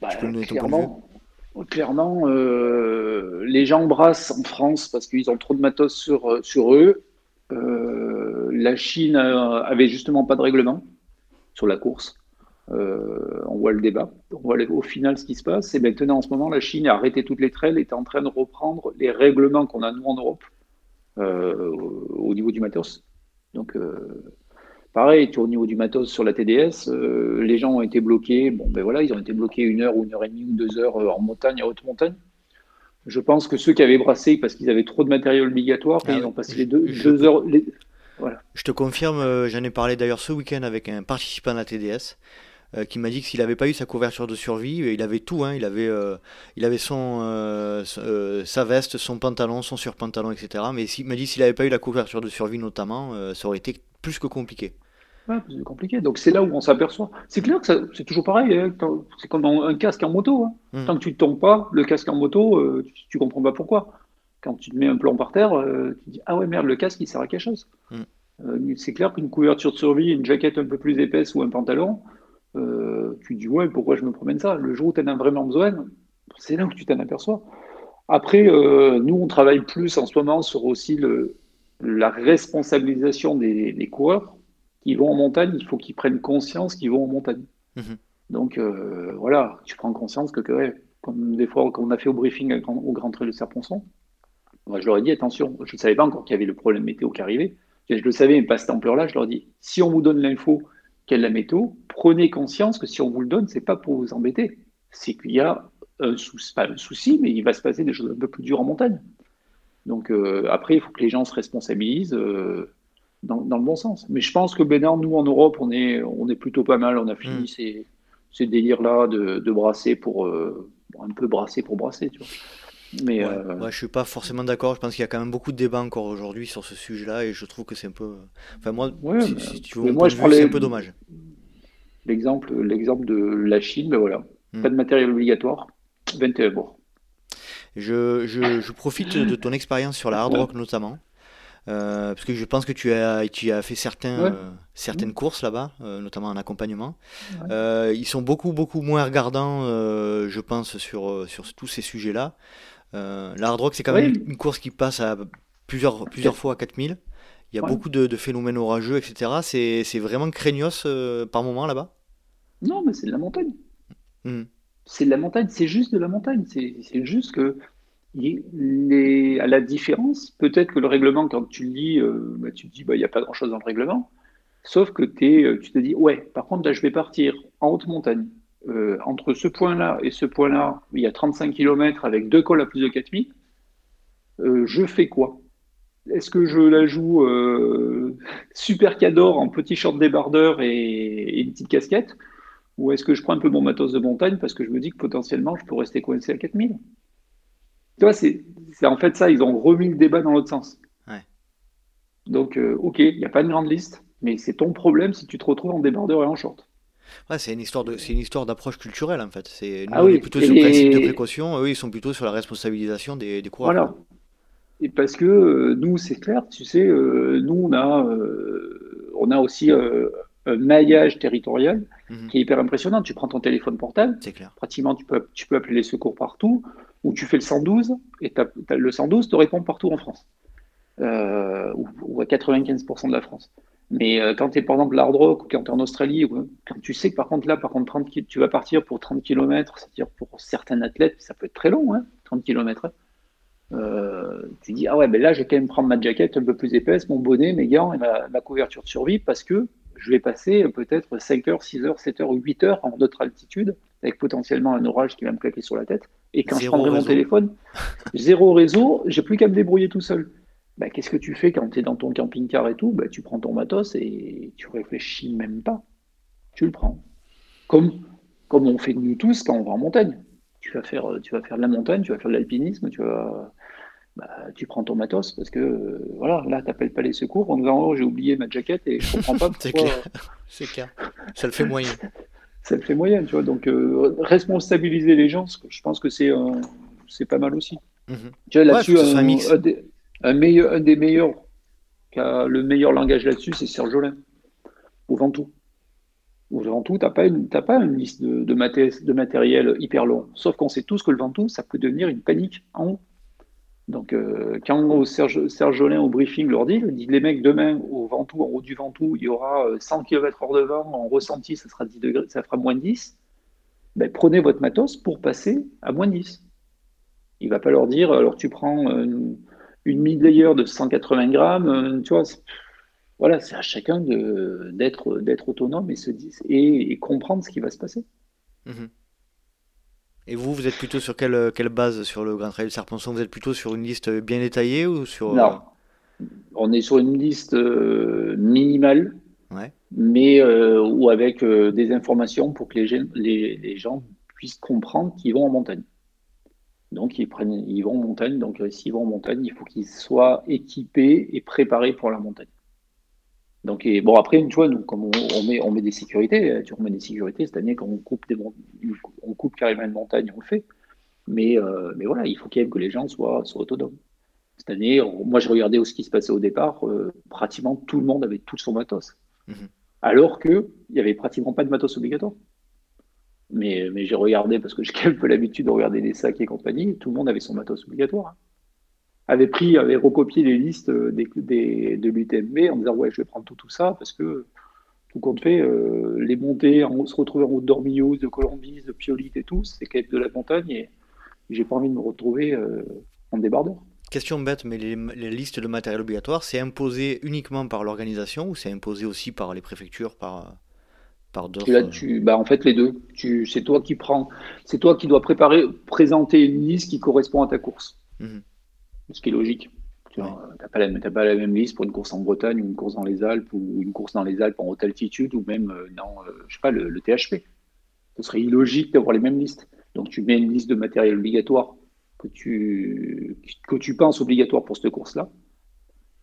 bah, tu peux nous donner ton point de vue Clairement, les gens brassent en France parce qu'ils ont trop de matos sur, sur eux euh, la Chine avait justement pas de règlement sur la course. Euh, on voit le débat. On voit au final ce qui se passe. Et maintenant, en ce moment, la Chine a arrêté toutes les trails et est en train de reprendre les règlements qu'on a nous en Europe euh, au niveau du matos. Donc, pareil, au niveau du matos sur la TDS, les gens ont été bloqués. Bon, ben voilà, ils ont été bloqués une heure ou une heure et demie ou deux heures en montagne, à haute montagne. Je pense que ceux qui avaient brassé parce qu'ils avaient trop de matériel obligatoire, ah ils ont passé les deux, heures. Voilà. Je te confirme, euh, j'en ai parlé d'ailleurs ce week-end avec un participant de la TDS euh, qui m'a dit que s'il n'avait pas eu sa couverture de survie, euh, il avait tout. Hein, il avait, il avait son, sa veste, son pantalon, son surpantalon, etc. Mais il m'a dit s'il n'avait pas eu la couverture de survie notamment, ça aurait été plus que compliqué. Ouais, c'est compliqué. Donc c'est là où on s'aperçoit. C'est clair que c'est toujours pareil. Hein. C'est comme un casque en moto. Hein. Hmm. Tant que tu ne tombes pas, le casque en moto, euh, tu, ne comprends pas pourquoi. Quand tu te mets un plomb par terre, euh, tu te dis ah ouais merde, le casque il sert à quelque chose. Hmm. Euh, c'est clair qu'une couverture de survie, une jaquette un peu plus épaisse ou un pantalon, tu te dis ouais pourquoi je me promène ça? Le jour où tu en as vraiment besoin, c'est là où tu t'en aperçois. Après, nous on travaille plus en ce moment sur aussi le, la responsabilisation des, des coureurs qui vont en montagne, il faut qu'ils prennent conscience qu'ils vont en montagne. Mhm. Donc euh, voilà, tu prends conscience que, comme des fois qu'on a fait au briefing au Grand Trail de Serponçon, moi je leur ai dit attention, je ne savais pas encore qu'il y avait le problème météo qui arrivait. Je le savais, mais pas cette ampleur-là. Je leur ai dit si on vous donne l'info qu'elle la météo, prenez conscience que si on vous le donne, c'est pas pour vous embêter. C'est qu'il y a un souci, pas un souci, mais il va se passer des choses un peu plus dures en montagne. Donc euh, après, il faut que les gens se responsabilisent. Euh, dans, le bon sens. Mais je pense que Bénin, nous en Europe, on est, on est plutôt pas mal. On a fini mm. ces, délires-là de, de, brasser pour euh, un peu brasser pour brasser. Tu vois. Mais euh, je suis pas forcément d'accord. Je pense qu'il y a quand même beaucoup de débats encore aujourd'hui sur ce sujet-là et je trouve que c'est un peu. Enfin, moi, si, tu veux, moi, je c'est un peu dommage. L'exemple, l'exemple de la Chine, ben voilà, mm. pas de matériel obligatoire, 21 bon. Je, je, je, profite de ton expérience sur la hard rock notamment. Euh, parce que je pense que tu as, tu as fait certains, euh, certaines mmh. courses là-bas, euh, notamment en accompagnement. ils sont beaucoup, beaucoup moins regardants, je pense, sur, sur tous ces sujets-là. la hard rock, c'est quand même une course qui passe à plusieurs, plusieurs fois à 4000. Il y a beaucoup de, phénomènes orageux, etc. C'est vraiment craignos par moment là-bas? Non, mais c'est de la montagne. Mmh. C'est de la montagne, c'est juste de la montagne. C'est juste que à la différence, peut-être que le règlement, quand tu le lis, euh, bah, tu te dis, bah, il n'y a pas grand-chose dans le règlement. Sauf que euh, tu te dis, ouais, par contre, là, je vais partir en haute montagne. Euh, entre ce point-là et ce point-là, il y a 35 km avec deux cols à plus de 4000. je fais quoi? Est-ce que je la joue super cador en petit short débardeur et, une petite casquette? Ou est-ce que je prends un peu mon matos de montagne parce que je me dis que potentiellement je peux rester coincé à 4000 Tu vois, c'est en fait ça, ils ont remis le débat dans l'autre sens. Donc, euh, ok, il n'y a pas une grande liste, mais c'est ton problème si tu te retrouves en débardeur et en short. Ouais, c'est une histoire de, c'est une histoire d'approche culturelle en fait. C'est, nous, ah on est plutôt sur le principe de précaution, eux ils sont plutôt sur la responsabilisation des, des coureurs. Voilà. Et parce que euh, nous, c'est clair, tu sais, euh, nous on a, on a aussi un maillage territorial mhm. qui est hyper impressionnant. Tu prends ton téléphone portable, c'est clair. pratiquement tu peux, tu peux appeler les secours partout, ou tu fais le 112 et le 112 te répond partout en France, euh, ou, à 95% de la France. Mais euh, quand tu es par exemple l'hard rock ou quand tu es en Australie, ou, quand tu sais que par contre là, par contre, 30, tu vas partir pour 30 km, c'est-à-dire pour certains athlètes, ça peut être très long, hein, 30 km. Euh, tu dis, ah ouais, ben là, je vais quand même prendre ma jaquette un peu plus épaisse, mon bonnet, mes gants et ma, ma couverture de survie parce que je vais passer peut-être 5 heures, 6 heures, 7 heures, 8 heures en d'autres altitudes, avec potentiellement un orage qui va me claquer sur la tête. Et quand je prendrai mon téléphone, zéro réseau, j'ai plus qu'à me débrouiller tout seul. Bah, Qu'est-ce que tu fais quand tu es dans ton camping-car et tout? Bah, Tu prends ton matos et tu réfléchis même pas. Tu le prends. Comme, comme on fait nous tous quand on va en montagne. Tu vas faire, tu vas faire de la montagne, tu vas faire de l'alpinisme, tu vas bah, tu prends ton matos parce que euh, voilà, là, t'appelles pas les secours en disant oh, j'ai oublié ma jaquette et je comprends pas c'est clair, c'est clair. Ça le fait moyen. ça le fait moyen, tu vois. Donc euh, responsabiliser les gens, je pense que c'est c'est pas mal aussi. Tu vois, là-dessus, un, meilleur, un des meilleurs qui a le meilleur langage là-dessus, c'est Serge Jolin au Ventoux. Au Ventoux, tu n'as pas, une, pas une liste de, de, de matériel hyper long. Sauf qu'on sait tous que le Ventoux, ça peut devenir une panique en haut. Donc, euh, quand Serge, Jolin au briefing leur dit, dit les mecs, demain au Ventoux, en haut du Ventoux, il y aura 100 km/h de vent, en ressenti, ça sera 10 degrés, ça fera moins 10. Ben, prenez votre matos pour passer à moins 10. Il va pas leur dire, alors tu prends une, une mid-layer de 180 grammes, euh, tu vois, voilà, c'est à chacun d'être autonome et, se, et, et, comprendre ce qui va se passer. Mmh et vous, vous êtes plutôt sur quelle, quelle base sur le Grand Trail Serpenson Vous êtes plutôt sur une liste bien détaillée ou sur... Non, on est sur une liste euh, minimale, mais euh, ou avec euh, des informations pour que les, les, les gens puissent comprendre qu'ils vont en montagne. Donc ils, prennent, ils vont en montagne, donc s'ils vont en montagne, il faut qu'ils soient équipés et préparés pour la montagne. Donc, bon, après, tu vois, nous, comme on, met, on met des sécurités, euh, tu remets des sécurités, cette année, quand on coupe, des, on coupe carrément une montagne, on le fait. Mais, euh, mais voilà, il faut quand même que les gens soient, soient autonomes. Cette année, moi, je regardais ce qui se passait au départ, euh, pratiquement tout le monde avait tout son matos. Mhm. Alors qu'il n'y avait pratiquement pas de matos obligatoire. Mais, mais j'ai regardé, parce que j'ai un peu l'habitude de regarder des sacs et compagnie, tout le monde avait son matos obligatoire. Avait pris, avait recopié les listes des, des, de l'UTMB en disant ouais je vais prendre tout, tout ça parce que tout compte fait, euh, les montées, en, se retrouver en route d'Ormillos, de Colombis, de Piolite et tout, c'est quand même de la montagne et j'ai pas envie de me retrouver euh, en débardeur. Question bête, mais les, listes de matériel obligatoire, c'est imposé uniquement par l'organisation ou c'est imposé aussi par les préfectures, par, par d'autres Là, tu, bah, en fait, les deux. c'est toi qui prends, c'est toi qui dois préparer, présenter une liste qui correspond à ta course. Mhm ce qui est logique. Tu n'as pas, la même liste pour une course en Bretagne ou une course dans les Alpes ou une course dans les Alpes en haute altitude ou même euh, dans, euh, je sais pas, le, THP. Ce serait illogique d'avoir les mêmes listes. Donc tu mets une liste de matériel obligatoire que tu, que tu penses obligatoire pour cette course-là.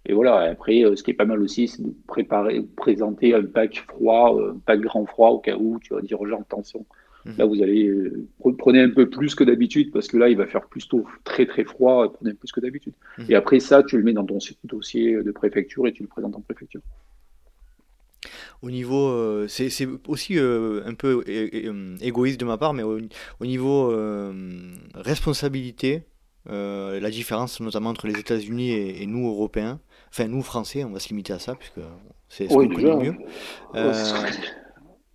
Et voilà, après, euh, ce qui est pas mal aussi, c'est de préparer, présenter un pack froid, un pack grand froid au cas où tu vas dire aux gens, attention, Mhm. Là, vous allez euh, prenez un peu plus que d'habitude parce que là, il va faire plutôt très très froid. Prenez plus que d'habitude. Mhm. Et après ça, tu le mets dans ton dossier de préfecture et tu le présentes en préfecture. Au niveau, euh, c'est aussi euh, un peu égoïste de ma part, mais au, niveau responsabilité, la différence notamment entre les États-Unis et, nous Européens, enfin nous Français, on va se limiter à ça puisque c'est ce qu'on connaît mieux.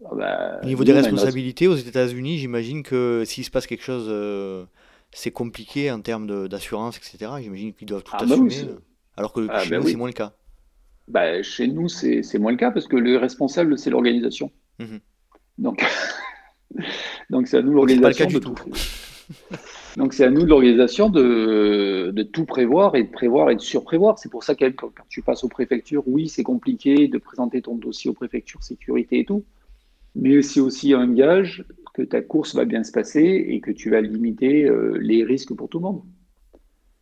Ah bah, Au niveau des responsabilités aux États-Unis, j'imagine que s'il se passe quelque chose, euh, c'est compliqué en termes d'assurance, etc. J'imagine qu'ils doivent tout ah bah assumer. alors que ah chez bah nous, c'est moins le cas. Bah, chez nous, c'est moins le cas parce que le responsable, c'est l'organisation. Mhm. Donc, donc c'est à nous l'organisation de tout. Donc c'est à nous de l'organisation de, de, tout prévoir et de prévoir et de surprévoir. C'est pour ça que quand tu passes aux préfectures, oui, c'est compliqué de présenter ton dossier aux préfectures sécurité et tout. Mais c'est aussi un gage que ta course va bien se passer et que tu vas limiter les risques pour tout le monde.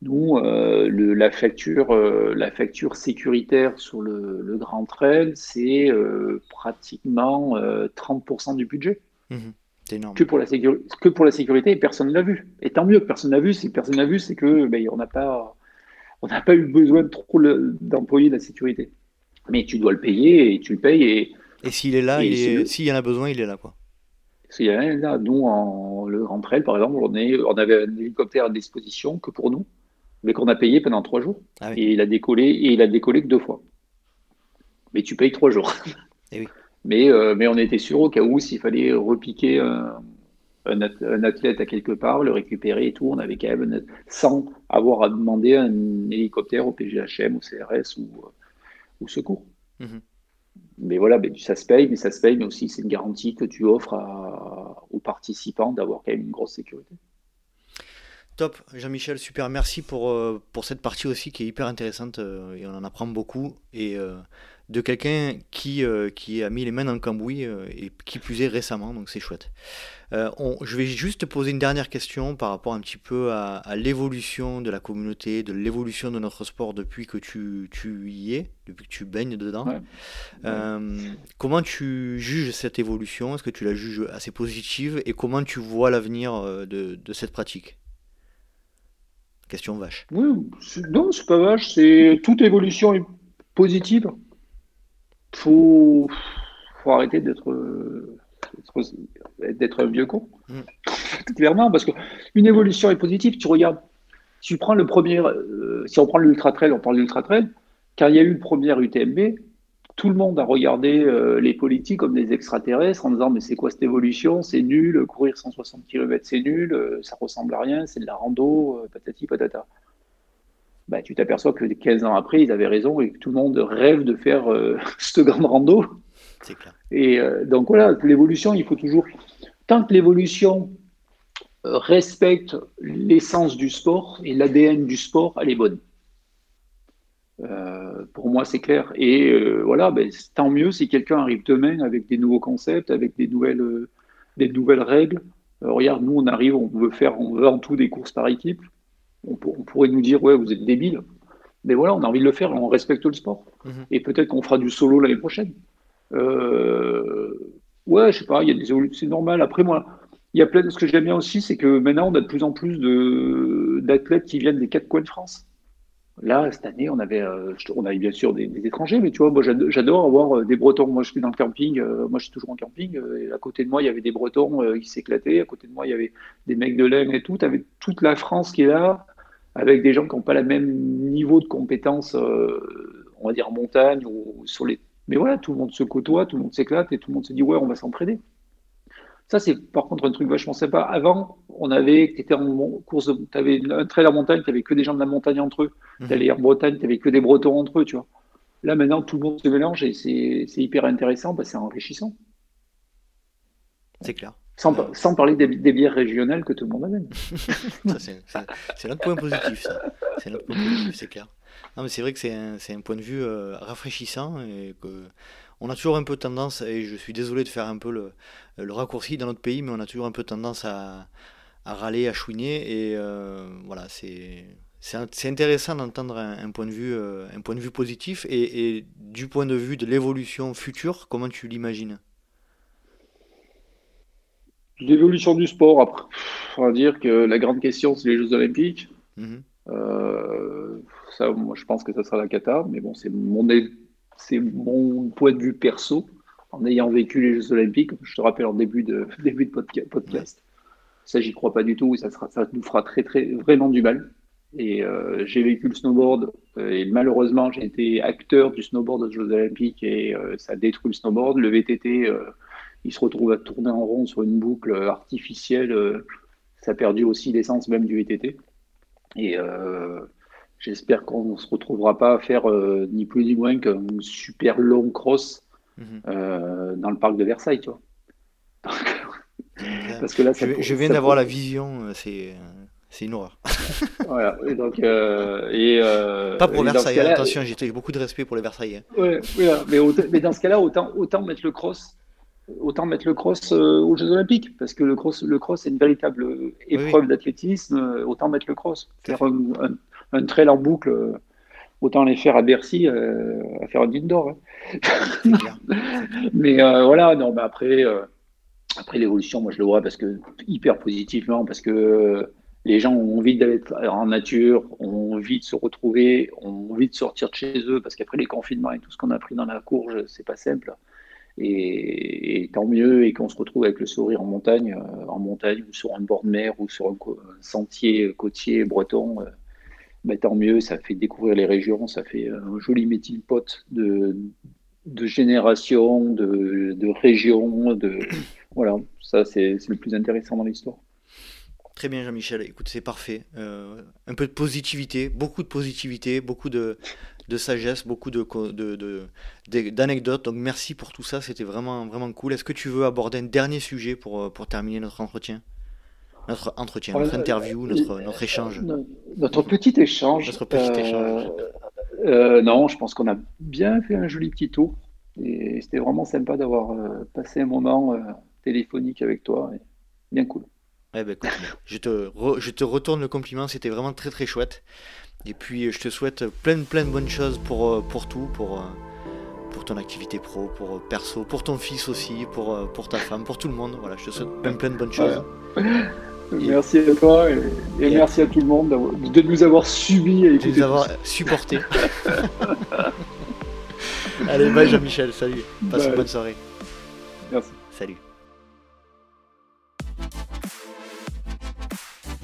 Nous, le, la, facture, la facture sécuritaire sur le, le Grand Trail, c'est pratiquement 30% du budget. Mmh que pour la sécurité, que pour la sécurité, et personne ne l'a vu. Et tant mieux que personne l'a vu. Si personne l'a vu, c'est que ben, on n'a pas, on n'a pas eu besoin de trop d'employer la sécurité. Mais tu dois le payer et tu le payes. Et, et s'il est là, s'il y en a besoin, il est là, quoi. S'il y en a là, nous, en le Rentrel, par exemple, on, est, on avait un hélicoptère à disposition que pour nous, mais qu'on a payé pendant trois jours. Ah et il a décollé et il a décollé que deux fois. Mais tu payes trois jours. Et eh oui. Mais, euh, mais on était sûr au cas où s'il fallait repiquer un, un, athlète à quelque part, le récupérer et tout, on avait quand même, sans avoir à demander un hélicoptère au PGHM, au CRS ou au secours. Mhm. Mais voilà, mais ça se paye, mais ça se paye, mais aussi c'est une garantie que tu offres aux participants d'avoir quand même une grosse sécurité. Top, Jean-Michel, super, merci pour, euh, pour cette partie aussi qui est hyper intéressante euh, et on en apprend beaucoup. Et de quelqu'un qui, euh, qui a mis les mains dans le cambouis euh, et qui plus est récemment, donc c'est chouette. Euh, je vais juste te poser une dernière question par rapport un petit peu à, l'évolution de la communauté, de l'évolution de notre sport depuis que tu, tu, y es, depuis que tu baignes dedans. comment tu juges cette évolution? Est-ce que tu la juges assez positive? Et comment tu vois l'avenir de, de cette pratique? Question vache. Oui, non, c'est pas vache. C'est toute évolution est positive faut, faut arrêter d'être d'être un vieux con. Mm. Clairement, parce qu'une évolution est positive. Tu regardes, si tu prends le premier, euh, si on prend l'ultra trail, on parle d'ultra trail. Quand il y a eu le premier UTMB, tout le monde a regardé euh, les politiques comme des extraterrestres en disant mais c'est quoi cette évolution? C'est nul, courir 160 km c'est nul, euh, ça ressemble à rien, c'est de la rando, patati patata bah, tu t'aperçois que 15 ans après, ils avaient raison et que tout le monde rêve de faire euh, cette grande rando. C'est clair. Et euh, donc voilà, l'évolution, il faut toujours. Tant que l'évolution euh, respecte l'essence du sport et l'ADN du sport, elle est bonne. pour moi, c'est clair. Et voilà, ben, tant mieux si quelqu'un arrive demain avec des nouveaux concepts, avec des nouvelles, des nouvelles règles. regarde, nous, on arrive, on veut faire, on veut en tout des courses par équipe on, pourrait nous dire, ouais, vous êtes débile. Mais voilà, on a envie de le faire, on respecte le sport. Mhm. Et peut-être qu'on fera du solo l'année prochaine. Euh, ouais, je sais pas, il y a des c'est normal. Après, moi, il y a plein de ce que j'aime bien aussi, c'est que maintenant, on a de plus en plus d'athlètes qui viennent des quatre coins de France. Là, cette année, on avait, euh, on avait bien sûr des, étrangers, mais tu vois, moi, j'adore avoir euh, des Bretons. Moi, je suis dans le camping, moi, je suis toujours en camping, et à côté de moi, il y avait des Bretons qui s'éclataient, à côté de moi, il y avait des mecs de l'Aisne et tout. Tu avais toute la France qui est là, avec des gens qui n'ont pas le même niveau de compétences, euh, on va dire en montagne ou sur les. Mais voilà, tout le monde se côtoie, tout le monde s'éclate et tout le monde se dit ouais, on va s'entraider. Ça, c'est par contre un truc vachement sympa. Avant, on avait, tu étais en course, tu avais un trail en montagne, tu n'avais que des gens de la montagne entre eux. Mmh. Tu allais en Bretagne, tu n'avais que des Bretons entre eux, tu vois. Là, maintenant, tout le monde se mélange et c'est hyper intéressant, bah, c'est enrichissant. C'est clair. Sans, parler des, bières régionales que tout le monde amène. c'est notre point positif, ça. C'est notre point positif, c'est clair. Non, mais c'est vrai que c'est un, un, point de vue euh, rafraîchissant et que on a toujours un peu tendance, et je suis désolé de faire un peu le, le raccourci dans notre pays, mais on a toujours un peu tendance à, à râler, à chouiner, et euh, voilà, c'est c'est intéressant d'entendre un, point de vue, euh, un point de vue positif et, et du point de vue de l'évolution future, comment tu l'imagines? L'évolution du sport, après, on va dire que la grande question, c'est les Jeux Olympiques. Mhm. Euh, ça, moi, je pense que ça sera la cata, mais bon, c'est mon, c'est mon point de vue perso, en ayant vécu les Jeux Olympiques, je te rappelle en début de, début de podcast. Ça, j'y crois pas du tout, ça, sera, ça nous fera très, très, vraiment du mal. Et euh, j'ai vécu le snowboard, euh, et malheureusement, j'ai été acteur du snowboard aux Jeux Olympiques, et ça a détruit le snowboard. Le VTT, il se retrouve à tourner en rond sur une boucle artificielle. Euh, ça a perdu aussi l'essence même du VTT. Et euh, j'espère qu'on ne se retrouvera pas à faire euh, ni plus ni moins qu'un super long cross mhm. dans le parc de Versailles, tu vois. Parce que là, je, viens d'avoir la vision, c'est c'est une horreur. voilà, et donc, et, Pas pour Versailles, attention, j'ai beaucoup de respect pour les Versailles. Ouais, mais, mais, dans ce cas-là, autant, autant mettre le cross autant mettre le cross aux Jeux Olympiques, parce que le cross, le cross est une véritable épreuve d'athlétisme, autant mettre le cross. Faire un, un, trail en boucle, autant les faire à Bercy, à faire un indoor. Hein. Mais voilà, non, mais après, après l'évolution, moi je le vois parce que hyper positivement, parce que les gens ont envie d'aller en nature, ont envie de se retrouver, ont envie de sortir de chez eux, parce qu'après les confinements et tout ce qu'on a pris dans la courge, c'est pas simple. Et, tant mieux, et qu'on se retrouve avec le sourire en montagne, euh, en montagne ou sur un bord de mer ou sur un, sentier côtier breton, euh, ben, tant mieux, ça fait découvrir les régions, ça fait un joli métier pot de, de génération, de, de région, de voilà, ça c'est le plus intéressant dans l'histoire. Très bien Jean-Michel, écoute c'est parfait. Euh, un peu de positivité, beaucoup de positivité, beaucoup de, de sagesse, beaucoup d'anecdotes. De, Donc merci pour tout ça, c'était vraiment, vraiment cool. Est-ce que tu veux aborder un dernier sujet pour, euh, pour terminer notre entretien? Notre entretien, notre interview, notre, notre échange Notre petit échange. Notre petit échange. Euh, non, je pense qu'on a bien fait un joli petit tour. Et c'était vraiment sympa d'avoir passé un moment téléphonique avec toi. bien cool. Eh ben, je, te je te retourne le compliment, c'était vraiment très très chouette. Et puis je te souhaite plein plein de bonnes choses pour, euh, pour tout, pour, euh, pour ton activité pro, pour euh, perso, pour ton fils aussi, pour, pour ta femme, pour tout le monde. Voilà, je te souhaite plein plein de bonnes choses. Merci à toi et, merci à tout le monde de nous avoir suivis et de nous avoir supportés. Allez, bye Jean-Michel, salut. Passe une bonne soirée. Merci. Salut.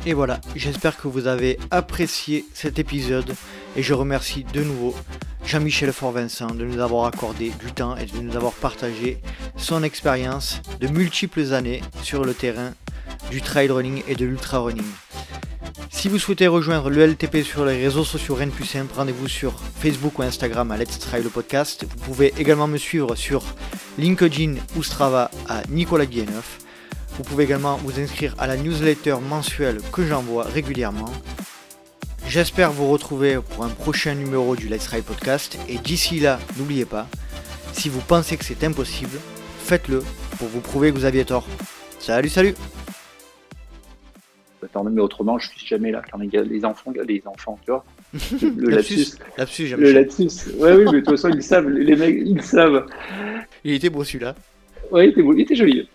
Et voilà, j'espère que vous avez apprécié cet épisode et je remercie de nouveau Jean-Michel Fort-Vincent de nous avoir accordé du temps et de nous avoir partagé son expérience de multiples années sur le terrain du trail running et de l'ultra running. Si vous souhaitez rejoindre le LTP sur les réseaux sociaux Rennes plus simple, rendez-vous sur Facebook ou Instagram à Let's Trail le podcast. Vous pouvez également me suivre sur LinkedIn ou Strava à Nicolas Guilleneuf. Vous pouvez également vous inscrire à la newsletter mensuelle que j'envoie régulièrement. J'espère vous retrouver pour un prochain numéro du Let's Ride Podcast et d'ici là, n'oubliez pas, si vous pensez que c'est impossible, faites-le pour vous prouver que vous aviez tort. Salut, salut Attends, mais autrement, je suis jamais là. les enfants, les enfants, tu vois. Le lapsus. lapsus, le lapsus. Ouais, oui, mais de toute façon, ils savent. Les mecs, ils savent. Il était beau celui-là. Ouais, il était beau. Il était joli.